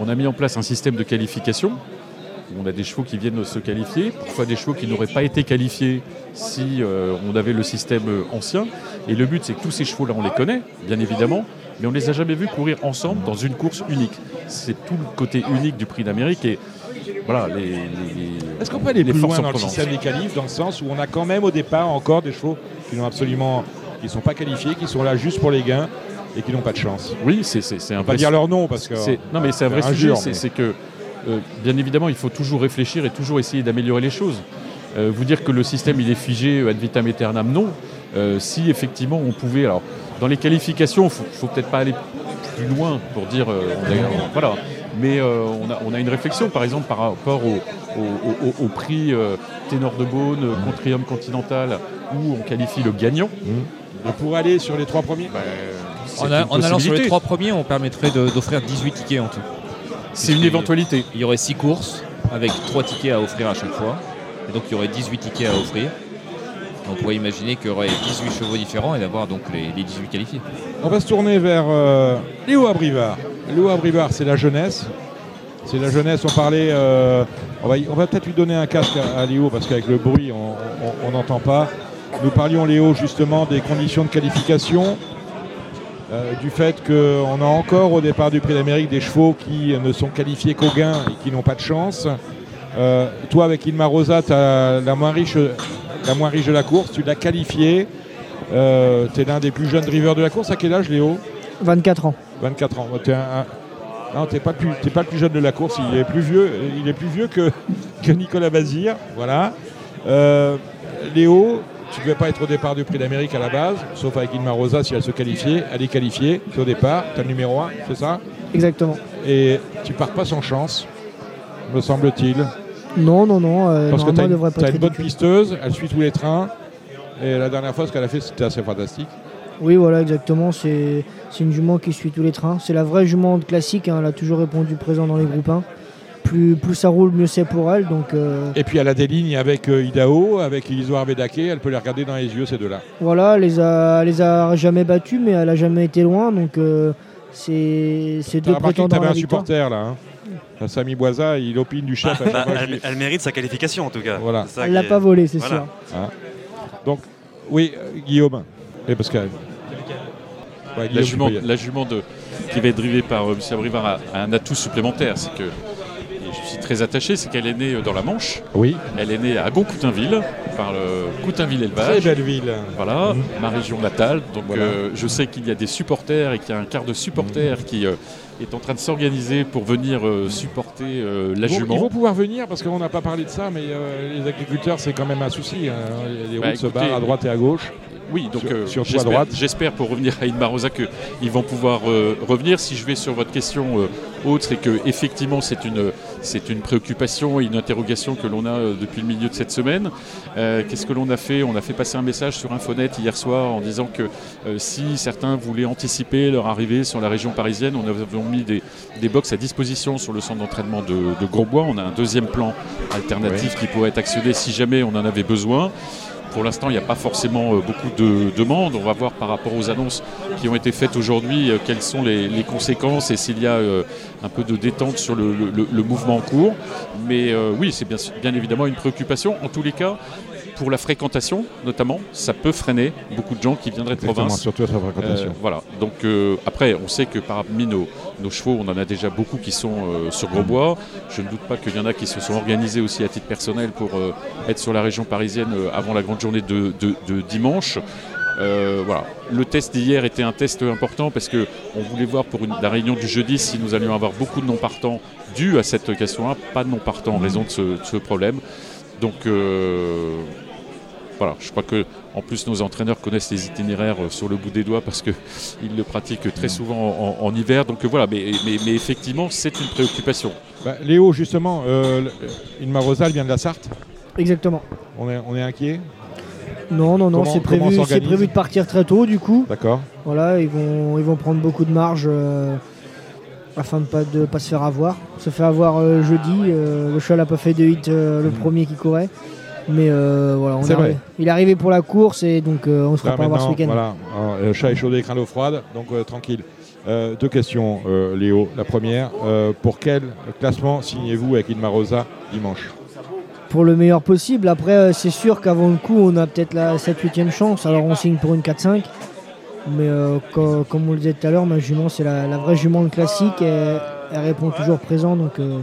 On a mis en place un système de qualification. On a des chevaux qui viennent se qualifier, parfois des chevaux qui n'auraient pas été qualifiés si euh, on avait le système euh, ancien. Et le but, c'est que tous ces chevaux-là, on les connaît, bien évidemment, mais on ne les a jamais vus courir ensemble dans une course unique. C'est tout le côté unique du Prix d'Amérique. Voilà, les, Est-ce qu'on peut aller plus loin dans le système des qualifs, dans le sens où on a quand même au départ encore des chevaux qui n'ont absolument qui ne sont pas qualifiés, qui sont là juste pour les gains et qui n'ont pas de chance. Oui, c'est un pas dire leur nom parce que. Non, mais c'est un vrai sujet. C'est que, euh, bien évidemment, il faut toujours réfléchir et toujours essayer d'améliorer les choses. Euh, vous dire que le système il est figé ad vitam aeternam, non. Euh, si effectivement on pouvait. Alors, dans les qualifications, il faut, faut peut-être pas aller plus loin pour dire. voilà. Mais on, a, on, a, une réflexion, par exemple, par rapport au, prix Ténor de Beaune, Contrium Continental, où on qualifie le gagnant. Mmh pour aller sur les trois premiers bah, En, allant sur les trois premiers, on permettrait d'offrir 18 tickets en tout. C'est une éventualité. Il y aurait 6 courses avec 3 tickets à offrir à chaque fois. Et donc il y aurait 18 tickets à offrir. On pourrait imaginer qu'il y aurait 18 chevaux différents et d'avoir donc les, 18 qualifiés. On va se tourner vers euh, Léo Abrivard. Léo Abrivard, c'est la jeunesse. C'est la jeunesse, on parlait. Euh, on va, peut-être lui donner un casque à, Léo parce qu'avec le bruit, on n'entend pas. Nous parlions, Léo, justement des conditions de qualification. euh, du fait qu'on a encore au départ du Prix d'Amérique des chevaux qui ne sont qualifiés qu'au gain et qui n'ont pas de chance. Euh, toi, avec Ilma Rosa, tu la moins, riche, la moins riche de la course, tu l'as qualifié. tu es l'un des plus jeunes drivers de la course. À quel âge, Léo? 24 ans. 24 ans. Tu Non, pas, pas, le plus jeune de la course. Il est plus vieux, il est plus vieux que, que Nicolas Bazir. Voilà. Léo, tu ne devais pas être au départ du Prix d'Amérique à la base, sauf avec Ilma Rosa si elle se qualifiait. Elle est qualifiée, tu au départ, tu as le numéro 1, c'est ça? Exactement. Et tu pars pas sans chance, me semble-t-il. Non, non, non. Euh, Parce que tu as, une bonne pisteuse, elle suit tous les trains. Et la dernière fois, ce qu'elle a fait, c'était assez fantastique. Oui, voilà, exactement. C'est une jument qui suit tous les trains. C'est la vraie jument classique. Hein. Elle a toujours répondu présent dans les groupes 1 plus, ça roule, mieux c'est pour elle. Donc, euh, Et puis elle a des lignes avec euh, Idao, avec Isoar Vedake, elle peut les regarder dans les yeux ces deux-là. Voilà, elle les a, les a jamais battues, mais elle a jamais été loin. Donc euh, c'est deux prétendants. Tu avais un supporter là. Hein. Samy Boisa, il opine du chef. Bah, elle, mérite sa qualification en tout cas. Voilà. Elle l'a pas volé, c'est sûr. Hein. Donc, oui, Guillaume. Et Pascal. La, jument, la jument de, qui va être drivée par M. Abrivard a un atout supplémentaire, c'est que très attachée, c'est qu'elle est née dans la Manche. Oui. Elle est née à Gon-Coutainville, par le Coutainville élevage. Très belle ville. Voilà, mhm. ma région natale. Donc euh, je sais qu'il y a des supporters et qu'il y a un quart de supporters mhm. qui euh, est en train de s'organiser pour venir euh, supporter la jument. Ils vont pouvoir venir parce qu'on n'a pas parlé de ça, mais les agriculteurs c'est quand même un souci. Hein. Les bah, routes se barrent à droite et à gauche. Oui, donc j'espère pour revenir à Inma Rosa qu'ils vont pouvoir revenir. Si je vais sur votre question autre, c'est que effectivement c'est une c'est une préoccupation et une interrogation que l'on a euh, depuis le milieu de cette semaine. Euh, qu'est-ce que l'on a fait? On a fait passer un message sur Infonet hier soir en disant que euh, si certains voulaient anticiper leur arrivée sur la région parisienne, on avait mis des, des box à disposition sur le centre d'entraînement de, de Grosbois. On a un deuxième plan alternatif qui pourrait être actionné si jamais on en avait besoin. Pour l'instant, il n'y a pas forcément euh, beaucoup de demandes. On va voir par rapport aux annonces qui ont été faites aujourd'hui euh, quelles sont les, conséquences et s'il y a euh, un peu de détente sur le, mouvement en cours. Mais oui, c'est bien, bien évidemment une préoccupation. En tous les cas, pour la fréquentation, notamment, ça peut freiner beaucoup de gens qui viendraient de province. Surtout la fréquentation. voilà. Donc après, on sait que parmi nos, nos, chevaux, on en a déjà beaucoup qui sont sur Grosbois. Je ne doute pas qu'il y en a qui se sont organisés aussi à titre personnel pour être sur la région parisienne avant la grande journée de, dimanche. Euh, voilà. Le test d'hier était un test important parce qu'on voulait voir pour la réunion du jeudi si nous allions avoir beaucoup de non-partants dus à cette question 1, pas de non-partants en raison de ce, problème. Donc euh, voilà, je crois que en plus nos entraîneurs connaissent les itinéraires euh, sur le bout des doigts parce qu'ils le pratiquent très souvent en, hiver. Donc voilà, mais, mais, effectivement c'est une préoccupation. Bah, Léo, justement, euh, Ilma Rosal vient de la Sarthe Exactement. On est, on est inquiet? Non, non, non, c'est prévu, prévu de partir très tôt du coup. D'accord. Voilà, ils vont, ils vont prendre beaucoup de marge euh, afin de ne pas, pas se faire avoir. Se fait avoir euh, jeudi, euh, le cheval n'a pas fait de hit le hmm. premier qui courait. Mais voilà, on il est arrivé pour la course et donc on se fera pas avoir ce week-end. Voilà, le chat est chaud des l'eau froide, donc tranquille. deux questions, Léo. La première, pour quel classement signez-vous avec Ilma Rosa dimanche? Pour le meilleur possible. Après, euh, c'est sûr qu'avant le coup, on a peut-être la 7-8e chance. Alors on signe pour une 4-5. Mais euh, comme, on le disait tout à l'heure, ma jument, c'est la, vraie jument classique. Et, elle répond toujours présent. Donc euh,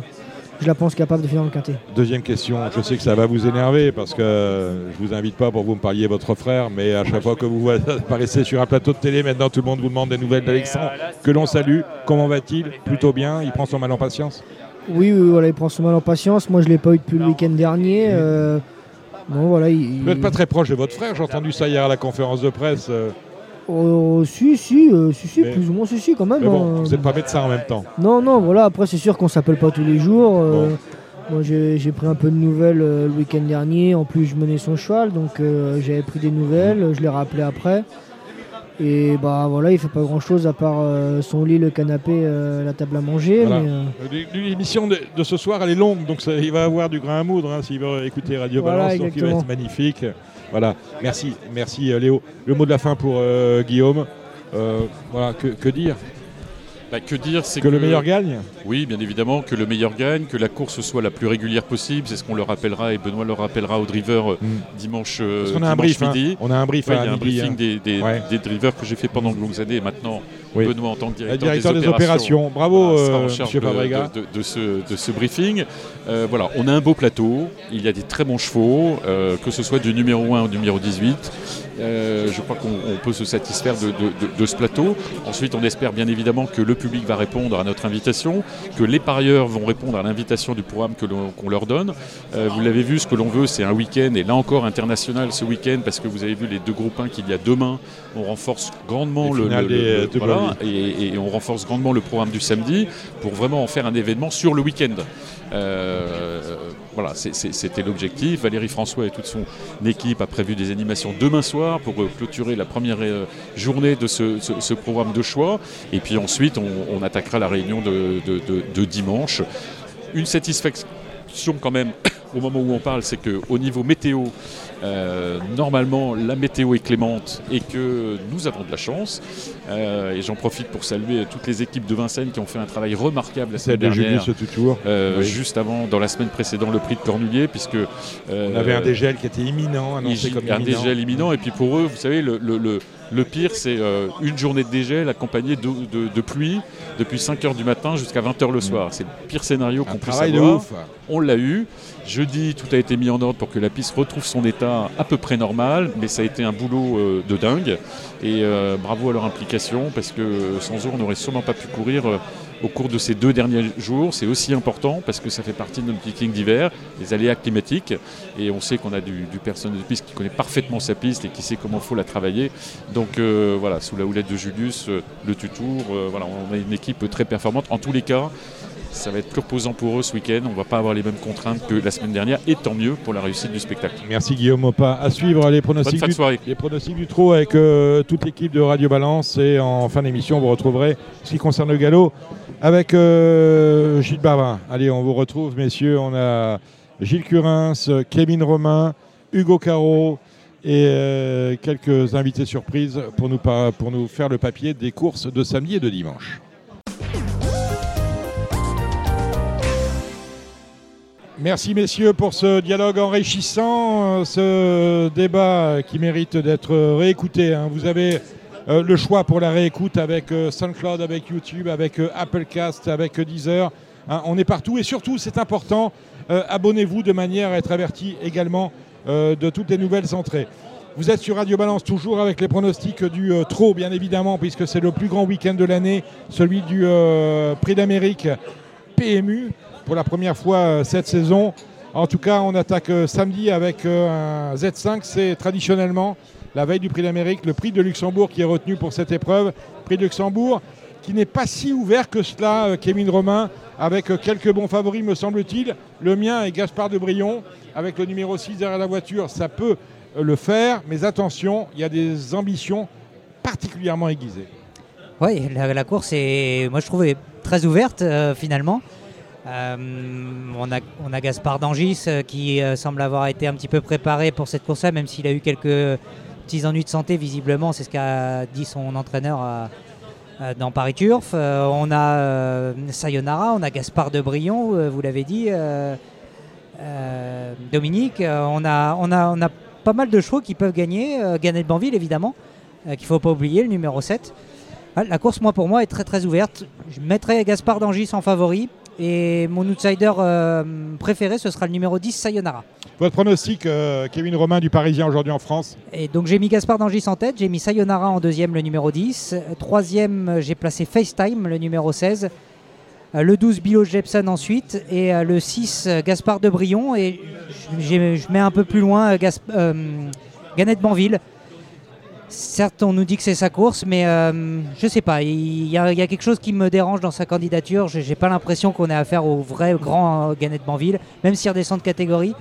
je la pense capable de finir le quintet. Deuxième question, je sais que ça va vous énerver parce que je vous invite pas pour vous me parliez votre frère, mais à chaque fois que vous apparaissez sur un plateau de télé, maintenant tout le monde vous demande des nouvelles d'Alexandre, que l'on salue. Comment va-t-il? Plutôt bien, il prend son mal en patience? Oui, voilà, il prend son mal en patience. Moi, je ne l'ai pas eu depuis le week-end dernier. Euh, voilà, il, Vous n'êtes pas très proche de votre frère, j'ai entendu ça hier à la conférence de presse. Euh. Oh, si, si, euh, si, si plus ou moins, si, si, quand même. Bon, hein. Vous n'êtes pas médecin en même temps. Non, non, voilà, après, c'est sûr qu'on ne s'appelle pas tous les jours. Moi, j'ai pris un peu de nouvelles le week-end dernier. En plus, je menais son cheval, donc j'avais pris des nouvelles. Je l'ai rappelé après. Et bah voilà, il fait pas grand chose à part euh, son lit, le canapé, euh, la table à manger. Euh, l'émission de, ce soir, elle est longue, donc il va avoir du grain à moudre hein, s'il veut écouter Radio Balance, donc il va être magnifique. Voilà, merci, merci Léo. Le mot de la fin pour Guillaume. voilà, que, dire? Bah, que dire, c'est que, le meilleur gagne? Oui, bien évidemment, que le meilleur gagne, que la course soit la plus régulière possible. C'est ce qu'on le rappellera et Benoît le rappellera au driver euh, Mm. dimanche, euh, qu'on a un hein. On a un brief Ouais, à Il y a un briefing hein. des, des- Ouais. des drivers que j'ai fait pendant de longues années. Et maintenant, Oui. Benoît, en tant que directeur, directeur des des, opérations. Bravo, en euh, monsieur de, Fabrega. de- de- de ce, de ce briefing. Euh, voilà, on a un beau plateau. Il y a des très bons chevaux, euh, que ce soit du numéro 1 au numéro 18. Euh, je crois qu'on on peut se satisfaire de, ce plateau. Ensuite, on espère bien évidemment que le public va répondre à notre invitation, que les parieurs vont répondre à l'invitation du programme qu'on leur donne. Vous l'avez vu, ce que l'on veut, c'est un week-end, et là encore international ce week-end, parce que vous avez vu les deux groupes 1 qu'il y a demain. On renforce grandement Les le, le- vie. et, on renforce grandement le programme du samedi pour vraiment en faire un événement sur le week-end. Euh, voilà, c'était l'objectif. Valérie François et toute son équipe a prévu des animations demain soir pour clôturer la première euh, journée de ce, programme de choix. Et puis ensuite, on, attaquera la réunion de dimanche. Une satisfaction quand même au moment où on parle, c'est qu'au niveau météo, euh, normalement la météo est clémente et que nous avons de la chance. Euh, et j'en profite pour saluer toutes les équipes de Vincennes qui ont fait un travail remarquable la semaine de dernière. Julius Tutour. Euh, Oui. Juste avant, dans la semaine précédente, le prix de Cornulier, puisque On avait un dégel qui était imminent, annoncé comme un imminent. dégel imminent. Et puis pour eux, vous savez, le, le- le- le pire, c'est euh, une journée de dégel accompagnée de, de- de pluie depuis 5h du matin jusqu'à 20h le soir. C'est le pire scénario qu'on puisse avoir. ouf. On l'a eu. Jeudi, tout a été mis en ordre pour que la piste retrouve son état à peu près normal, mais ça a été un boulot euh, de dingue. Et euh, bravo à leur implication, parce que sans eux, on n'aurait sûrement pas pu courir au cours de ces deux derniers jours. C'est aussi important parce que ça fait partie de notre meeting d'hiver, les aléas climatiques. Et on sait qu'on a du, du personnel de piste qui connaît parfaitement sa piste et qui sait comment il faut la travailler. Donc euh, voilà, sous la houlette de Julius, euh, le tutour, euh, voilà, on a une équipe très performante. En tous les cas, ça va être plus reposant pour eux ce week-end. On ne va pas avoir les mêmes contraintes que la semaine dernière, et tant mieux pour la réussite du spectacle. Merci Guillaume Mopa. À suivre les pronostics, du, les pronostics du trot avec euh, toute l'équipe de Radio Balance. Et en fin d'émission, vous retrouverez ce qui concerne le galop avec euh, Gilles Barvin. Allez, on vous retrouve, messieurs. On a Gilles Curins, Kevin Romain, Hugo Caro et euh, quelques invités surprises pour nous, pour nous faire le papier des courses de samedi et de dimanche. Merci messieurs pour ce dialogue enrichissant, euh, ce débat qui mérite d'être réécouté. hein. Vous avez euh, le choix pour la réécoute avec euh, SoundCloud, avec YouTube, avec Applecast, avec Deezer. Hein, on est partout et surtout, c'est important, abonnez-vous de manière à être averti également de toutes les nouvelles entrées. Vous êtes sur Radio Balance toujours avec les pronostics du trot, bien évidemment, puisque c'est le plus grand week-end de l'année, celui du Prix d'Amérique PMU pour la première fois euh, cette saison. En tout cas, on attaque euh, samedi avec euh, un Z5. C'est traditionnellement la veille du Prix d'Amérique, le Prix de Luxembourg qui est retenu pour cette épreuve. Prix de Luxembourg qui n'est pas si ouvert que cela, Kevin Romain, avec quelques bons favoris, me semble-t-il. Le mien est Gaspard de Brion, avec le numéro 6 derrière la voiture. Ça peut le faire, mais attention, il y a des ambitions particulièrement aiguisées. Oui, la, course est, moi je trouve, est très ouverte finalement. Euh, on, a, Gaspard Dangis euh, qui euh, semble avoir été un petit peu préparé pour cette course-là, même s'il a eu quelques petits ennuis de santé visiblement, c'est ce qu'a dit son entraîneur dans Paris Turf. On a Sayonara, on a Gaspard de Brion, vous l'avez dit, Dominique. On, a, pas mal de chevaux qui peuvent gagner. De Banville évidemment, qu'il ne faut pas oublier, le numéro 7. Ah, La course, moi, pour moi, est très très ouverte. Je mettrai Gaspard d'Angis en favori. Et mon outsider euh, préféré, ce sera le numéro 10, Sayonara. Votre pronostic, euh, Kevin Romain du Parisien aujourd'hui en France? Et donc j'ai mis Gaspard d'Angis en tête, j'ai mis Sayonara en deuxième, le numéro 10. Euh, Troisième, j'ai placé FaceTime, le numéro 16. Euh, Le 12, Bilo Jepson ensuite. Et le 6, euh, Gaspard de Brion. Et je mets un peu plus loin de Banville. Certes, on nous dit que c'est sa course, mais euh, je sais pas. Il y, a, quelque chose qui me dérange dans sa candidature. J'ai j'ai pas l'impression qu'on ait affaire au vrai grand euh, Ganet de Banville, même s'il redescend de catégorie.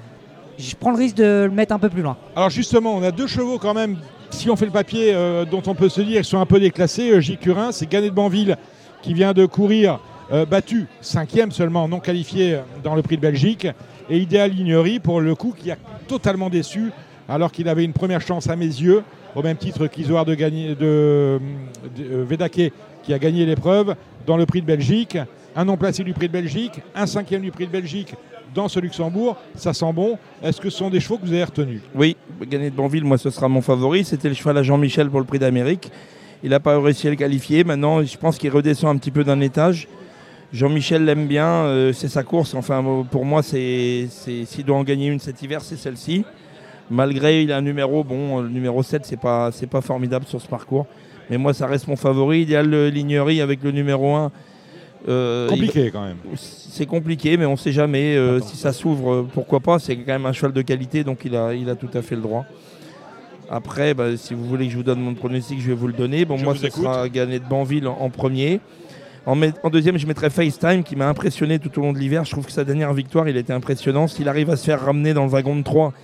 Je prends le risque de le mettre un peu plus loin. Alors justement, on a deux chevaux quand même, si on fait le papier, euh, dont on peut se dire qu'ils sont un peu déclassés. Euh, Gilles Curin, c'est Ganet de Banville qui vient de courir, battu, cinquième seulement, non qualifié dans le prix de Belgique. Et Idéal Lignery, pour le coup, qui a totalement déçu alors qu'il avait une première chance à mes yeux, au même titre qu'Isoard de, gagner, de, de Vedake qui a gagné l'épreuve dans le prix de Belgique. Un non placé du prix de Belgique, un cinquième du prix de Belgique dans ce Luxembourg. Ça sent bon. Est-ce que ce sont des chevaux que vous avez retenus? Oui, gagner de Banville, moi, ce sera mon favori. C'était le cheval à Jean-Michel pour le prix d'Amérique. Il n'a pas réussi à le qualifier. Maintenant, je pense qu'il redescend un petit peu d'un étage. Jean-Michel l'aime bien, euh, c'est sa course. Enfin, pour moi, s'il doit en gagner une cet hiver, c'est celle-ci. Malgré il a un numéro, bon, le numéro 7, c'est pas, c'est pas formidable sur ce parcours. Mais moi, ça reste mon favori. Il y a le Lignerie avec le numéro 1. Euh, compliqué quand même. C'est compliqué, mais on ne sait jamais. Euh, si ça s'ouvre, pourquoi pas. C'est quand même un cheval de qualité, donc il a, il a tout à fait le droit. Après, bah, si vous voulez que je vous donne mon pronostic, je vais vous le donner. Bon, moi, ce sera gagné de Banville en, premier. En, en, deuxième, je mettrai FaceTime qui m'a impressionné tout au long de l'hiver. Je trouve que sa dernière victoire, il était impressionnant. S'il arrive à se faire ramener dans le wagon de 3,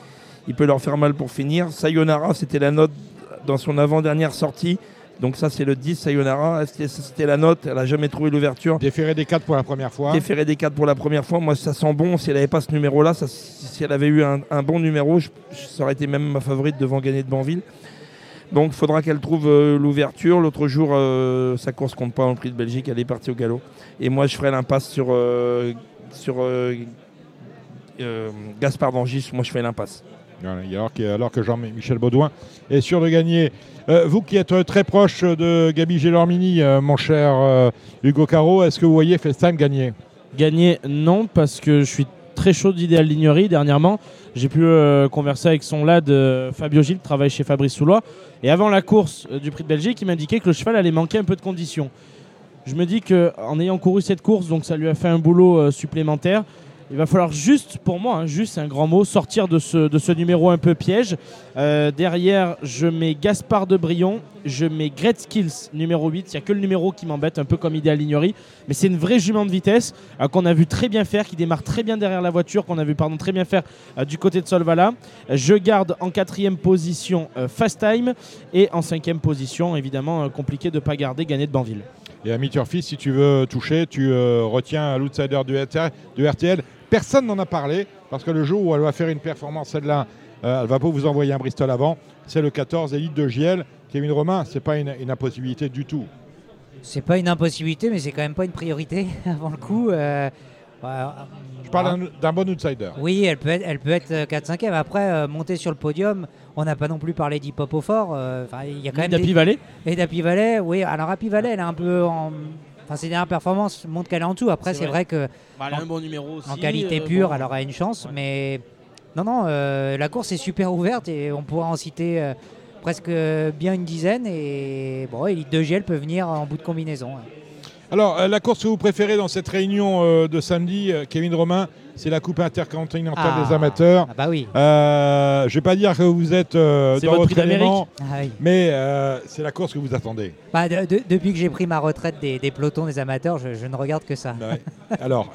il peut leur faire mal pour finir. Sayonara, c'était la note dans son avant-dernière sortie. Donc ça c'est le 10 Sayonara, c'était la note, elle n'a jamais trouvé l'ouverture. Déféré des 4 pour la première fois. Déféré des 4 pour la première fois, moi ça sent bon, si elle n'avait pas ce numéro là, si elle avait eu un, bon numéro, ça aurait été même ma favorite devant gagner de Banville. Donc il faudra qu'elle trouve euh, l'ouverture. L'autre jour, euh, sa course compte pas en prix de Belgique, elle est partie au galop. Et moi je ferai l'impasse sur, euh, sur Gaspard d'Angis, moi je fais l'impasse. Alors que, Jean-Michel Baudouin est sûr de gagner. Euh, vous qui êtes euh, très proche de Gabi Gélormini, euh, mon cher Hugo Caro, est-ce que vous voyez FaceTime gagner? Gagner, non, parce que je suis très chaud d'idéal lignerie dernièrement. J'ai pu converser avec son lad Fabio Gilles, qui travaille chez Fabrice Soulois. Et avant la course du Prix de Belgique, il m'indiquait que le cheval allait manquer un peu de conditions. Je me dis qu'en ayant couru cette course, donc ça lui a fait un boulot supplémentaire. Il va falloir juste, pour moi, hein, juste un grand mot, sortir de ce, numéro un peu piège. Euh, derrière, je mets Gaspard de Brion, je mets Great Skills numéro 8. Il n'y a que le numéro qui m'embête, un peu comme Idéal Lignerie. Mais c'est une vraie jument de vitesse euh, qu'on a vu très bien faire, qui démarre très bien derrière la voiture, qu'on a vu pardon, très bien faire euh, du côté de Solvala. Je garde en quatrième position Fast Time et en cinquième position, évidemment, compliqué de ne pas garder Gagné de Banville. Et à Turfi, si tu veux toucher, tu retiens l'outsider du, du RTL Personne n'en a parlé parce que le jour où elle va faire une performance, celle-là, euh, elle va pas vous envoyer un Bristol avant. C'est le 14 Elite de Giel. Kevin Romain, c'est pas une, impossibilité du tout. C'est pas une impossibilité, mais c'est quand même pas une priorité avant le coup. Euh, Je parle d'un bon outsider. Oui, elle peut être, elle peut être 4-5e. Euh, Après, monter sur le podium, on n'a pas non plus parlé d'Hip-Hop au fort. Il y a quand même d'Api Valley Et d'Api Valley, oui. Alors, Happy Valley, elle est un peu en Enfin, ses dernières performances montrent qu'elle est en tout. Après, c'est vrai. que. Bah, elle a un bon numéro aussi. En qualité euh, pure, elle aura une chance. Mais non, non, euh, la course est super ouverte et on pourra en citer euh, presque bien une dizaine. Et bon, Elite de Giel peut venir en bout de combinaison. Alors, la course que vous préférez dans cette réunion de samedi, Kevin Romain, c'est la Coupe intercontinentale des ah. amateurs. Ah bah oui. Euh, je ne vais pas dire que vous êtes euh, dans votre, élément, ah mais euh, c'est la course que vous attendez. Bah, depuis que j'ai pris ma retraite des, pelotons des amateurs, je, ne regarde que ça. Bah Alors,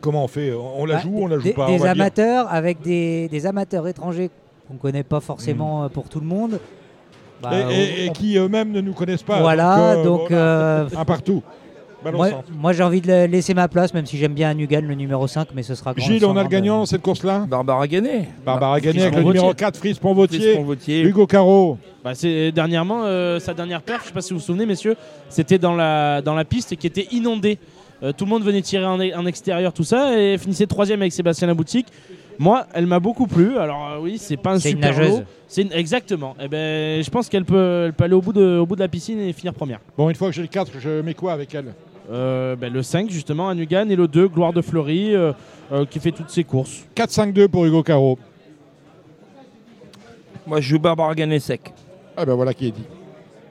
comment on fait? On la bah, joue ou on la joue des, pas? Des amateurs avec des, amateurs étrangers qu'on ne connaît pas forcément hmm. pour tout le monde. et, qui eux-mêmes ne nous connaissent pas. Voilà, donc. un partout. Moi, j'ai envie de laisser ma place, même si j'aime bien Nugan, le numéro 5, mais ce sera Gilles, on a le gagnant dans cette course-là Barbara Gagné. Barbara Gagné avec le numéro 4, Frise Ponvautier. Hugo Caro. Bah, dernièrement, euh, sa dernière perf, je ne sais pas si vous vous souvenez, messieurs, c'était dans la, dans la piste qui était inondée. Euh, tout le monde venait tirer en, extérieur, tout ça, et finissait troisième avec Sébastien Laboutique. Moi, elle m'a beaucoup plu. Alors euh, oui, c'est pas un super lot. C'est exactement. Et eh ben, je pense qu'elle peut, elle peut aller au bout de, au bout de la piscine et finir première. Bon, une fois que j'ai le 4, je mets quoi avec elle? Euh, ben, le 5 justement à Nugan et le 2 Gloire de Fleury euh, euh, qui fait toutes ses courses. 4-5-2 pour Hugo Caro. Moi je joue Barbara Ganet sec. Ah ben voilà qui est dit.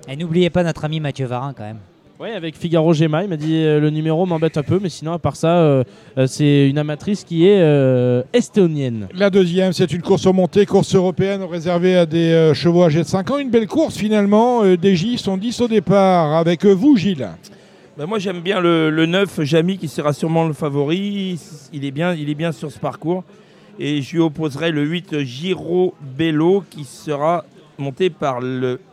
Et n'oubliez pas notre ami Mathieu Varin quand même. Oui, avec Figaro Gemma, il m'a dit le numéro m'embête un peu, mais sinon, à part ça, c'est une amatrice qui est estonienne. La deuxième, c'est une course au montée, course européenne réservée à des chevaux âgés de 5 ans. Une belle course finalement. des J sont 10 au départ. Avec vous, Gilles ben, moi j'aime bien le, 9, Jamy, qui sera sûrement le favori. Il est bien, il est bien sur ce parcours. Et je lui opposerai le 8, Giro Bello, qui sera monté par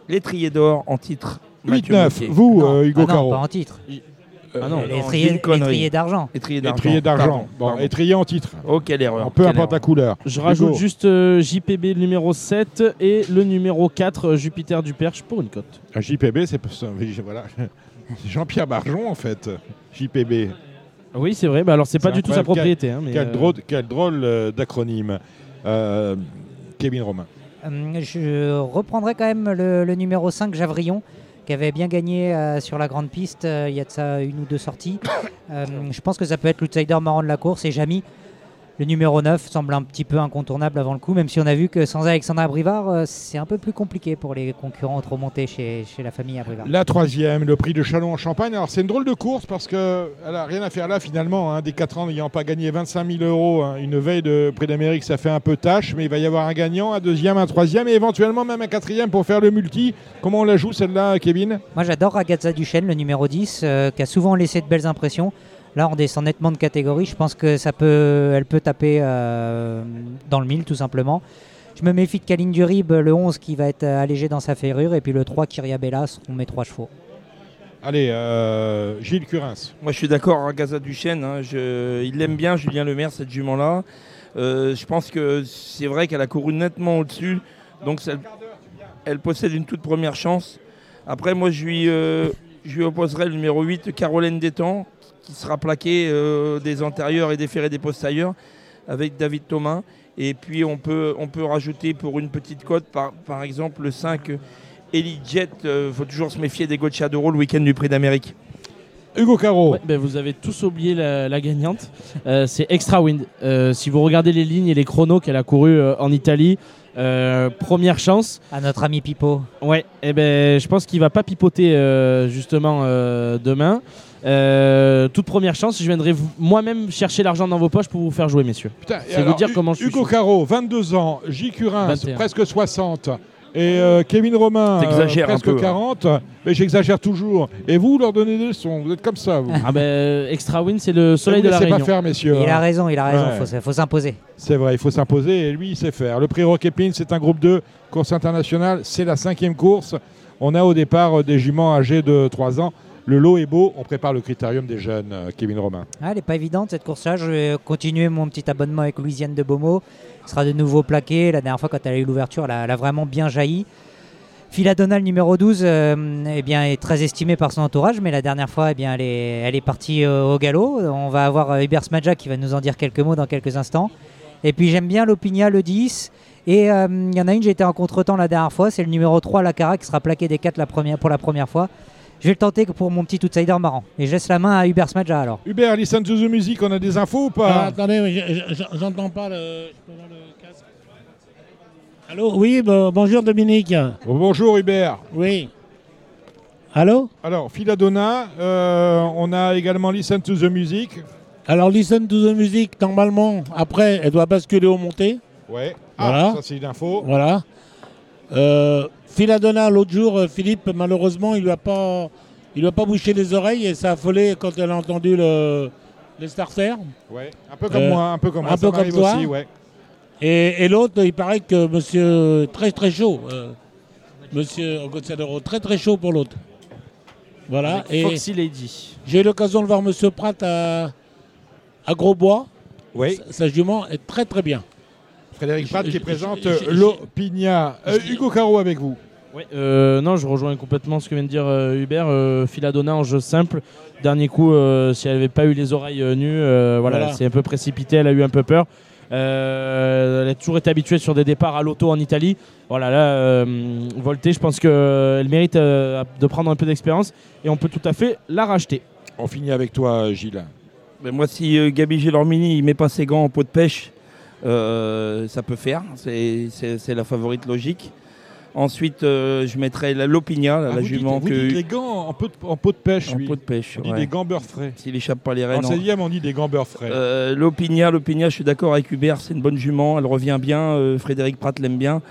l'étrier d'or en titre. 8-9, vous, euh, Hugo ah Caro. pas en titre. Ah non, l'étrier- J'ai une connerie. l'étrier d'argent. Étrier d'argent. Étrier d'argent. Bon, étrier en titre. Oh, quelle erreur. Peu quelle importe la couleur. Je rajoute Hugo. juste euh, JPB numéro 7 et le numéro 4 euh, Jupiter du Perche pour une cote. Un JPB, c'est oui, voilà. C'est Jean-Pierre Barjon, en fait. JPB. Oui, c'est vrai. Bah, alors, c'est pas du tout sa propriété. hein, mais, Quel euh, drôle, quel drôle euh, d'acronyme. Euh, Kevin Romain. Je reprendrai quand même le, le numéro 5, Javrillon, qui avait bien gagné euh, sur la grande piste euh, il y a de ça une ou deux sorties. Euh, je pense que ça peut être l'outsider marrant de la course et Jamy. Le numéro 9 semble un petit peu incontournable avant le coup, même si on a vu que sans Alexandra Brivard, euh, c'est un peu plus compliqué pour les concurrents trop montés chez, chez la famille Abrivard. La troisième, le prix de Chalon en Champagne. Alors c'est une drôle de course parce qu'elle n'a rien à faire là finalement. hein. Des 4 ans n'ayant pas gagné 25 000 euros, hein. une veille de prix d'Amérique, ça fait un peu tâche, mais il va y avoir un gagnant, un deuxième, un troisième et éventuellement même un quatrième pour faire le multi. Comment on la joue celle-là, Kevin? Moi j'adore Ragazza Duchesne, le numéro 10, euh, qui a souvent laissé de belles impressions. Là on descend nettement de catégorie, je pense que ça peut, elle peut taper euh, dans le 1000 tout simplement. Je me méfie de Kaline Durib, le 11 qui va être allégé dans sa ferrure, et puis le 3 Kyria Bella seront mes trois chevaux. Allez, euh, Gilles Curins. Moi, je suis d'accord, à Gaza Duchesne. hein, je- il l'aime bien, Julien Lemaire, cette jument-là. Euh, je pense que c'est vrai qu'elle a couru nettement au-dessus. Donc, ça- elle possède une toute première chance. Après, moi, je lui, euh, je lui opposerai le numéro 8, Caroline Détang, qui sera plaqué euh, des antérieurs et des ferrés des postérieurs avec David Thomas. Et puis, on peut, rajouter pour une petite cote, par, exemple, le 5, Elite Jet. Il faut toujours se méfier des Gocciadoro le week-end du Prix d'Amérique. Hugo Caro. Ouais, ben, vous avez tous oublié la, la gagnante. Euh, c'est Extra Wind. Euh, si vous regardez les lignes et les chronos qu'elle a couru euh, en Italie, euh, première chance. À notre ami Pipo. Ouais, et ben, je pense qu'il va pas pipoter euh, justement euh, demain. Euh, toute première chance, je viendrai moi-même chercher l'argent dans vos poches pour vous faire jouer, messieurs. C'est vous alors, dire comment je suis. Hugo Caro, 22 ans, J. Curins, 21. presque 60. Et euh, Kevin Romain, un presque peu, hein. 40. Mais j'exagère toujours. Et vous, leur donnez des leçons. Vous êtes comme ça, vous. Ah ben, Extra Win, c'est le soleil vous de la Réunion. pas faire, messieurs. Il a hein. raison, il a raison, Ouais. faut, s'imposer. C'est vrai, il faut s'imposer et lui, il sait faire. Le prix Rocket Pin, c'est un groupe 2, course internationale, c'est la cinquième course. On a au départ euh, des juments âgés de 3 ans. Le lot est beau, on prépare le critérium des jeunes, euh, Kevin Romain. Ah, elle n'est pas évidente cette course-là. Je vais continuer mon petit abonnement avec Louisiane de Beaumont. Il sera de nouveau plaqué. La dernière fois, quand elle a eu l'ouverture, elle, a- elle vraiment bien jailli. Philadona, le numéro 12, euh, eh bien, est très estimé par son entourage, mais la dernière fois, eh elle, est, elle partie euh, au galop. On va avoir euh, Hubert Smadja qui va nous en dire quelques mots dans quelques instants. Et puis j'aime bien l'Opinia, le 10. Et il y en a une, j'étais en contre-temps la dernière fois, c'est le numéro 3, la Cara, qui sera plaqué des 4 la première, pour la première fois. Je vais le tenter pour mon petit outsider marrant. Et je laisse la main à Hubert Smadja alors. Hubert, listen to the music, on a des infos ou pas Ah, attendez, j'entends pas le. je peux le casque Allô Oui, bon- bonjour Dominique. Oh, bonjour Hubert. Oui. Allô Alors, Philadona, euh, on a également Listen to the Music. Alors, Listen to the Music, normalement, après, elle doit basculer au monté. Ouais. Ah, Voilà. ça c'est une info. Voilà. Euh, Philadona, l'autre jour, euh, Philippe, malheureusement, il lui a pas, il lui a pas bouché les oreilles et ça a affolé quand elle a entendu le, les starters. Ouais. Un peu comme moi, un peu comme moi, Un ça peu comme toi. aussi, ouais. Et, et l'autre, il paraît que monsieur très très chaud, euh, monsieur Gozadero, très très chaud pour l'autre. Voilà. Avec Et Foxy Lady. J'ai eu l'occasion de voir monsieur Pratt à, à Grosbois. Oui. Sa, sa jument est très très bien. Frédéric Pratt qui je- présente l'Opigna. Euh, Hugo Caro avec vous. Ouais, euh, non, je rejoins complètement ce que vient de dire euh, Hubert. Euh, Philadona en jeu simple. Dernier coup, euh, si elle n'avait pas eu les oreilles euh, nues, euh, voilà, Voilà. elle s'est un peu précipitée, elle a eu un peu peur. Euh, elle a toujours été habituée sur des départs à l'auto en Italie. Voilà, là, euh, Volté, je pense qu'elle mérite euh, de prendre un peu d'expérience et on peut tout à fait la racheter. On finit avec toi, Gilles. Ben, moi, si euh, Gabi Gélormini il met pas ses gants en peau de pêche, euh, ça peut faire. C'est la favorite logique. Ensuite, euh, je mettrai la Lopigna, la, Ah, la vous dites- jument vous dites les gants en pot de, en pot de pêche, En lui. peau de pêche. On dit ouais. des gants beurre frais. S'il échappe pas les En rênes. non. 16e, on dit des gants beurre frais. Euh, je suis d'accord avec Hubert, c'est une bonne jument, elle revient bien, euh, Frédéric Pratt l'aime bien.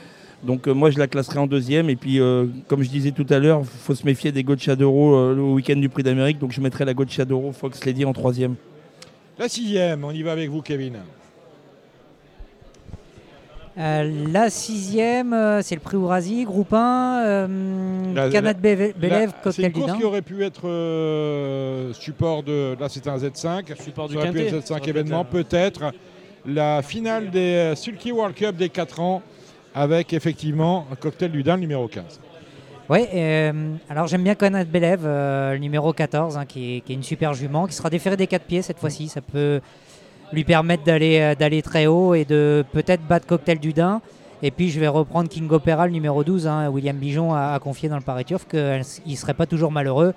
Donc euh, moi je la classerai en deuxième et puis comme je disais tout à l'heure, il faut se méfier des Gocciadoro le week-end du Prix d'Amérique, donc je mettrai la Gocciadoro Fox Lady en troisième. La sixième, on y va avec vous, Kevin. Euh, la sixième, euh, c'est le prix Ourasi, groupe 1, euh, La- Canad la- Bélève, Cocktail une du qui aurait pu être euh, support de. Là, c'était un Z5. Support du Ça aurait pu être Ça Z5 aurait pu événement, être, peut-être. La finale des Sulky World Cup des 4 ans, avec effectivement un cocktail du Dain numéro 15. Oui, alors j'aime bien Canad Bélève, euh, le numéro 14, hein, qui, est, qui est une super jument, qui sera déféré des 4 pieds cette fois-ci. Ça peut lui permettre d'aller euh, d'aller très haut et de peut-être battre Cocktail du Dain. Et puis je vais reprendre King Opera, le numéro 12. hein. William Bijon a, a confié dans le Paris Turf qu'il ne serait pas toujours malheureux.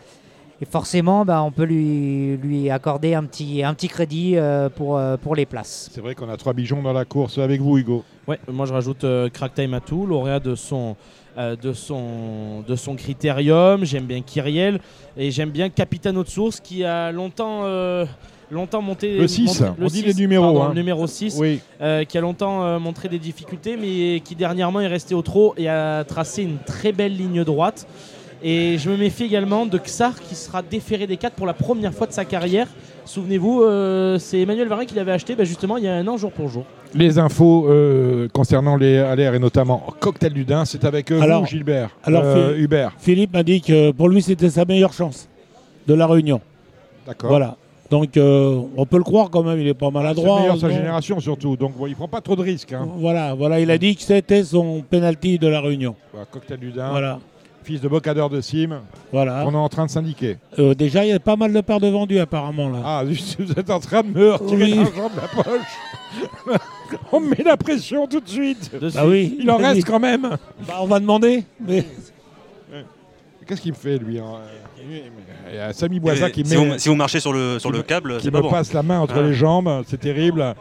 Et forcément, bah, on peut lui, lui accorder un petit, un petit crédit euh, pour, euh, pour les places. C'est vrai qu'on a trois bijoux dans la course avec vous, Hugo. Ouais, moi je rajoute euh, Crack Time Atou, lauréat de son, euh, de son, de son critérium. J'aime bien Kyriel et j'aime bien Capitano de Source qui a longtemps, euh, longtemps monté. Le 6, monté- on dit 6, les numéros, pardon, hein. le numéro 6, Oui. euh, qui a longtemps euh, montré des difficultés, mais qui dernièrement est resté au trot et a tracé une très belle ligne droite. Et je me méfie également de Xar qui sera déféré des 4 pour la première fois de sa carrière. Souvenez-vous, euh, c'est Emmanuel Varin qui l'avait acheté bah, justement il y a un an jour pour jour. Les infos euh, concernant les LR et notamment Cocktail du Dain, c'est avec euh, Alors- vous, Gilbert. Alors, Euh, Hubert. Philippe m'a dit que pour lui, c'était sa meilleure chance de la Réunion. D'accord. Voilà. Donc, euh, on peut le croire quand même, il est pas C'est le maladroit. meilleur de sa génération surtout, donc bon, il prend pas trop de risques. hein. Voilà, voilà, il a dit que c'était son penalty de la Réunion. Voilà, Cocktail du Dain, Voilà. fils de bocadeur de Sim, Voilà. on est en train de syndiquer. Euh, déjà, il y a pas mal de paires de vendus apparemment là. Ah, vous êtes en train de me retirer Oui. l'argent de la poche. on me met la pression tout de suite. Bah oui. Il en reste quand même. Bah, on va demander. Mais... Qu'est-ce qu'il me fait lui hein? Il y a Samy Boisa qui si, met- vous, si vous marchez sur le, sur qui le me- câble, qui me pas bon. passe la main entre Ah. les jambes, c'est terrible.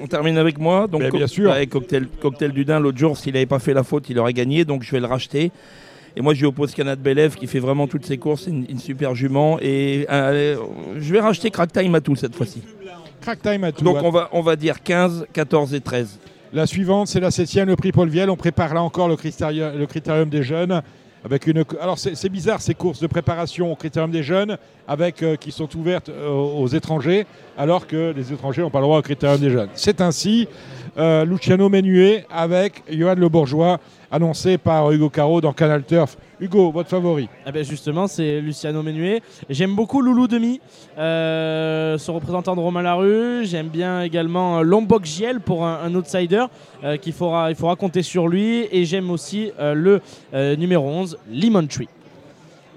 On termine avec moi. Donc, bien sûr. ouais, cocktail, cocktail du Dain, l'autre jour, s'il n'avait pas fait la faute, il aurait gagné. Donc, je vais le racheter. Et moi, je lui oppose Canad Bélève qui fait vraiment toutes ses courses, une, une super jument. Et euh, je vais racheter Crack Time à tout cette fois-ci. Crack time à tout. Donc, on va, on va dire 15, 14 et 13. La suivante, c'est la septième, le prix Paul Viel. On prépare là encore le critérium, le critérium des jeunes. Avec une... Alors c'est bizarre ces courses de préparation au critérium des jeunes euh, qui sont ouvertes euh, aux étrangers alors que les étrangers n'ont pas le droit au critérium des jeunes. C'est ainsi euh, Luciano Menuet avec Johan Le Bourgeois annoncé par Hugo Caro dans Canal Turf. Hugo, votre favori? Ah ben justement, c'est Luciano Menuet. J'aime beaucoup Loulou Demi, euh, son représentant de Romain Larue. J'aime bien également euh, Lombok Giel pour un, un outsider euh, qu'il faudra, il faudra compter sur lui. Et j'aime aussi euh, le euh, numéro 11, Lemon Tree.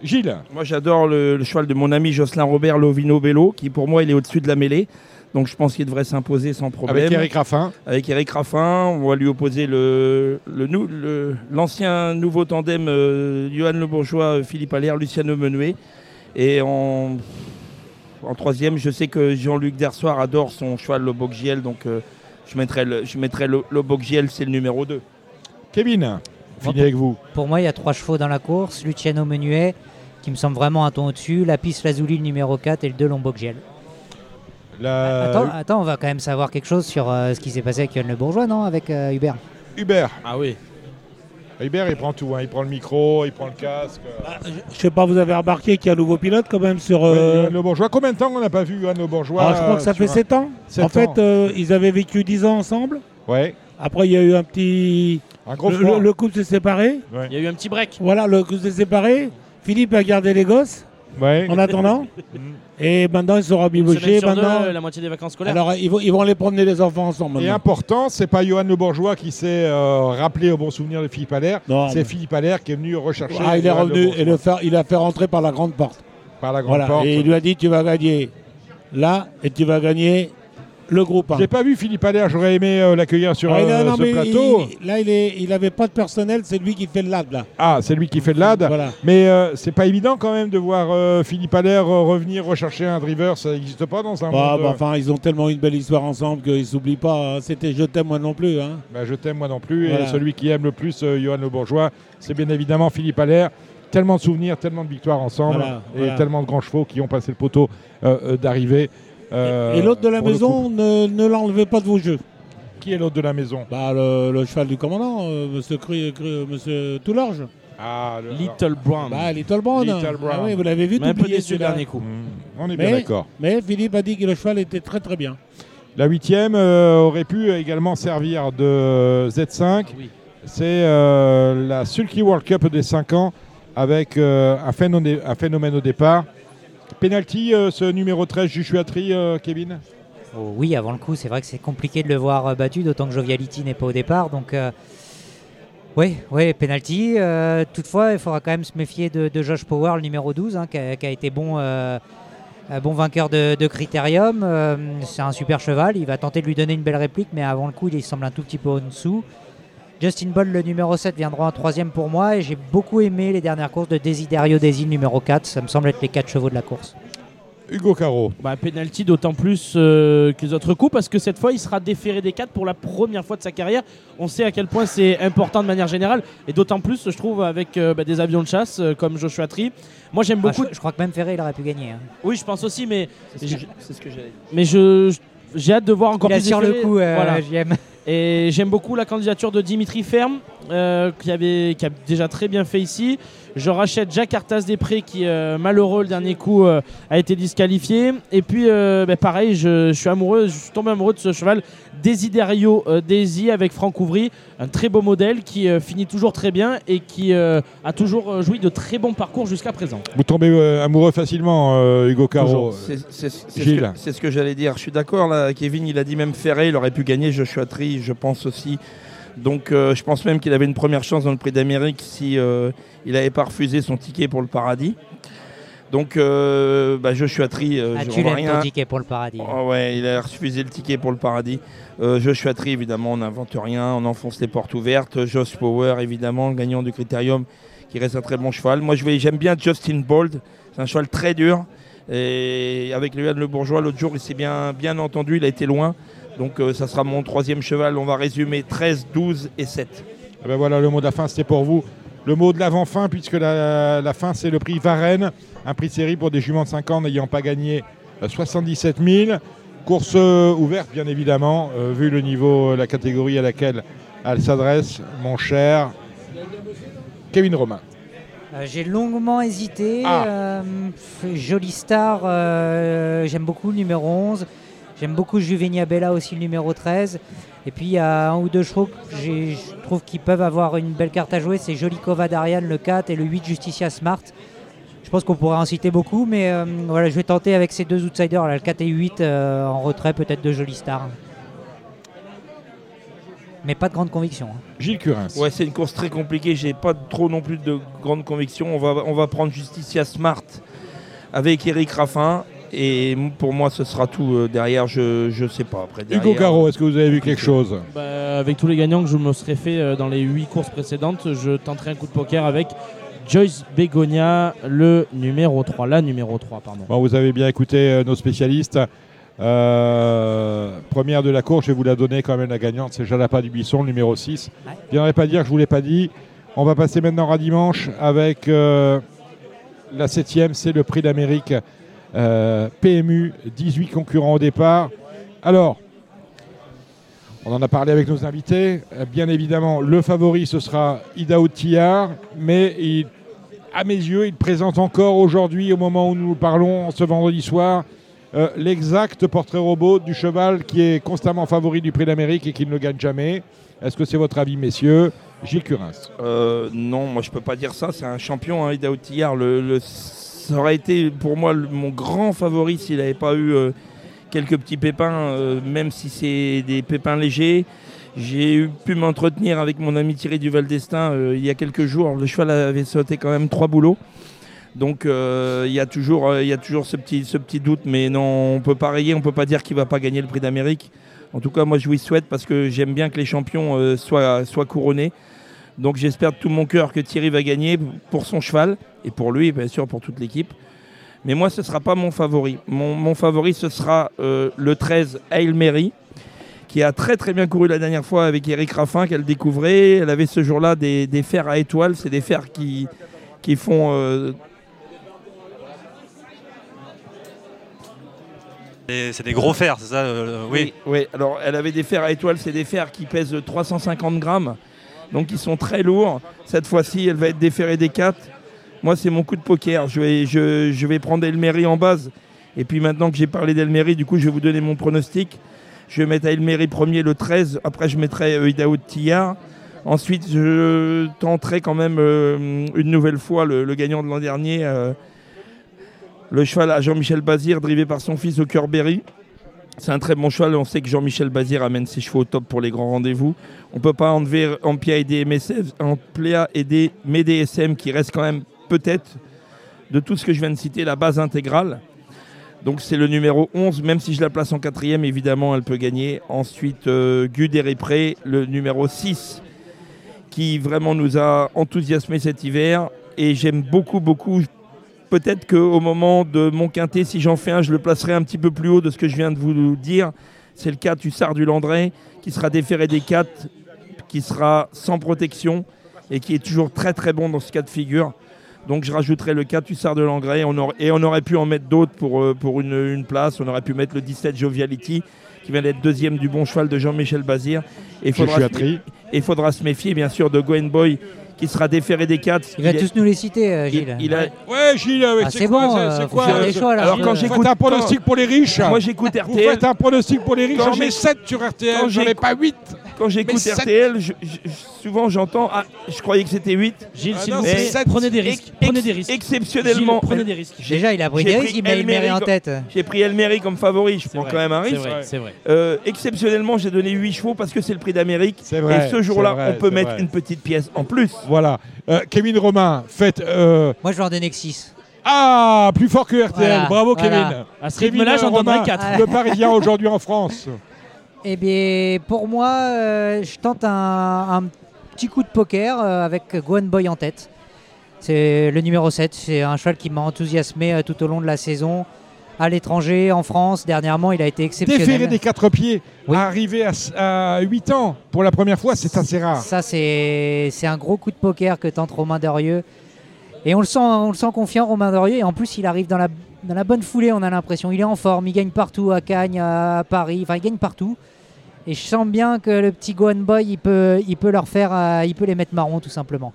Gilles? Moi, j'adore le, le cheval de mon ami Jocelyn Robert Lovino Bello, qui pour moi, il est au-dessus de la mêlée. Donc, je pense qu'il devrait s'imposer sans problème. Avec Eric Raffin. Avec Eric Raffin, on va lui opposer le, le nou- le- l'ancien nouveau tandem euh, Johan Le Bourgeois, euh, Philippe Allaire, Luciano Menuet. Et en, en troisième, je sais que Jean-Luc Dersoir adore son cheval le Bocgiel, donc euh, je mettrai le, je mettrai le, le Bocgiel, c'est le numéro 2. Kevin, fini avec vous. Pour moi, il y a trois chevaux dans la course. Luciano Menuet, qui me semble vraiment un ton au-dessus. La piste Lazuli, le numéro 4, et le 2, Lombok Giel. La- Attends, attends, on va quand même savoir quelque chose sur euh, ce qui s'est passé avec Yann Le Bourgeois, non Avec euh, Hubert. Hubert. Ah oui. Hubert, il prend tout. hein. Il prend le micro, il prend le casque. Je sais pas, vous avez remarqué qu'il y a un nouveau pilote quand même sur. Euh, Le Bourgeois. Combien de temps on n'a pas vu Johan Le Bourgeois Ah, je crois que ça fait un- 7 ans. En fait, ans. euh, ils avaient vécu 10 ans ensemble. Ouais. Après, il y a eu un petit. Un gros le- le couple s'est séparé. Il y a eu un petit break. Voilà, le couple s'est séparé. Philippe a gardé les gosses. Ouais. En attendant. Et maintenant, ils sont deux, Maintenant. la moitié des vacances scolaires. Alors, ils vont, ils vont aller promener les enfants ensemble. Et important, c'est pas Johan Le Bourgeois qui s'est euh, rappelé au bon souvenir de Philippe Allaire. C'est mais- Philippe Allaire qui est venu rechercher. Ah, il est revenu et le faire, il a fait rentrer par la grande porte. Par la grande Voilà. porte. Et il lui a dit tu vas gagner là et tu vas gagner le groupe 1. J'ai pas vu Philippe Allaire, j'aurais aimé euh, l'accueillir sur Ah, a- euh, non, ce mais plateau. il- là, il est, il avait pas de personnel, c'est lui qui fait le lad là. Ah, c'est lui qui fait le lad. Voilà. Mais euh, c'est pas évident quand même de voir euh, Philippe Allaire euh, revenir rechercher un driver. Ça n'existe pas dans un Bah, monde. bah, enfin, ils ont tellement une belle histoire ensemble qu'ils s'oublient pas. hein. C'était je t'aime moi non plus. Hein. bah, je t'aime moi non plus. Voilà. Et celui qui aime le plus euh, Johan Le Bourgeois, c'est bien évidemment Philippe Allaire. Tellement de souvenirs, tellement de victoires ensemble Voilà, et voilà. tellement de grands chevaux qui ont passé le poteau euh, d'arrivée. Euh, et l'autre de la maison, ne, ne l'enlevez pas de vos jeux. Qui est l'autre de la maison? Bah, le, le cheval du commandant, euh, monsieur, Cru- Cru- monsieur Toularge. Ah, le- Little Brown. Bah, Little Brown. Little Brown. Ah oui, vous l'avez vu Mais un tout peu plié, déçu le celui-là. dernier coup. Hmm, On est Mais- bien d'accord. Mais Philippe a dit que le cheval était très très bien. La huitième euh, aurait pu également servir de Z5. C'est euh, la Sulky World Cup des 5 ans avec euh, un, phénomène, un, phénomène, au départ. Penalty, ce numéro 13, Jushuatri, Kevin oh, Oui, avant le coup, c'est vrai que c'est compliqué de le voir battu, d'autant que Joviality n'est pas au départ. Donc, oui, oui, penalty. toutefois, il faudra quand même se méfier de, Josh Power, le numéro 12, hein, qui, a, été bon euh, bon vainqueur de, Critérium. Euh, c'est un super cheval. Il va tenter de lui donner une belle réplique, mais avant le coup, il semble un tout petit peu en dessous. Justin Ball, le numéro 7, viendra en troisième pour moi. Et j'ai beaucoup aimé les dernières courses de Desiderio Desi, numéro 4. Ça me semble être les 4 chevaux de la course. Hugo Caro. Bah, penalty d'autant plus euh, que les autres coups parce que cette fois il sera déféré des 4 pour la première fois de sa carrière. On sait à quel point c'est important de manière générale et d'autant plus je trouve avec euh, bah, des avions de chasse euh, comme Joshua Tree. Moi j'aime ah, beaucoup. je, crois que même Ferré il aurait pu gagner. Hein. Oui je pense aussi mais c'est ce que j'ai. Mais je j'ai hâte de voir encore il plus. sur le coup voilà. j'aime. Et j'aime beaucoup la candidature de Dimitri Ferme qui avait qui a déjà très bien fait ici. Je rachète Jacques Artas Després qui, euh, malheureux le dernier coup, euh, a été disqualifié. Et puis, euh, ben, pareil, je, suis amoureux, je suis tombé amoureux de ce cheval Desiderio Daisy avec Franck Ouvry, un très beau modèle qui finit toujours très bien et qui a toujours joui de très bons parcours jusqu'à présent. Vous tombez amoureux facilement, Hugo Caro. C'est ce que, j'allais dire. Je suis d'accord là, Kevin. Il a dit même Ferré, il aurait pu gagner. Joshua Tree, je pense aussi. Donc je pense même qu'il avait une première chance dans le Prix d'Amérique si il n'avait pas refusé son ticket pour le paradis. Donc, euh, bah, Joshua Tree, euh, ah, tu rien. ton ticket pour le paradis. Oh, ouais, il a refusé le ticket pour le paradis. Euh, Joshua Tree, évidemment, on n'invente rien, on enfonce les portes ouvertes. Josh Power, évidemment, gagnant du Critérium, qui reste un très bon cheval. Moi, j'aime bien Justin Bold, c'est un cheval très dur. Et avec Léon Le Bourgeois, l'autre jour, il s'est bien, bien entendu, il a été loin. Donc, euh, ça sera mon troisième cheval. On va résumer 13, 12 et 7. Eh ben voilà, le mot de la fin, c'était pour vous le mot de l'avant-fin, puisque la, fin, c'est le prix Varennes, un prix série pour des juments de 5 ans n'ayant pas gagné 77 euh, 000. Course euh, ouverte, bien évidemment, euh, vu le niveau, la catégorie à laquelle elle s'adresse, mon cher Kevin Romain. J'ai longuement hésité. Ah. Jolie star, j'aime beaucoup le numéro 11. J'aime beaucoup Juvenia Bella aussi, le numéro 13. Et puis il y a un ou deux chevaux que je trouve qu'ils peuvent avoir une belle carte à jouer. C'est Jolikova d'Ariane, le 4, et le 8 Justicia Smart. Je pense qu'on pourrait en citer beaucoup, mais euh, voilà, je vais tenter avec ces deux outsiders, là, le 4 et 8 euh, en retrait, peut-être de Jolie Star. Mais pas de grande conviction. Hein. Gilles Curins. Ouais, c'est une course très compliquée. J'ai pas trop non plus de grande conviction. On va, on va prendre Justicia Smart avec Eric Raffin. Et pour moi, ce sera tout euh, derrière. Je ne sais pas. Après, Hugo Caro, est-ce que vous avez vu quelque chose? Bah, Avec tous les gagnants que je me serais fait euh, dans les 8 courses précédentes, je tenterai un coup de poker avec Joyce Begonia, le numéro 3. La numéro 3, pardon. Bon, vous avez bien écouté euh, nos spécialistes. première de la course, je vais vous la donner quand même la gagnante, c'est Jalapa du Buisson, le numéro 6. Je ne viendrai pas dire que je ne vous l'ai pas dit. On va passer maintenant à dimanche avec la septième, c'est le prix d'Amérique euh, PMU, 18 concurrents au départ. Alors, on en a parlé avec nos invités. Euh, bien évidemment, le favori, ce sera Idaho Tillard, mais à mes yeux, il présente encore aujourd'hui, au moment où nous parlons, ce vendredi soir, euh, l'exact portrait robot du cheval qui est constamment favori du Prix d'Amérique et qui ne le gagne jamais. Est-ce que c'est votre avis, messieurs? Gilles Curins Non, moi je ne peux pas dire ça. C'est un champion, hein, Tillard. Ça aurait été pour moi mon grand favori s'il n'avait pas eu euh, quelques petits pépins, euh, même si c'est des pépins légers. J'ai pu m'entretenir avec mon ami Thierry Duval d'Estaing euh, il y a quelques jours. Le cheval avait sauté quand même trois boulots. Donc il y a toujours, y toujours ce, petit, doute, mais non, on peut pas rayer, on peut pas dire qu'il va pas gagner le prix d'Amérique. En tout cas, moi je lui souhaite parce que j'aime bien que les champions soient, soient couronnés. Donc j'espère de tout mon cœur que Thierry va gagner pour son cheval et pour lui, bien sûr, pour toute l'équipe. Mais moi, ce ne sera pas mon favori. Mon, favori, ce sera euh, le 13 Hail Mary, qui a très très bien couru la dernière fois avec Eric Raffin, qu'elle découvrait. Elle avait ce jour-là des, fers à étoiles. C'est des fers qui, qui font... Euh, C'est des gros fers, c'est ça euh, oui. oui. alors elle avait des fers à étoiles, c'est des fers qui pèsent 350 grammes donc ils sont très lourds. Cette fois-ci, elle va être déférée des 4. Moi, c'est mon coup de poker. Je vais, prendre Elmery en base. Et puis maintenant que j'ai parlé d'Elmery, du coup, je vais vous donner mon pronostic. Je vais mettre Elmery premier le 13. Après, je mettrai euh, Idaho Tillard. Ensuite, je tenterai quand même euh, une nouvelle fois le, le gagnant de l'an dernier, euh, le cheval à Jean-Michel Bazir, drivé par son fils au cœur Berry. C'est un très bon cheval. On sait que Jean-Michel Bazir amène ses chevaux au top pour les grands rendez-vous. On ne peut pas enlever Amplia et des MSF, et des qui restent quand même peut-être de tout ce que je viens de citer la base intégrale. Donc c'est le numéro 11, même si je la place en quatrième, évidemment, elle peut gagner. Ensuite, euh, Guderé-Pré, le numéro 6, qui vraiment nous a enthousiasmé cet hiver. Et j'aime beaucoup, beaucoup. Peut-être qu'au moment de mon quintet, si j'en fais un, je le placerai un petit peu plus haut de ce que je viens de vous dire. C'est le 4 Hussard du Landré, qui sera déféré des 4, qui sera sans protection et qui est toujours très très bon dans ce cas de figure. Donc je rajouterai le 4 Hussard de Langray on aurait- et on aurait pu en mettre d'autres pour, euh, pour une, une place. On aurait pu mettre le 17 Joviality qui vient d'être deuxième du bon cheval de Jean-Michel Bazir. Et il faudra, se- et faudra se méfier bien sûr de Gwen Boy qui sera déféré des 4. Il va tous nous les citer, euh, Gilles. Il a, Ouais, Gilles, Ah, c'est bon, c'est- euh, c'est quoi faire euh, des choix, là, Alors Gilles. quand j'écoute un pronostic pour les riches, Moi j'écoute vous RTL. faites un pronostic pour les riches, Quand j'en mets j'ai- 7 sur RTL, j'en ai pas 8. Quand j'écoute Mais RTL, je- je- souvent j'entends Ah, je croyais que c'était 8. Gilles, Ah s'il vous plaît, prenez des risques. Prenez des risques. Exceptionnellement. Gilles, prenez des risques. Déjà, il a pris J'ai des risques, il met en tête. J'ai pris Elmery comme favori, je prends vrai, quand même un c'est risque. vrai, c'est vrai. Euh, exceptionnellement, j'ai donné 8 chevaux parce que c'est le prix d'Amérique. C'est vrai, Et ce jour-là, on peut mettre vrai. une petite pièce en plus. Voilà. Euh, Kevin Romain, faites. euh, Moi, je vais en donner que 6. Ah, plus fort que RTL. Voilà, Bravo, voilà. Kevin. À ce Kevin, rythme-là, j'en donnerai quatre. Le Parisien aujourd'hui en France. Eh bien, pour moi, euh, je tente un, un petit coup de poker euh, avec Gwen Boy en tête. C'est le numéro 7. C'est un cheval qui m'a enthousiasmé euh, tout au long de la saison. À l'étranger, en France, dernièrement, il a été exceptionnel. Déféré des quatre pieds, arrivé à, à 8 ans pour la première fois, c'est assez rare. Ça, c'est un gros coup de poker que tente Romain Dorieux. Et on le sent, on le sent confiant, Romain Dorieux. Et en plus, il arrive dans la, dans la bonne foulée, on a l'impression. Il est en forme, il gagne partout, à Cagnes, à Paris. Enfin, il gagne partout. Et je sens bien que le petit Gohan Boy, il peut, il peut leur faire, euh, il peut les mettre marron, tout simplement.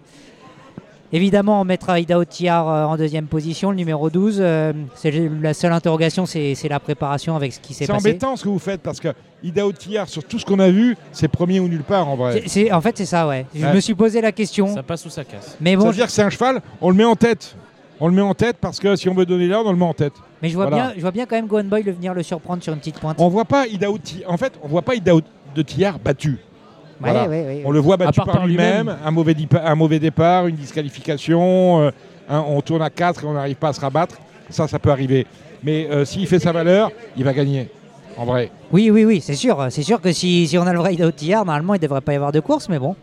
Évidemment, on mettra Ida Otiar euh, en deuxième position, le numéro 12. Euh, c'est la seule interrogation, c'est c'est la préparation avec ce qui s'est C'est passé. embêtant ce que vous faites parce que Ida Otillard, sur tout ce qu'on a vu, c'est premier ou nulle part en vrai. C'est- c'est- en fait, c'est ça, ouais. Je me suis posé la question. Ça passe ou ça casse. Mais Ça bon, veut dire que c'est un cheval, on le met en tête. On le met en tête parce que si on veut donner l'ordre, on le met en tête. Mais je vois, Voilà. bien, je vois bien quand même Gohan Boy le venir le surprendre sur une petite pointe. On voit pas Ida Otillard. En fait, on voit pas de Tillard battu. Ouais, Voilà. ouais, ouais, On le voit battu par par lui-même, un, mauvais dipa- un mauvais départ, une disqualification, euh, on tourne à 4 et on n'arrive pas à se rabattre. Ça, ça peut arriver. Mais euh, s'il fait sa valeur, il va gagner. En vrai. Oui, oui, oui, c'est sûr. C'est sûr que si, si on a le vrai Tillard, normalement, il ne devrait pas y avoir de course, mais bon.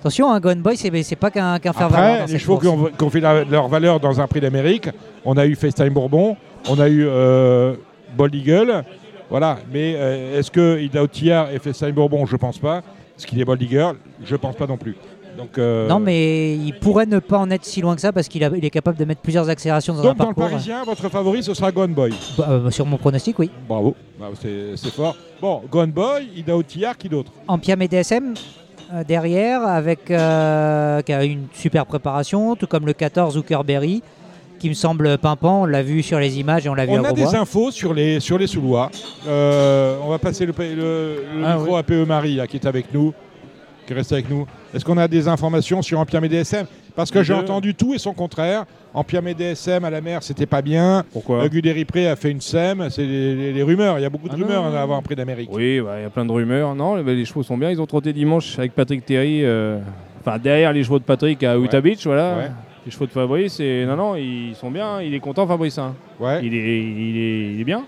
Attention, un Gohan Boy, c'est pas qu'un qu'un faire valoir dans les chevaux qui ont, qui ont fait la- leur valeur dans un prix d'Amérique, on a eu FaceTime Bourbon, on a eu euh, Bold Eagle. Voilà. Mais euh, est-ce que Ida Otillard et FaceTime Bourbon Je pense pas. Est-ce qu'il est Bold Eagle? Je pense pas non plus. Donc, euh, Non, mais il pourrait ne pas en être si loin que ça parce qu'il il est capable de mettre plusieurs accélérations dans Donc un dans le. Parisien, votre favori, ce sera Gone Boy. Bah, euh, sur mon pronostic, oui. Bravo, Bravo, c'est fort. Bon, Gone Boy, Ida Otillard, qui d'autre? Ampiam et DSM derrière, avec, euh, qui a une super préparation, tout comme le 14 Zuckerberry, qui me semble pimpant. On l'a vu sur les images et on l'a vu On à a des infos sur les, sur les Soulois. Euh, on va passer le, le- le Ah, micro à PE Marie, là, qui est avec nous, qui reste avec nous. Est-ce qu'on a des informations sur Ampiam et DSM Parce que j'ai entendu tout et son contraire. Ampiam et DSM à la mer, c'était pas bien. Pourquoi Euh, Guderipré a fait une SEM. C'est les, les- les rumeurs. Il y a beaucoup de Ah rumeurs non, à avoir un prix d'Amérique. Oui, bah, il y a plein de rumeurs. Non, les, les chevaux sont bien. Ils ont trotté dimanche avec Patrick Terry. euh, Enfin, derrière les chevaux de Patrick à Utah Beach, voilà. Ouais. Les chevaux de Fabrice, et non, non, ils sont bien. Il est content, Fabrice. hein. Ouais. Il, est, il, est, il est bien.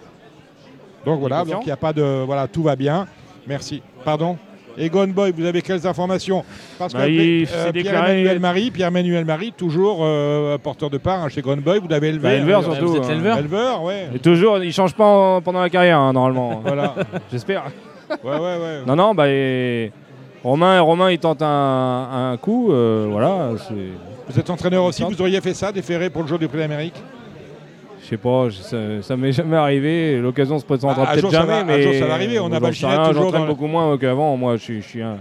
Donc voilà, donc il n'y a pas de. Voilà, tout va bien. Merci. Pardon? Et Gone Boy, vous avez quelles informations Parce Bah, que euh, Pierre-Emmanuel Marie, Pierre-Emmanuel Marie, toujours euh, porteur de part hein, chez Gone Boy, vous l'avez élevé. Bah, éleveur surtout. vous êtes hein. Éleveur, ouais. Et toujours, il change pas en- pendant la carrière, hein, normalement. Voilà. J'espère. Ouais, ouais, ouais. Non, non, bah, et Romain, Romain, il tente un, un coup. euh, voilà. Vous êtes entraîneur aussi, vous auriez fait ça, déféré pour le jour du prix d'Amérique? Sais pas, je- ça, ça m'est jamais arrivé. L'occasion se présentera Ah, un peut-être jamais, va- un mais jour, ça va arriver. On a toujours J'entraîne beaucoup moins qu'avant. Moi, je suis, je suis un,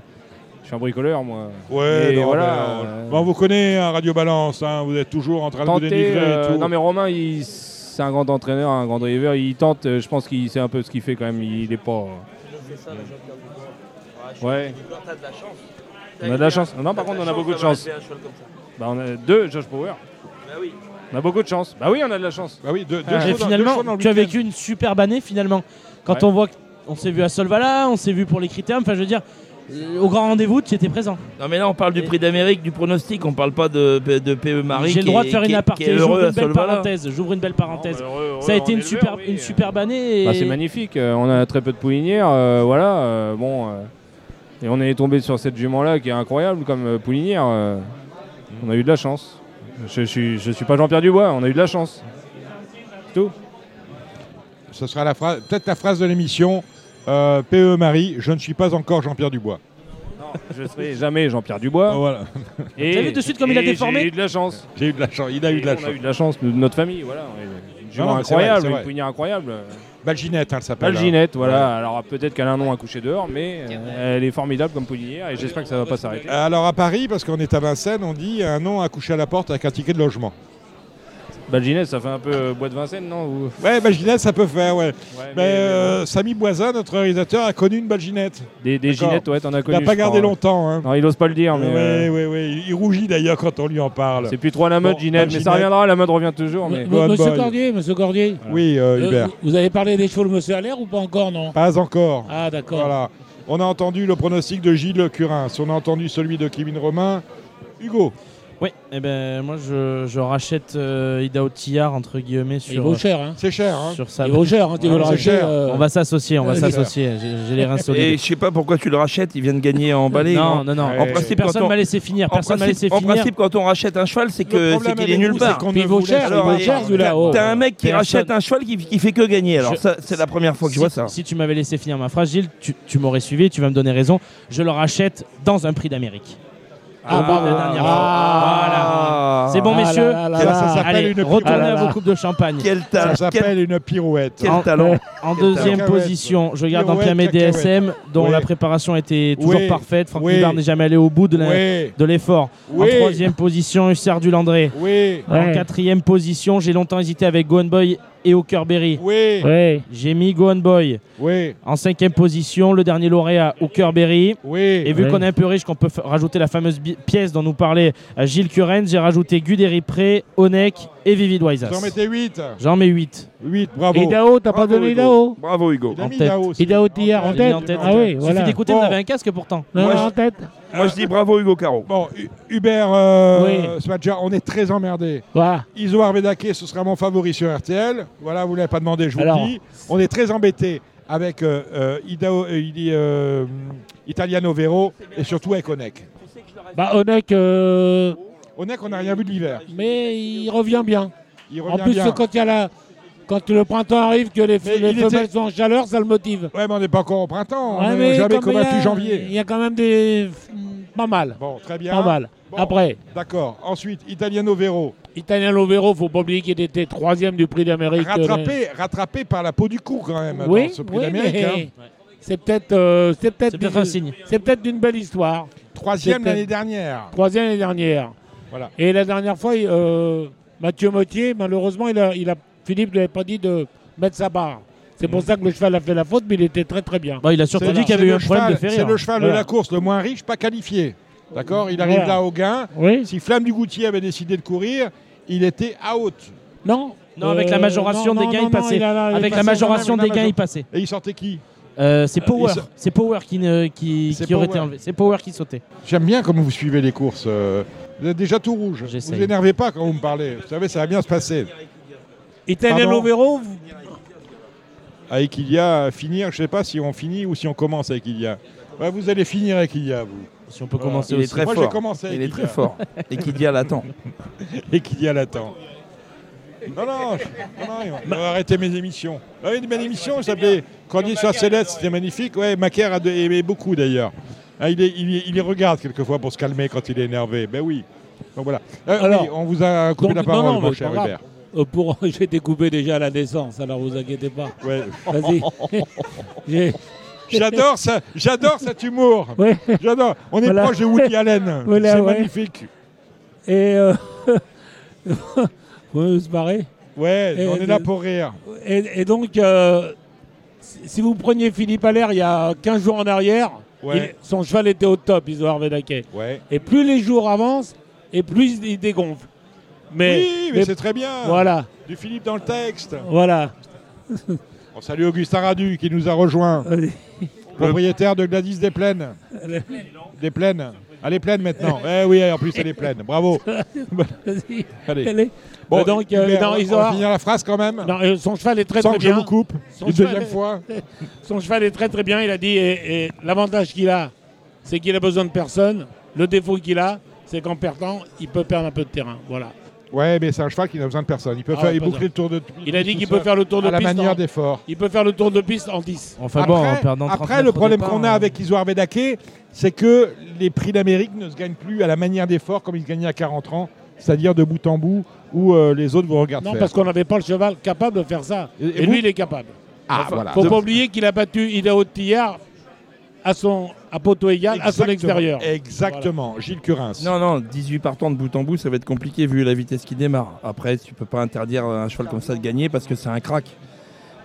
je suis un bricoleur, moi. Ouais, non, voilà. euh, euh, bon, on vous connaît, hein, Radio Balance, hein, vous êtes toujours en train de vous dénigrer euh, et tout. non, mais Romain, il- c'est un grand entraîneur, un grand driver. Il tente. euh, Je pense qu'il sait un peu ce qu'il fait quand même. Il est pas. ça, Ouais. On a de la chance. Non, par contre, on a beaucoup de chance. Bah, on a deux Josh Power. Bah oui. On a beaucoup de chance. Bah oui, on a de la chance. Bah oui, deux, Et finalement, tu as vécu une superbe année finalement. Quand Ouais. on voit qu'on s'est vu à Solvala, on s'est vu pour les critères, enfin je veux dire, euh, au grand rendez-vous, tu étais présent. Non mais là on parle du prix d'Amérique, du pronostic, on parle pas de, de PE Marie. J'ai le droit de faire une aparté, j'ouvre une belle parenthèse. J'ouvre une belle parenthèse. heureux, Ça a été une, super, une superbe année. Et... Bah, c'est magnifique. Euh, on a très peu de poulinières. euh, voilà. euh, bon. euh, et on est tombé sur cette jument-là qui est incroyable comme poulinière. euh, on a eu de la chance. Je, suis, je suis pas Jean-Pierre Dubois. On a eu de la chance. C'est tout. Ce sera la phrase, peut-être la phrase de l'émission. Euh, PE Marie, je ne suis pas encore Jean-Pierre Dubois. Je serai jamais Jean-Pierre Dubois. voilà. Et, T'as vu de suite comme il a déformé J'ai eu de la chance. J'ai eu de la chance. Il a eu de la chance. On a eu de la chance de notre famille. Voilà. Une Non, non, incroyable, une incroyable. Balginette, hein, elle s'appelle. Balginette, hein. voilà. Alors peut-être qu'elle a un nom à coucher dehors, mais euh, elle est formidable comme poulinière et j'espère que ça va pas s'arrêter. Alors à Paris, parce qu'on est à Vincennes, on dit un nom à coucher à la porte avec un ticket de logement. Balginette, ça fait un peu euh, bois de Vincennes, non Ou- Ouais, Balginette, ça peut faire, ouais. mais mais- euh, Samy Boisin, notre réalisateur, a connu une Balginette. Des, des ginettes, ouais, t'en as connu. Il n'a pas gardé crois. longtemps. Hein. Non, il ose pas le dire, mais. Oui, euh, oui, oui. Il rougit d'ailleurs quand on lui en parle. C'est plus trop à la mode, Bon, Ginette, mais ça reviendra, la mode revient toujours. Mais... M- Bonne Monsieur. Cordier, Monsieur Cordier. Oui, euh, Euh, Hubert. vous avez parlé des chevaux de Monsieur Allaire ou pas encore, non? Pas encore. Ah, d'accord. Voilà. On a entendu le pronostic de Gilles Curin. On a entendu celui de Kevin Romain, Hugo. Oui, et ben moi je, je rachète euh, Ida Otillard entre guillemets sur. Il vaut cher, hein. C'est cher, hein. Sur sa... Il vaut cher, hein, tu veux le c'est racheter. cher. euh, On va s'associer, on va s'associer. J'ai j'ai les reins Et solides. je sais pas pourquoi tu le rachètes, il vient de gagner en balai. Non, non, non. En principe, Personne quand on- m'a laissé finir. En Personne m'a principe, laissé en finir. principe, quand on rachète un cheval, c'est que c'est qu'il est nulle part. Il ne vaut cher, il vaut cher, celui-là. oh. T'as un mec qui Personne. rachète un cheval qui, qui fait que gagner. Alors Je- ça, c'est la première fois que je vois ça. Si tu m'avais laissé finir ma phrase, Gilles, tu, tu m'aurais suivi, tu vas me donner raison. Je le rachète dans un prix d'Amérique. Ah, Au bout de la dernière ah, Voilà. C'est bon, Ah messieurs là là là Ça, là. ça s'appelle Allez, une retournez Ah là à vos coupes de champagne. Quel Ça s'appelle une pirouette. Quel En- talent. En Quel deuxième talent. position, je regarde en mes cacahuète. DSM, dont Oui. la préparation était toujours Oui. parfaite. Franck Oui. N'est jamais allé au bout de la- Oui. de l'effort. Oui. En troisième position, Hussard du Landré. Oui. En quatrième position, j'ai longtemps hésité avec Gohan Boy et Hookerberry. Oui. Ouais. J'ai mis Gohan Boy. Oui. En cinquième position, le dernier lauréat, Hookerberry. Oui. Et vu Ouais. qu'on est un peu riche, qu'on peut rajouter la fameuse pièce dont nous parlait euh, Gilles Curren, j'ai rajouté Guderi Pré, Onek et Vivid Waisas. Vous en mettez 8. J'en mets 8. 8, bravo. Idao, t'as pas donné. Idao Bravo Hugo. Il a mis. Idao en tête en tête. Ah oui, Il voilà. suffit d'écouter, Bon. vous avez un casque pourtant. Non, Moi, en tête. Moi je dis bravo Hugo Caro. Bon, Hu- Hubert euh, Oui. Smadja, on est très emmerdé. Voilà. Iso Arvedake, ce sera mon favori sur RTL. Voilà, vous ne l'avez pas demandé, je vous Alors. le dis. On est très embêté avec euh, euh, Idao- euh, il dit, euh, Italiano Vero et surtout avec Onek. Bah, Onek, euh, Onek, on n'a rien vu de l'hiver. mais il revient bien. Il En revient plus, bien. quand il y a la. Quand le printemps arrive, que les, Mais les il femelles était- sont en chaleur, ça le motive. Ouais, mais on n'est pas encore au printemps. Ouais, on mais n'est jamais comme a- janvier. Il y a quand même des. Pas mal. Bon, très bien. Pas mal. Bon, Après, D'accord. Ensuite, Italiano Vero. Italien Lovero, faut pas oublier qu'il était troisième du prix d'Amérique. euh, Rattrapé, rattrapé par la peau du cou quand même Oui, dans ce prix oui, d'Amérique. mais hein. c'est peut-être, euh, c'est peut-être, C'est peut-être d'une- un signe. c'est peut-être d'une belle histoire. Troisième l'année dernière. Troisième l'année dernière. Voilà. Et la dernière fois, il- euh, Mathieu Mottier, malheureusement, il a, il a, Philippe ne lui avait pas dit de mettre sa barre. C'est pour ça que le cheval a fait la faute, mais il était très très bien. Bah, il a surtout dit qu'il y avait eu un problème cheval- de ferrière. C'est le cheval de la course le moins riche, pas qualifié. D'accord Il arrive Voilà. là au gain. Oui Si Flamme du Goutier avait décidé de courir, il était out. Non Non, avec la Euh, majoration non, des gains, non, il passait. il a- il est Avec la majoration des gains, il passait. Et il sortait qui Euh, c'est Power. il so- C'est Power qui, ne- qui, C'est qui aurait Power. été enlevé. C'est Power qui sautait. J'aime bien comment vous suivez les courses. euh, Vous êtes déjà tout rouge. Vous énervez pas quand vous me parlez. Vous savez, ça va bien se passer. Italien Pardon Lovero, vous- Avec Ilia, finir, je sais pas si on finit ou si on commence avec Ilia. Ouais, vous allez finir avec Ilia, vous. Si on peut Voilà. commencer Il est aussi. très Moi, fort. j'ai commencé avec Il est Ilia. très fort. Et l'attend. Et l'attend. Non, non, je- non, non, on va arrêter mes émissions. Ah oui, une belle émission, ça s'appelait Cordier sur la Céleste, c'était magnifique. Ouais, Macaire a de- aimé beaucoup d'ailleurs. Ah, il, est- il, est- il les regarde quelquefois pour se calmer quand il est énervé. Ben oui. Donc voilà. Euh, Alors, oui, on vous a coupé donc, la parole, non, mon cher. Hubert. Euh, pour, j'ai été coupé déjà à la naissance, alors vous inquiétez pas. Ouais. Vas-y. J'adore ça, j'adore cet humour. Ouais. J'adore. On est Voilà. proche de Woody Allen. Voilà, C'est ouais. magnifique. Et. Euh, vous se marrer Ouais, Et on est là pour rire. Et, et donc, euh, si vous preniez Philippe Allaire il y a 15 jours en arrière, Ouais. il- son cheval était au top, Isoar Vedaké. Ouais. Et plus les jours avancent, et plus il dégonfle. Mais, oui, mais, c'est très bien. Voilà. Du Philippe dans le texte. Voilà. On salue Augustin Radu qui nous a rejoint. Propriétaire de Gladys des Plaines. Des Plaines. Ah, les Plaines maintenant. eh oui, en plus, elle est pleine. Bravo. Allez. Bon, Bah donc, euh, non, on- on va Isoar- finir la phrase quand même. Non, euh, son cheval est très Sans très que je bien. vous coupe Son une deuxième est- fois. Son cheval est très très bien. Il a dit et, et l'avantage qu'il a, c'est qu'il a besoin de personne. Le défaut qu'il a, c'est qu'en perdant, il peut perdre un peu de terrain. Voilà. Ouais, mais c'est un cheval qui n'a besoin de personne. Il peut Ah faire ouais, il pas boucler ça. le tour de Il a dit qu'il peut faire le tour de à la piste manière en- d'effort. Il peut faire le tour de piste en 10. Enfin bon, en perdant 30 Après, le mètres au problème départ, qu'on a hein. avec Isoar Vedake, c'est que les prix d'Amérique ne se gagnent plus à la manière d'effort comme ils se gagnaient à 40 ans, c'est-à-dire de bout en bout, où euh, les autres vous regardent Non, faire. parce qu'on n'avait pas le cheval capable de faire ça. Et- Et, et vous lui, il est capable. Ah, Faut- voilà. Faut De- pas oublier qu'il a battu Ida hier à son à poteau égal, à son extérieur. Exactement. Gilles Curins. Non, non, 18 partants de bout en bout, ça va être compliqué vu la vitesse qui démarre. Après, tu peux pas interdire à un cheval comme ça de gagner parce que c'est un crack.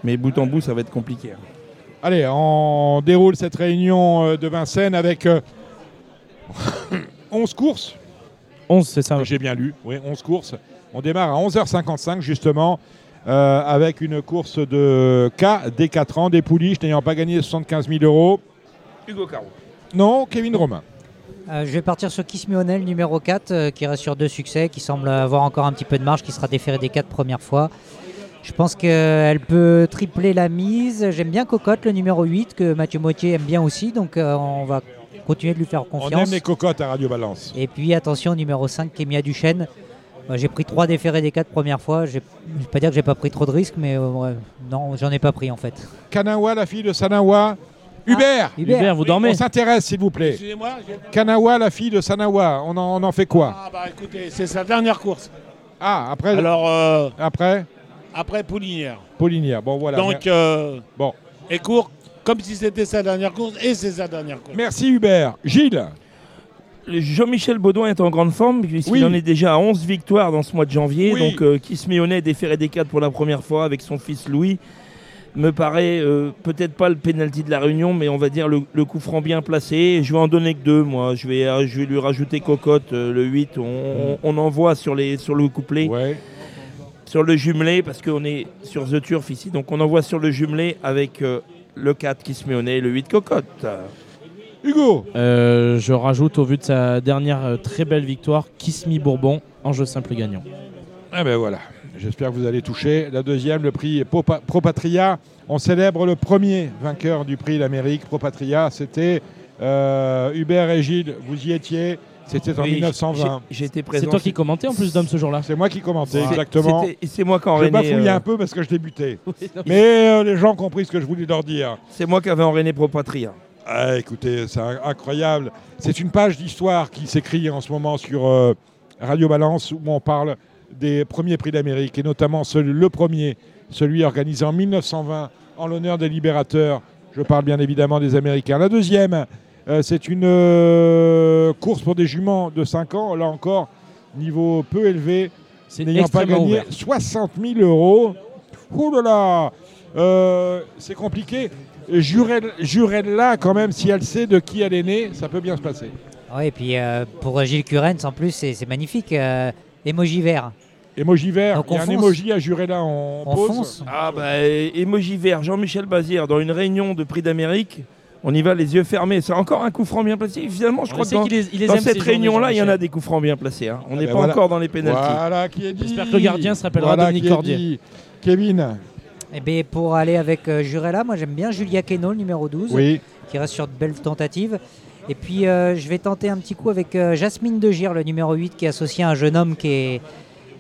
Mais bout en bout, ça va être compliqué. Allez, on déroule cette réunion euh, de Vincennes avec euh, 11 courses. 11, c'est ça. J'ai bien lu, oui, 11 courses. On démarre à 11h55 justement euh, avec une course de K des 4 ans, des pouliches n'ayant pas gagné 75 000 euros. Hugo Caro. Non, Kevin Romain. Euh, je vais partir sur Kiss Mionel numéro 4 euh, qui reste sur deux succès, qui semble avoir encore un petit peu de marge, qui sera déféré des quatre premières fois. Je pense qu'elle peut tripler la mise. J'aime bien Cocotte, le numéro 8, que Mathieu Moitié aime bien aussi, donc euh, on va continuer de lui faire On confiance. aime les cocottes à Radio Balance. Et puis attention, numéro 5, Kémia Duchesne. Moi, j'ai pris trois déférés des quatre premières fois. Je vais pas dire que j'ai pas pris trop de risques, mais euh, non, j'en ai pas pris en fait. Kanawa, la fille de Sanawa. Hubert Hubert. Hubert, vous dormez On s'intéresse, s'il vous plaît. Excusez-moi. j'ai- Kanawa, la fille de Sanawa, on en, on en fait quoi Ah bah écoutez, c'est sa dernière course. Ah, après Alors, euh, Après après Poulinière. Paulinière. Bon, voilà. Donc, euh, bon. et court comme si c'était sa dernière course, et c'est sa dernière course. Merci Hubert. Gilles Le Jean-Michel Baudouin est en grande forme, puisqu'il Oui. en est déjà à 11 victoires dans ce mois de janvier. Oui. Donc, euh, Kiss Mionnet déféré des 4 pour la première fois avec son fils Louis. Me paraît euh, peut-être pas le pénalty de la Réunion, mais on va dire le, le coup franc bien placé. Je vais en donner que deux, moi. Je vais, euh, je vais lui rajouter Cocotte, euh, le 8. On, on, on envoie sur, les, sur le couplet. Sur le jumelé, parce qu'on est sur The Turf ici. Donc, on envoie sur le jumelé avec euh, le 4 Kiss Mionnet et le 8 Cocotte. Hugo Euh, Je rajoute au vu de sa dernière euh, très belle victoire, Kiss Me Bourbon, en jeu simple gagnant. Ah ben voilà. J'espère que vous allez toucher. La deuxième, le prix Pro, Pa- Pro Patria. On célèbre le premier vainqueur du prix d'Amérique. Pro Patria, c'était euh, Hubert et Gilles. Vous y étiez. C'était en Oui, 1920. j'ai- j'ai été présent. C'est toi qui commentais en plus d'homme ce jour-là C'est moi qui commentais, exactement. c'est moi qui en Je René, bafouillais euh, un peu parce que je débutais. mais- euh, les gens ont compris ce que je voulais leur dire. C'est moi qui avais enrainé Pro Patria. Ah, écoutez, c'est incroyable. C'est une page d'histoire qui s'écrit en ce moment sur euh, Radio Balance où on parle des premiers prix d'Amérique et notamment celui- le premier, celui organisé en 1920 en l'honneur des libérateurs. Je parle bien évidemment des Américains. La deuxième, euh, c'est une euh, course pour des juments de 5 ans. Là encore, niveau peu élevé, n'ayant pas gagné ouvert. 60 000 euros. Ouh là là Euh, C'est compliqué. Jurel- Jurella, quand même, si elle sait de qui elle est née, ça peut bien se passer. Ouais, et puis pour Gilles Curens, en plus, c'est magnifique. Emoji vert. Emoji vert, Donc il y a un fonce. emoji à Jurella en On pause. fonce. Ah bah, emoji vert, Jean-Michel Bazir, dans une réunion de prix d'Amérique, on y va les yeux fermés. C'est encore un coup franc bien placé. Finalement, je On crois que sait dans, qu'il les- il les dans aime, cette journées, réunion-là, il y en a Jean-Michel. des coups francs bien placés. hein. On Ah n'est ben pas voilà. encore dans les pénaltys. Voilà qui est dit. J'espère que le gardien se rappellera Voilà Dominique qui est Cordier. dit. Kevin, Eh bien, pour aller avec euh, Jurella, moi j'aime bien Julia Keno, le numéro 12, Oui. qui reste sur de belles tentatives. Et puis euh, je vais tenter un petit coup avec euh, Jasmine De Gire, le numéro 8, qui est associé à un jeune homme qui est,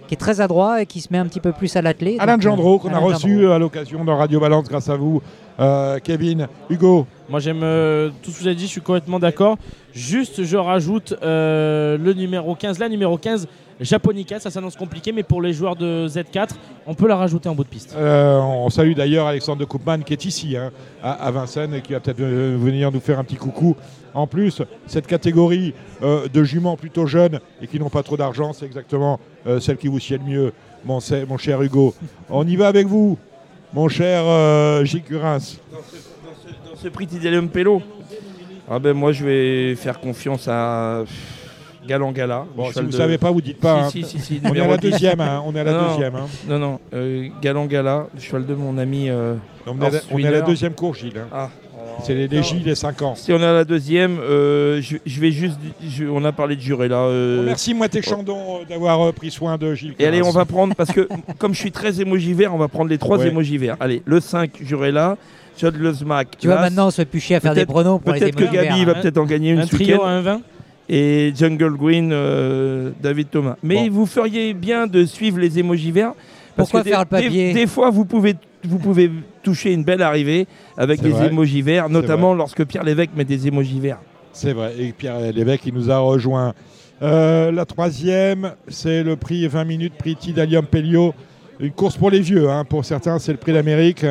qui est très adroit et qui se met un petit peu plus à l'attelé. Alain Donc, Gendreau, euh, qu'on a reçu Gendreau. à l'occasion de Radio Balance grâce à vous. Euh, Kevin, Hugo. Moi j'aime euh, tout ce que vous avez dit, je suis complètement d'accord. Juste je rajoute euh, le numéro 15, la numéro 15, Japonica, ça s'annonce compliqué, mais pour les joueurs de Z4, on peut la rajouter en bout de piste. Euh, on salue d'ailleurs Alexandre de Koopman qui est ici hein, à, à Vincennes et qui va peut-être venir nous faire un petit coucou. En plus, cette catégorie euh, de juments plutôt jeunes et qui n'ont pas trop d'argent, c'est exactement euh, celle qui vous sied le mieux, mon, mon cher Hugo. On y va avec vous mon cher euh, Gilles Curins Dans ce prix d'Idélium Pello ah ben moi je vais faire confiance à Galan Gala. Bon, si vous ne savez pas, vous dites pas. Si, hein. si, si, on est à la deuxième. Hein, on est à la non, deuxième. Hein. Non, non. Euh, Gala, cheval de mon ami. Euh, on, est à la, on, est à la, deuxième course, Gilles. Hein. Ah. C'est les, Gilles, les 5 ans. Si on est à la deuxième, euh, je, je, vais juste. Je, on a parlé de juré là. Oh, merci, moi, tes Chandon, d'avoir pris soin de Gilles. Et allez, on va prendre, parce que comme je suis très émoji vert, on va prendre les trois Ouais. émojis verts. Allez, le 5, juré là. Le. Tu vois, maintenant, on se fait plus chier à faire des pronos pour les Peut-être que Gabi verts, va hein. peut-être en gagner une Un trio à 1,20 Et Jungle Green, euh, David Thomas. Mais vous feriez bien de suivre les émojis verts. Parce Pourquoi que des- faire le papier des, des fois, vous pouvez, vous pouvez toucher une belle arrivée avec des émojis verts, notamment lorsque Pierre Lévesque met des émojis verts. C'est vrai. Et Pierre Lévesque, il nous a rejoint. Euh, la troisième, c'est le prix 20 minutes, prix Tidalium Pelio. Une course pour les vieux. hein. Pour certains, c'est le prix d'Amérique.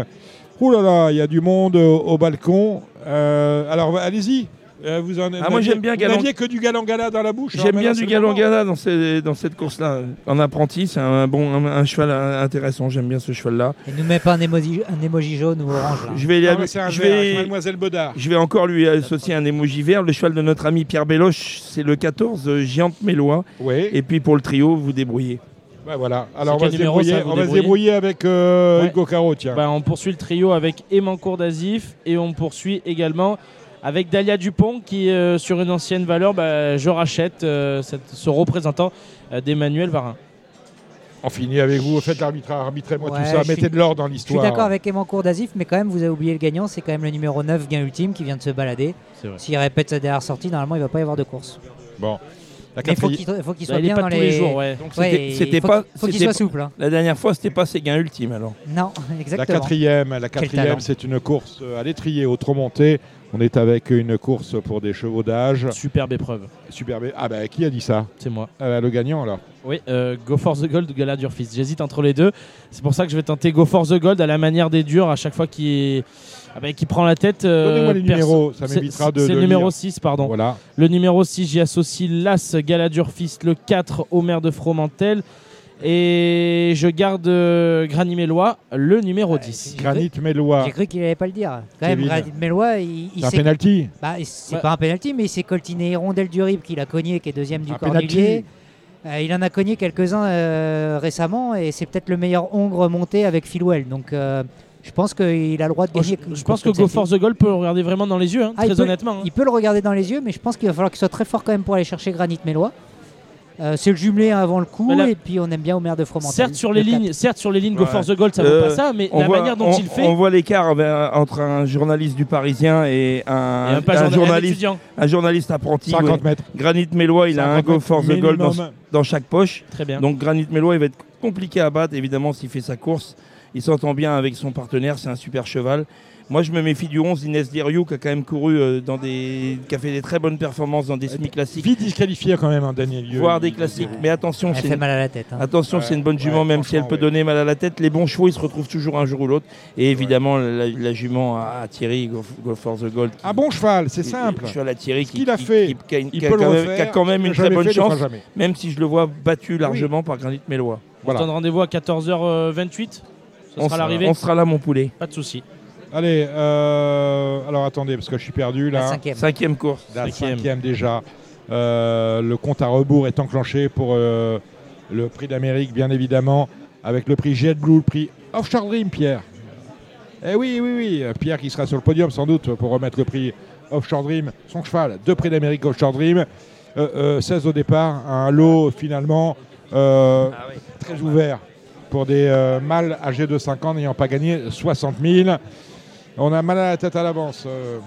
Ouh là là, il y a du monde au, au balcon. Euh, alors, allez-y. Euh, vous en Ah, moi, j'aime bien Vous Galant- n'aviez que du galangala dans la bouche. J'aime bien maintenant, du c'est le galon moment. gala dans, ces- dans cette course-là. En apprenti, c'est un bon un, un cheval intéressant. J'aime bien ce cheval-là. Et nous met pas un emoji, un emoji jaune ou orange là. Je vais, un je vert vais- avec Mademoiselle Baudard. Je vais encore lui associer un émoji vert. Le cheval de notre ami Pierre Belloche, c'est le 14 euh, Giante Mélois. Oui. Et puis pour le trio, vous débrouillez. Ouais, voilà. Alors, on va, se numéro, ça, on va se débrouiller avec euh, Ouais. Hugo Caro, tiens. Bah, on poursuit le trio avec Emancourt d'Azif et on poursuit également avec Dalia Dupont qui, euh, sur une ancienne valeur, bah, je rachète euh, cette- ce représentant euh, d'Emmanuel Varin. On finit avec vous. Faites l'arbitrage, arbitrez-moi Ouais, tout ça. Mettez suis- de l'ordre dans Je suis l'histoire. d'accord avec Emancourt d'Azif, mais quand même, vous avez oublié le gagnant. C'est quand même le numéro 9, gain ultime, qui vient de se balader. S'il répète sa dernière sortie, normalement, il va pas y avoir de course. Bon. La Mais il faut qu'il faut qu'il Bah, soit bien pas dans tous les les jours, ouais. Donc c'était- pas. qu'il- faut qu'il soit souple. hein. La dernière fois, c'était pas ses gains ultimes alors. Non, La exactement. quatrième, la quatrième, c'est une course à l'étrier au Tromonté. On est avec une course pour des chevaux d'âge. Superbe épreuve. Superbe. Ah bah qui a dit ça? C'est moi. Ah bah, Le gagnant alors. Oui, euh, Go for the Gold ou Gala Durfist. J'hésite entre les deux. C'est pour ça que je vais tenter Go for the Gold à la manière des durs à chaque fois qu'il ah bah, prend la tête. euh, Donnez-moi les numéros, ça C'est- m'évitera de- C'est le numéro lire. 6, pardon. Voilà. Le numéro 6, j'y associe l'As Gala Durfist, le 4 Omer de Fromentel. Et je garde euh, Granny Mélois, le numéro 10. Granit Mélois. J'ai cru qu'il allait pas le dire. Quand même, Kevin. Granit Mélois, il, il C'est un s'est- penalty. Bah, c'est Ouais. pas un penalty, mais il s'est coltiné Hirondelle du Rib qu'il a cogné, qui est deuxième du Un Cornulier. penalty. Euh, il en a cogné quelques-uns euh, récemment et c'est peut-être le meilleur hongre monté avec Philwell. Donc euh, je pense qu'il a le droit de Oh, je, gagner. je pense que Go for the Gold peut le regarder vraiment dans les yeux, hein, Ah, il très peut- honnêtement. hein. Il peut le regarder dans les yeux, mais je pense qu'il va falloir qu'il soit très fort quand même pour aller chercher Granit Mélois. Euh, c'est le jumelé avant le coup, là- et puis on aime bien Omer de Fromentel. Certes sur les Le lignes, certes sur les lignes Go for the Gold, ça vaut Euh, pas ça, mais on la voit- manière dont on- il fait. On voit l'écart avec- entre un journaliste du Parisien et un, Et un pas journa- un journaliste, un journaliste apprenti. 50 ouais. mètres. Granit Mélois, il a un 50 go for the dans, minimum. dans chaque poche. Très bien. Donc Granit Mélois, il va être compliqué à battre, évidemment, s'il fait sa course. Il s'entend bien avec son partenaire, c'est un super cheval. Moi, je me méfie du 11, Inès Diriou, qui a quand même couru euh, dans des. qui a fait des très bonnes performances dans des semi-classiques. Vite disqualifié quand même, hein, Daniel Lieu. Voire des classiques. Mais attention, c'est une- mal à la tête. hein. Attention, Ouais, c'est une bonne jument, ouais, même si elle peut ouais. donner mal à la tête. Les bons chevaux, ils se retrouvent toujours un jour ou l'autre. Et évidemment, la, la jument à Thierry, go, Go for the Gold. Un bon cheval, c'est simple. Le cheval à Thierry Ce qui, qu'il a qui- fait, qui- qui a, une- il qui a peut le quand même, refaire. qui a quand même Ce une très bonne fait, chance, même si je le vois battu largement par Granit Mélois. On se donne rendez-vous à 14h28. Ce On sera sera- l'arrivée. on sera là, mon poulet. Pas de souci. Allez, euh, alors attendez, parce que je suis perdu là. La cinquième. Cinquième course. La Cinquième. cinquième déjà. Euh, le compte à rebours est enclenché pour euh, le prix d'Amérique, bien évidemment, avec le prix JetBlue, le prix Offshore Dream, Pierre. Eh oui, oui, oui, Pierre qui sera sur le podium sans doute pour remettre le prix Offshore Dream, son cheval, deux prix d'Amérique Offshore Dream, Euh, euh, 16 au départ, un lot finalement euh, très ouvert pour des euh, mâles âgés de 5 ans n'ayant pas gagné 60 000. On a mal à la tête à l'avance, euh,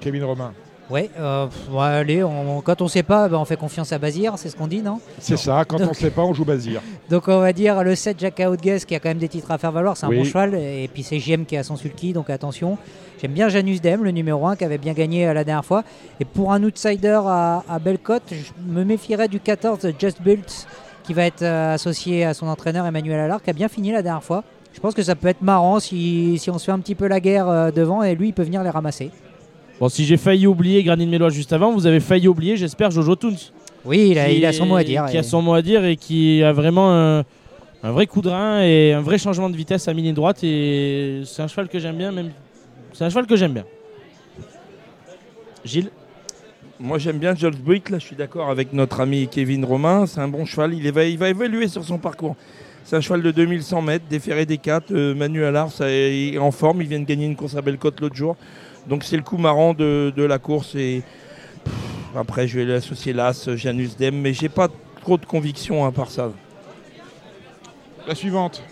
Kevin Romain. Ouais, euh, allez, on- quand on sait pas, ben, on fait confiance à Bazir, c'est ce qu'on dit, non? C'est ça, quand on ne sait pas, on joue Bazir. Donc on va dire le 7 Jack Outguess qui a quand même des titres à faire valoir, c'est un Oui. bon cheval. Et puis c'est JM qui a son sulky, donc attention. J'aime bien Janus Dem, le numéro 1, qui avait bien gagné euh, la dernière fois. Et pour un outsider à, à Bellecote, je me méfierais du 14 Just Built, qui va être euh, associé à son entraîneur Emmanuel Allard, qui a bien fini la dernière fois. Je pense que ça peut être marrant si, si on se fait un petit peu la guerre euh, devant et lui il peut venir les ramasser. Bon, si j'ai failli oublier Granit Mélois juste avant, vous avez failli oublier, j'espère, Jojo Toons. Oui, il a, Qui il a son mot à dire. Qui et- a son mot à dire et qui a vraiment un vrai coup de rein et un vrai changement de vitesse à mini droite. Et c'est un cheval que j'aime bien, même. C'est un cheval que j'aime bien. Gilles? Moi j'aime bien George Brick, là je suis d'accord avec notre ami Kevin Romain, c'est un bon cheval, il, va, il va évoluer sur son parcours. C'est un cheval de 2100 mètres, déféré des 4, euh, Manu Allard est en forme, il vient de gagner une course à Belle-Côte l'autre jour. Donc c'est le coup marrant de, la course et après je vais l'associer l'As, Janus Dem, mais j'ai pas trop de conviction à part ça. La suivante.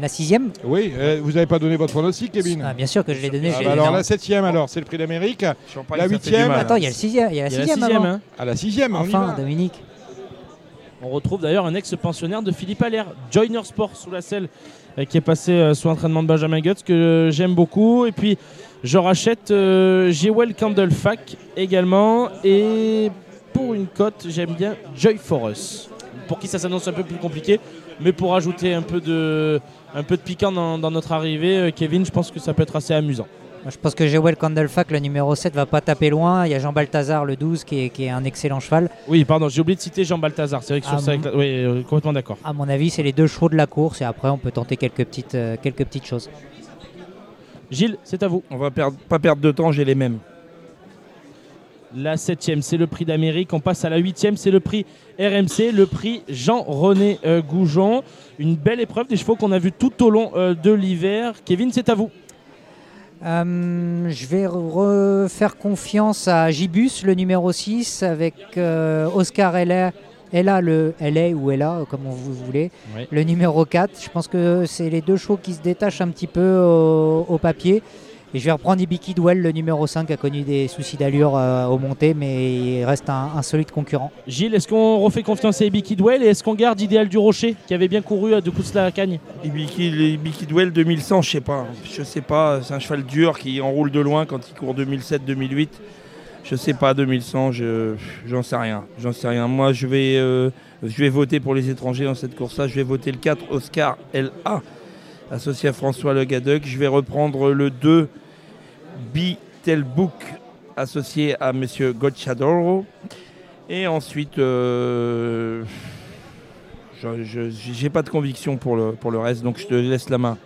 La sixième Oui, euh, vous n'avez pas donné votre pronostic, Kevin ah, Bien sûr que je l'ai donné. Ah, bah alors la septième, alors c'est le prix d'Amérique. La huitième. Attends, il y a le sixième. Il y a la sixième. Hein. À la sixième, enfin, Dominique. On retrouve d'ailleurs un ex-pensionnaire de Philippe Allaire, Joiner Sport sous la selle, euh, qui est passé euh, sous l'entraînement de Benjamin Guts, que j'aime beaucoup. Et puis je rachète euh, Candlefac également. Et pour une cote, j'aime bien Joy for. Pour qui ça s'annonce un peu plus compliqué, mais pour ajouter un peu de, un peu de piquant dans, notre arrivée, euh, Kevin, je pense que ça peut être assez amusant. Je pense que Jewel Candlefac, le numéro 7, va pas taper loin. Il y a Jean Balthazar, le 12, qui est, un excellent cheval. Oui, pardon, j'ai oublié de citer Jean Balthazar. C'est vrai que sur ça, oui, euh, complètement d'accord. À mon avis, c'est les deux chevaux de la course et après, on peut tenter quelques petites, euh, quelques petites choses. Gilles, c'est à vous. On va perdre, pas perdre de temps, j'ai les mêmes. La septième, c'est le prix d'Amérique. On passe à la huitième, c'est le prix RMC, le prix Jean-René euh, Goujon. Une belle épreuve des chevaux qu'on a vu tout au long euh, de l'hiver. Kevin, c'est à vous. Euh, je vais refaire confiance à Gibus, le numéro 6, avec Oscar Ella, Ella, le LA ou Ella, comme vous voulez, le numéro 4. Je pense que c'est les deux chevaux qui se détachent un petit peu au papier. Et je vais reprendre Ibiki Dwell, le numéro 5, qui a connu des soucis d'allure euh, au montées, mais il reste un, solide concurrent. Gilles, est-ce qu'on refait confiance à Ibiki Dwell et est-ce qu'on garde Idéal du Rocher, qui avait bien couru à de coups la cagne? Ibiki, Ibiki Dwell 2100, je sais pas. Je sais pas, c'est un cheval dur qui enroule de loin quand il court 2007-2008. Je sais pas, 2100, je, j'en sais rien. J'en sais rien. Moi, je vais, euh, je vais voter pour les étrangers dans cette course-là. Je vais voter le 4, Oscar LA, associé à François Le Gadec. Je vais reprendre le 2, Book associé à Monsieur Gocciadoro. Et ensuite, euh, je n'ai pas de conviction pour le, pour le reste, donc je te laisse la main.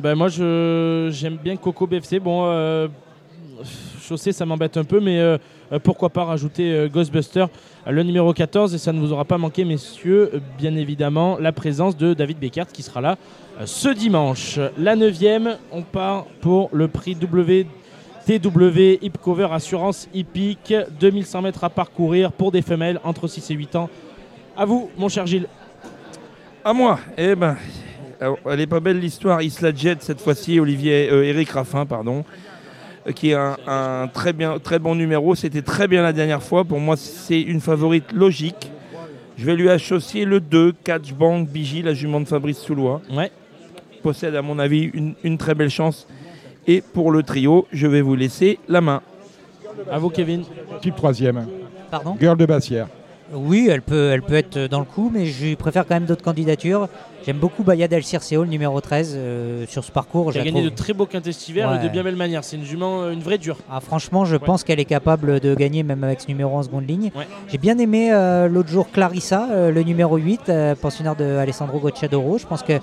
Ben moi, j'aime bien Coco BFC. Bon, euh, chaussée, ça m'embête un peu, mais euh, pourquoi pas rajouter Ghostbuster, le numéro 14, et ça ne vous aura pas manqué, messieurs, bien évidemment, la présence de David Beckert qui sera là ce dimanche. La neuvième, on part pour le prix W TW Hip Cover Assurance Hippique, 2100 mètres à parcourir pour des femelles entre 6 et 8 ans. À vous, mon cher Gilles. À moi. Eh ben, elle est pas belle l'histoire. Isla Jet cette fois-ci, Olivier, euh, Eric Raffin, pardon, euh, qui est un, très, bien, très bon numéro. C'était très bien la dernière fois. Pour moi, c'est une favorite logique. Je vais lui associer le 2, Catch Bank Bigi, la jument de Fabrice Soulois. Ouais. Possède, à mon avis, une très belle chance. Et pour le trio, je vais vous laisser la main. À vous, Kevin. Type troisième. Pardon Girl de Bassière. Oui, elle peut, elle peut être dans le coup, mais je préfère quand même d'autres candidatures. J'aime beaucoup Bayad El Circeo, le numéro 13, euh, sur ce parcours. Elle a gagné de très beaux quintestivers et de bien belle manière. C'est une jument, euh, une vraie dure. Ah, franchement, je pense qu'elle est capable de gagner même avec ce numéro en seconde ligne. J'ai bien aimé euh, l'autre jour Clarissa, le numéro 8, pensionnaire de Alessandro Gocciadoro. Je pense que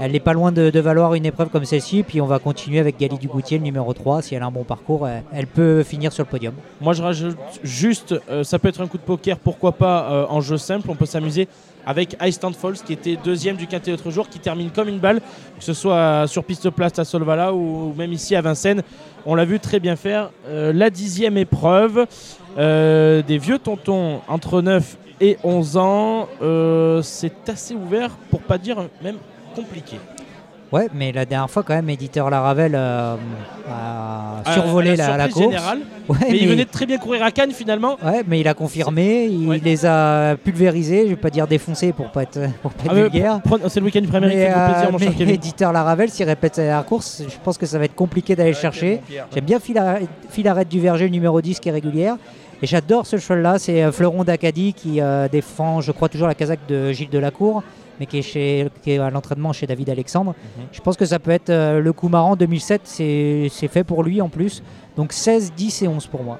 elle n'est pas loin de, valoir une épreuve comme celle-ci. Puis on va continuer avec Gali Dugoutier, le numéro 3. Si elle a un bon parcours, elle, peut finir sur le podium. Moi, je rajoute juste, euh, ça peut être un coup de poker, pourquoi pas euh, en jeu simple. On peut s'amuser avec Stand Falls, qui était deuxième du quintet l'autre jour, qui termine comme une balle, que ce soit sur piste place à Solvala ou même ici à Vincennes. On l'a vu très bien faire. Euh, la dixième épreuve, des vieux tontons entre 9 et 11 ans. C'est assez ouvert, pour pas dire même compliqué. Ouais, mais la dernière fois, quand même, éditeur Laravel euh, a ah, survolé la, course. mais, il venait de très bien courir à Cannes finalement. Ouais, mais il a confirmé, il les a pulvérisés, je vais pas dire défoncés pour pas être, pour pas ah, vulgaire. C'est le week-end du Premier mais, plaisir, mon cher Éditeur Laravel, s'il répète la course, je pense que ça va être compliqué d'aller chercher. J'aime bien Filarette du Verger, numéro 10 qui est régulière. Et j'adore ce cheval-là, c'est euh, Fleuron d'Acadie qui euh, défend, je crois, toujours la casaque de Gilles Delacour mais qui est, chez, à l'entraînement chez David Alexandre. Mhm. Je pense que ça peut être euh, le coup marrant 2007, c'est fait pour lui en plus. Donc 16, 10 et 11 pour moi.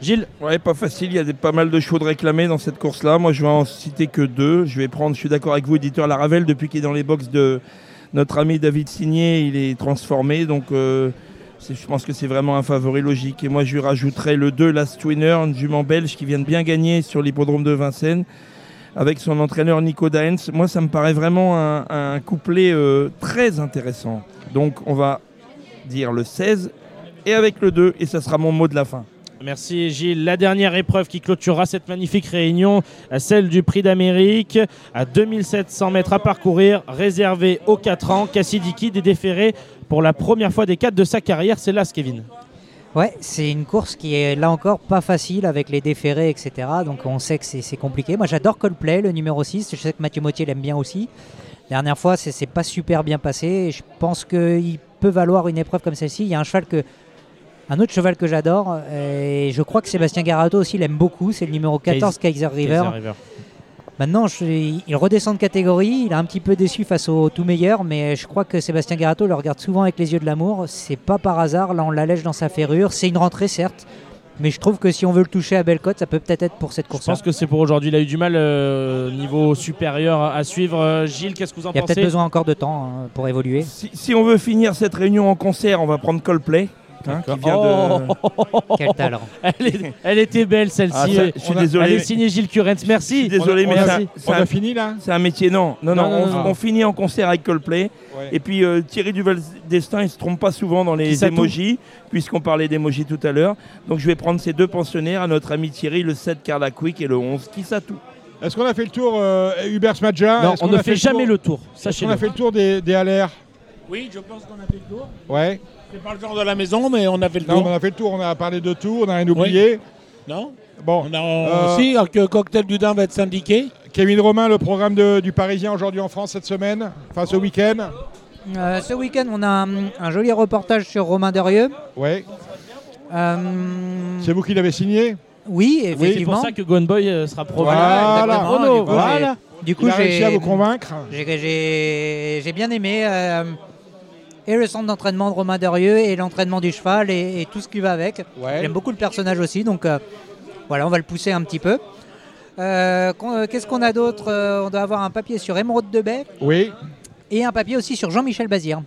Gilles Ouais, pas facile. Il y a des, pas mal de chevaux de réclamés dans cette course-là. Moi, je vais en citer que deux. Je vais prendre, je suis d'accord avec vous, éditeur Laravel, depuis qu'il est dans les box de notre ami David Signé, il est transformé. Donc, euh, je pense que c'est vraiment un favori logique. Et moi, je lui rajouterai le 2 Last Winner, une jument belge qui vient de bien gagner sur l'hippodrome de Vincennes avec son entraîneur Nico Daens. Moi, ça me paraît vraiment un, couplet euh, très intéressant. Donc, on va dire le 16 et avec le 2, et ça sera mon mot de la fin. Merci Gilles. La dernière épreuve qui clôturera cette magnifique réunion, celle du Prix d'Amérique, à 2700 mètres à parcourir, réservée aux 4 ans. Cassidiki est déféré pour la première fois des 4 de sa carrière. C'est là, Kevin. Ouais, c'est une course qui est là encore pas facile avec les déférés, etc. Donc on sait que c'est compliqué. Moi j'adore Coldplay, le numéro 6. Je sais que Mathieu Mottier l'aime bien aussi. Dernière fois, c'est pas super bien passé. Je pense qu'il peut valoir une épreuve comme celle-ci. Il y a un cheval que un autre cheval que j'adore, et je crois que Sébastien Garato aussi l'aime beaucoup, c'est le numéro 14, Kaiser, River. Maintenant, il redescend de catégorie, il est un petit peu déçu face au tout meilleur, mais je crois que Sébastien Garato le regarde souvent avec les yeux de l'amour. C'est pas par hasard, là on l'allège dans sa ferrure. C'est une rentrée, certes, mais je trouve que si on veut le toucher à Bellecote, ça peut peut-être être pour cette course. Je pense que c'est pour aujourd'hui. Il a eu du mal euh, niveau supérieur à suivre. Euh, Gilles, qu'est-ce que vous en pensez Il y a peut-être besoin encore de temps hein, pour évoluer. si, on veut finir cette réunion en concert, on va prendre Coldplay. Hein, oh. Quel talent. Elle, était belle celle-ci. Ah, je suis désolé. Elle est signée Gilles Curens. Merci. désolé, mais on a fini là? C'est un métier. Non, non, non. on, finit en concert avec Coldplay. Et puis euh, Thierry Duval Destin, il se trompe pas souvent dans les emojis, puisqu'on parlait d'emojis tout à l'heure. Donc je vais prendre ces deux pensionnaires à notre ami Thierry, le 7 Carla Quick et le 11 Qui ça tout. Est-ce qu'on a fait le tour, euh, Hubert Smadja? Non, on ne fait, jamais le tour. Est-ce qu'on a fait le tour des, des LR Oui, je pense qu'on a fait le tour. Ouais. C'est pas le genre de la maison, mais on a fait le tour. Non, on a fait le tour, on a parlé de tout, on n'a rien oublié. Non Bon. On a euh, aussi que Cocktail du Dain va être syndiqué. Kevin Romain, le programme du Parisien aujourd'hui en France cette semaine, enfin ce week-end euh, Ce week-end, on a un, joli reportage sur Romain Derieux. Ouais. Euh, C'est vous qui l'avez signé? Oui, effectivement. C'est pour ça que Gone Boy sera probable. Voilà, voilà. Du coup, j'ai réussi à vous convaincre. J'ai bien aimé et le centre d'entraînement de Romain Derieux et l'entraînement du cheval et, tout ce qui va avec. J'aime beaucoup le personnage aussi, donc euh, voilà, on va le pousser un petit peu. Euh, euh, qu'est-ce qu'on a d'autre On doit avoir un papier sur Émeraude de Baie. Oui. Et un papier aussi sur Jean-Michel Bazir.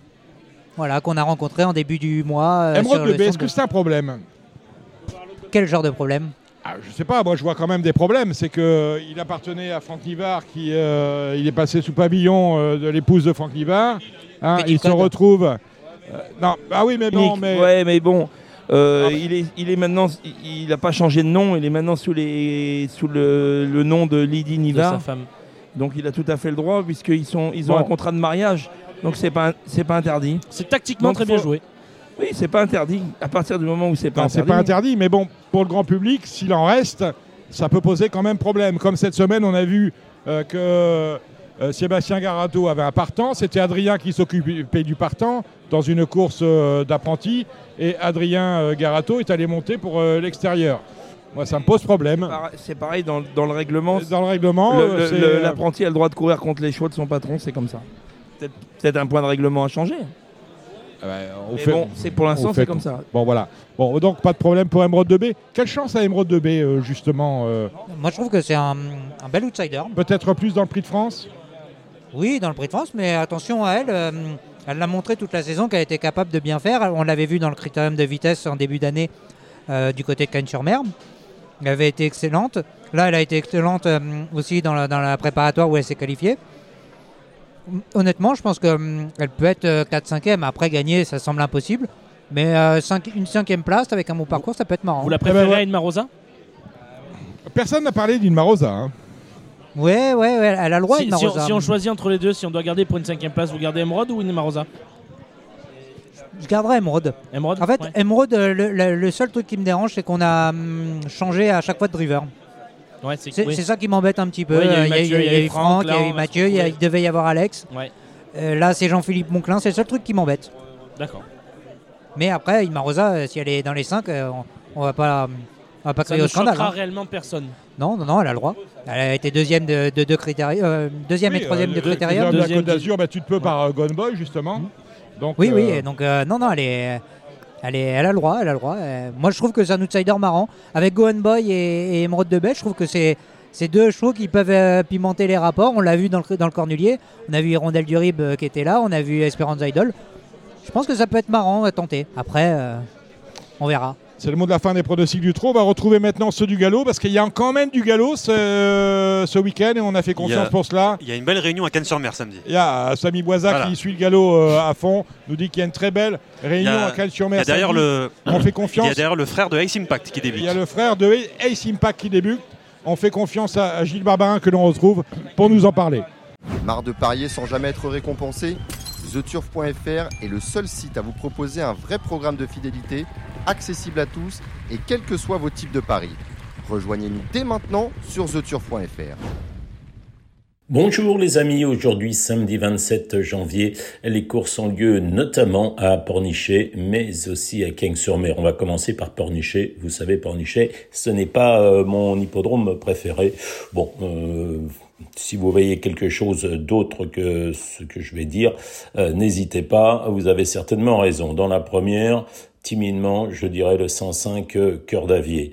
Voilà, qu'on a rencontré en début du mois. Émeraude de Baie, est-ce que c'est un problème? Quel genre de problème? Ah, je sais pas, moi je vois quand même des problèmes. C'est qu'il appartenait à Franck Nivard, qui il est passé sous pavillon de l'épouse de Franck Nivard. Hein, il se retrouve. Euh, non, ah oui, mais bon, mais. Ouais, mais bon. Euh, il, est, il est maintenant, il n'a pas changé de nom, il est maintenant sous, les, sous le, le nom de Lydie Niva. sa femme. Donc il a tout à fait le droit puisqu'ils sont, ils ont un contrat de mariage. Donc c'est pas, c'est pas interdit. C'est tactiquement très bien joué. Oui, c'est pas interdit. À partir du moment où c'est pas non, interdit. C'est pas interdit, mais bon, pour le grand public, s'il en reste, ça peut poser quand même problème. Comme cette semaine, on a vu euh, que euh, Sébastien Garato avait un partant, c'était Adrien qui s'occupait du partant dans une course euh, d'apprenti et Adrien Garato est allé monter pour l'extérieur. Moi, ça me pose problème. C'est pareil dans, le règlement. Dans le règlement, l'apprenti a le droit de courir contre les chevaux de son patron, c'est comme ça. Peut-être un point de règlement à changer. Ah bah, bon, c'est pour l'instant c'est comme ça. Bon voilà. Bon donc pas de problème pour Emerald de B. Quelle chance à Emerald de B justement Moi je trouve que c'est un, un, bel outsider. Peut-être plus dans le Prix de France? Oui, dans le Prix de France, mais attention à elle. Euh, elle l'a montré toute la saison qu'elle était capable de bien faire. On l'avait vu dans le critérium de vitesse en début d'année euh, du côté de Cannes-sur-Mer. Elle avait été excellente. Là, elle a été excellente euh, aussi dans la, préparatoire où elle s'est qualifiée. Honnêtement, je pense qu'elle peut être 4-5e. Après, gagner, ça semble impossible. Mais une cinquième place avec un bon parcours, ça peut être marrant. Vous la préférez à une Marosa Personne n'a parlé d'une Marosa. Hein. Ouais, ouais, elle a le droit, si, si, on, choisit entre les deux, si on doit garder pour une cinquième place, vous gardez Emerald ou Marosa je garderai Emerald. Emerald en fait, Emerald, le, seul truc qui me dérange, c'est qu'on a hum, changé à chaque fois de driver. Ouais, c'est ça qui m'embête un petit peu. il y a eu Franck, il y a eu Mathieu, il devait y avoir Alex. Ouais. Euh, là, c'est Jean-Philippe Monclin, c'est le seul truc qui m'embête. D'accord. Mais après, Marosa, euh, si elle est dans les 5, euh, on, on va pas. On va pas ça ne scandale. Hein. réellement personne. Non, non, non, elle a le droit. Elle a été deuxième de deux de critériums, euh, deuxième et troisième de critériums. Deuxième de la Côte d'Azur, bah, tu te peux par euh, Gone Boy justement. Donc, oui, oui. Euh, donc non, non, elle est. Elle, est, elle a le droit, elle a le droit. Euh, moi, je trouve que c'est un outsider marrant. Avec Gohan Boy et, et Emerald de Belle, je trouve que c'est deux chevaux qui peuvent euh, pimenter les rapports. On l'a vu dans le, dans le Cornulier. On a vu Hirondelle du Rib qui était là. On a vu Esperance Idol. Je pense que ça peut être marrant à tenter. Après, on verra. C'est le mot de la fin des pronostics du trot. On va retrouver maintenant ceux du galop parce qu'il y a quand même du galop ce, ce week-end et on a fait confiance pour cela. Il y a une belle réunion à Cannes-sur-Mer samedi. Il y a Samy Boisa qui suit le galop euh, à fond, nous dit qu'il y a une très belle réunion à Cannes-sur-Mer. Il y a derrière le, on fait confiance. Il y a derrière le frère de Ace Impact qui débute. Il y a le frère de Ace Impact qui débute. On fait confiance à Gilles Barbarin que l'on retrouve pour nous en parler. Marre de parier sans jamais être récompensé? TheTurf.fr est le seul site à vous proposer un vrai programme de fidélité, accessible à tous et quels que soient vos types de paris. Rejoignez-nous dès maintenant sur TheTurf.fr. Bonjour les amis, aujourd'hui samedi 27 janvier, les courses ont lieu notamment à Pornichet, mais aussi à King-sur-Mer. On va commencer par Pornichet. Vous savez, Pornichet, ce n'est pas euh, mon hippodrome préféré. Bon, euh, si vous voyez quelque chose d'autre que ce que je vais dire, euh, n'hésitez pas, vous avez certainement raison. Dans la première, timidement, je dirais le 105 cœur d'avier.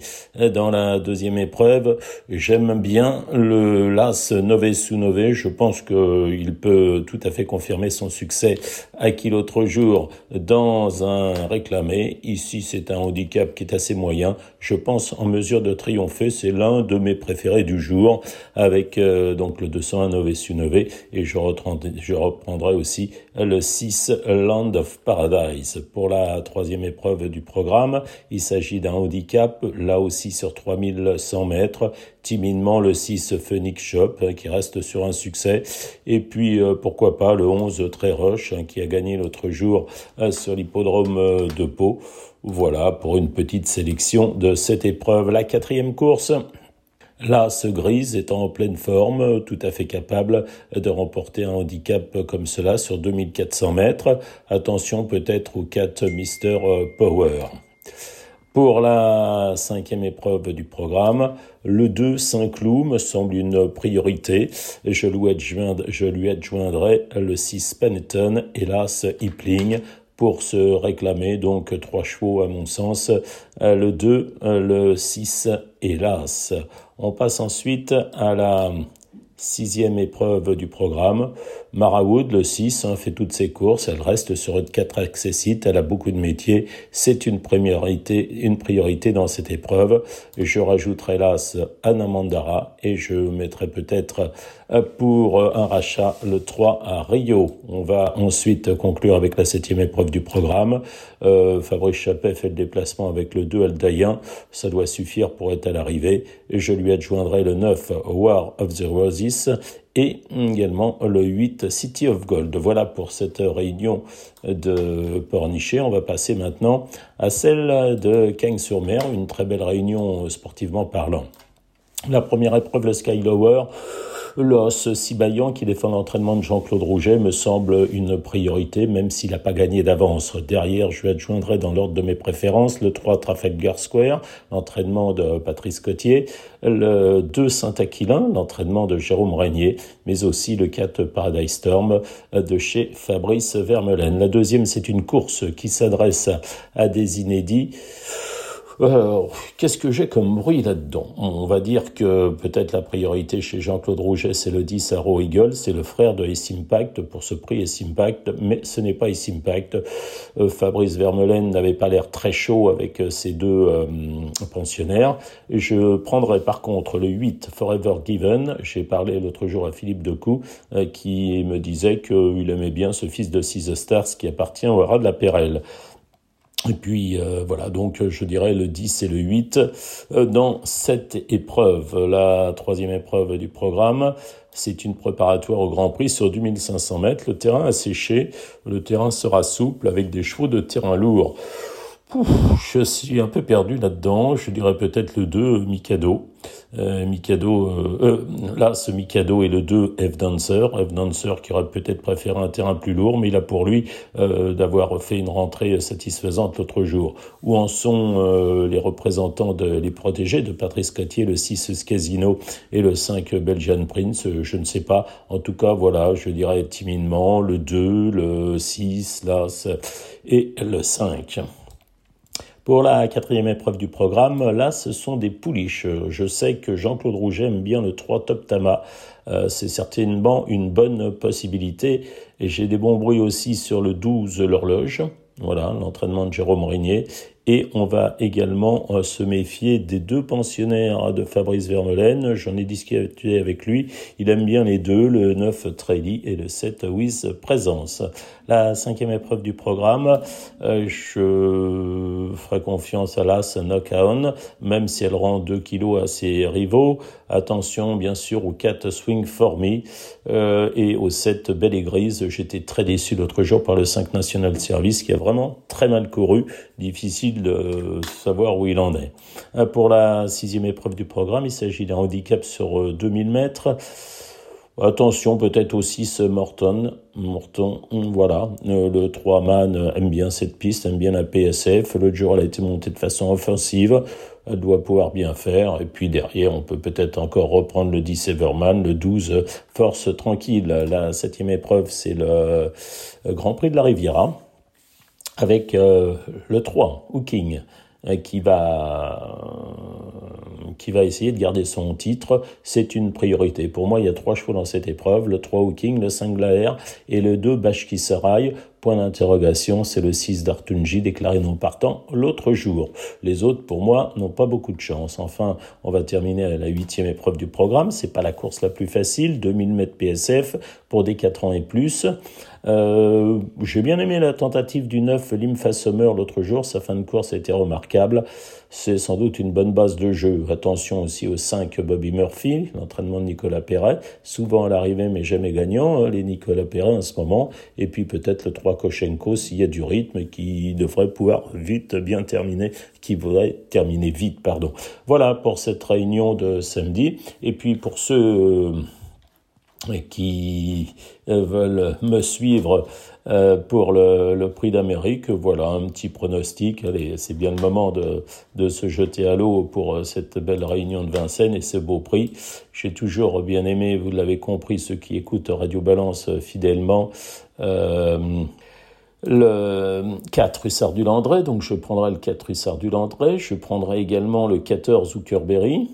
Dans la deuxième épreuve, j'aime bien le Las Nové sous Nové. Je pense qu'il peut tout à fait confirmer son succès acquis l'autre jour dans un réclamé. Ici, c'est un handicap qui est assez moyen. Je pense en mesure de triompher. C'est l'un de mes préférés du jour avec euh, donc le 201 Nové et je reprendrai aussi le 6 Land of Paradise pour la troisième épreuve du programme. Il s'agit d'un handicap, là aussi sur 3100 mètres, timidement le 6 Phoenix Shop hein, qui reste sur un succès. Et puis euh, pourquoi pas le 11 Très Roche hein, qui a gagné l'autre jour euh, sur l'hippodrome euh, de Pau. Voilà pour une petite sélection de cette épreuve. La quatrième course. Ce Grise étant en pleine forme, tout à fait capable de remporter un handicap comme cela sur 2400 mètres. Attention peut-être au 4 Mister Power. Pour la cinquième épreuve du programme, le 2 Saint-Cloud me semble une priorité. Je lui, adjoindrai, je lui adjoindrai le 6 Panetton, hélas Hipling, pour se réclamer donc trois chevaux à mon sens, le 2, le 6, hélas. On passe ensuite à la sixième épreuve du programme. Mara Wood, le 6, hein, fait toutes ses courses. Elle reste sur une 4 accessite. Elle a beaucoup de métiers. C'est une priorité, une priorité dans cette épreuve. Je rajouterai l'as Anna Mandara et je mettrai peut-être pour euh, un rachat le 3 à Rio. On va ensuite conclure avec la septième épreuve du programme. Euh, Fabrice Chappet fait le déplacement avec le 2 Aldaïen. Ça doit suffire pour être à l'arrivée. Je lui adjoindrai le 9 War of the Roses et également le 8 City of Gold. Voilà pour cette réunion de Pornichet. On va passer maintenant à celle de Cagnes-sur-Mer, une très belle réunion sportivement parlant. La première épreuve, le Sky Lower, L'os Sibayan qui défend l'entraînement de Jean-Claude Rouget me semble une priorité, même s'il n'a pas gagné d'avance. Derrière, je lui adjoindrai dans l'ordre de mes préférences le 3 Trafalgar Square, l'entraînement de Patrice Cotier, le 2 Saint-Aquilin, l'entraînement de Jérôme Régnier, mais aussi le 4 Paradise Storm de chez Fabrice Vermeulen. La deuxième, c'est une course qui s'adresse à des inédits. Euh, qu'est-ce que j'ai comme bruit là-dedans? On va dire que peut-être la priorité chez Jean-Claude Rouget, c'est le 10 Arrow Eagle, c'est le frère de Ace Impact pour ce prix Ace Impact, mais ce n'est pas Ace Impact. Euh, Fabrice Vermeulen n'avait pas l'air très chaud avec euh, ses deux pensionnaires. Je prendrai par contre le 8 Forever Given. J'ai parlé l'autre jour à Philippe Decou qui me disait qu'il aimait bien ce fils de Six Stars qui appartient au rat de la Perrelle. Et puis euh, voilà, donc je dirais le 10 et le 8 euh, dans cette épreuve. La troisième épreuve du programme, c'est une préparatoire au Grand Prix sur 2500 mètres. Le terrain a séché, le terrain sera souple avec des chevaux de terrain je suis un peu perdu là-dedans, je dirais peut-être le 2 Mikado. Euh, Mikado, euh, euh, là, ce Mikado est le 2 F Dancer. F Dancer qui aurait peut-être préféré un terrain plus lourd, mais il a pour lui d'avoir fait une rentrée satisfaisante l'autre jour. Où en sont les représentants de, les protégés de Patrice Catier, le 6 Casino et le 5 Belgian Prince? Je ne sais pas. En tout cas, voilà, je dirais timidement le 2, le 6, là, et le 5. Pour la quatrième épreuve du programme, là, ce sont des pouliches. Je sais que Jean-Claude Rouget aime bien le 3 Top Tama. Euh, c'est certainement une bonne possibilité. Et j'ai des bons bruits aussi sur le 12 l'horloge. Voilà, l'entraînement de Jérôme Rigné. Et on va également euh, se méfier des deux pensionnaires de Fabrice Vermeulen. J'en ai discuté avec lui. Il aime bien les deux, le 9 Traily et le 7 With Présence. La cinquième épreuve du programme, euh, je ferai confiance à l'As Knockout, même si elle rend 2 kilos à ses rivaux. Attention, bien sûr, au 4 Swing For Me euh, et au 7 Belle et Grise. J'étais très déçu l'autre jour par le 5 National Service qui a vraiment très mal couru. Difficile de savoir où il en est. Euh, pour la sixième épreuve du programme, il s'agit d'un handicap sur 2000 mètres. Attention, peut-être aussi ce Morton. Morton, voilà. Euh, le 3 man aime bien cette piste, aime bien la PSF. L'autre jour, elle a été montée de façon offensive. Elle doit pouvoir bien faire. Et puis derrière, on peut peut-être encore reprendre le 10 Everman, le 12 Force Tranquille. La septième épreuve, c'est le euh, Grand Prix de la Riviera. Avec euh, le 3, Hooking qui va qui va essayer de garder son titre, c'est une priorité. Pour moi, il y a trois chevaux dans cette épreuve, le 3 Hooking, le 5 Glaer et le 2 Bashki Sarai. Point d'interrogation, c'est le 6 d'Artunji déclaré non partant l'autre jour. Les autres, pour moi, n'ont pas beaucoup de chance. Enfin, on va terminer la huitième épreuve du programme. C'est pas la course la plus facile, 2000 mètres PSF pour des 4 ans et plus. Euh, J'ai bien aimé la tentative du 9 Limfa Summer l'autre jour. Sa fin de course a été remarquable. C'est sans doute une bonne base de jeu. Attention aussi au 5 Bobby Murphy, l'entraînement de Nicolas Perret. Souvent à l'arrivée, mais jamais gagnant, hein, les Nicolas Perret en ce moment. Et puis peut-être le 3 Koshenko s'il y a du rythme qui devrait pouvoir vite bien terminer, qui voudrait terminer vite, pardon. Voilà pour cette réunion de samedi. Et puis pour ceux euh, qui euh, veulent me suivre euh, pour le, prix d'Amérique. Voilà un petit pronostic. Allez, c'est bien le moment de, de se jeter à l'eau pour euh, cette belle réunion de Vincennes et ce beau prix. J'ai toujours bien aimé, vous l'avez compris, ceux qui écoutent Radio Balance fidèlement. Le 4 Hussard du Landré, donc je prendrai le 4 Hussard du Landré, je prendrai également le 14 Zuckerberry,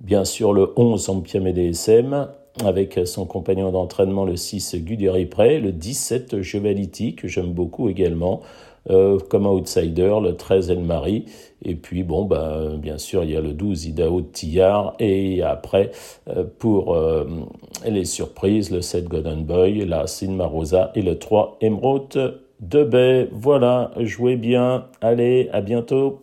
bien sûr le 11 Ampiam DSM, avec son compagnon d'entraînement le 6 Guderi Pré, le 17 Chevaliti que j'aime beaucoup également euh, comme outsider, le 13 El Marie et puis bon bah bien sûr il y a le 12 Idaho Tillard et après euh, pour euh, les surprises le 7 Golden Boy, la Sinma Rosa et le 3 Emerald de. Voilà, jouez bien, allez, à bientôt.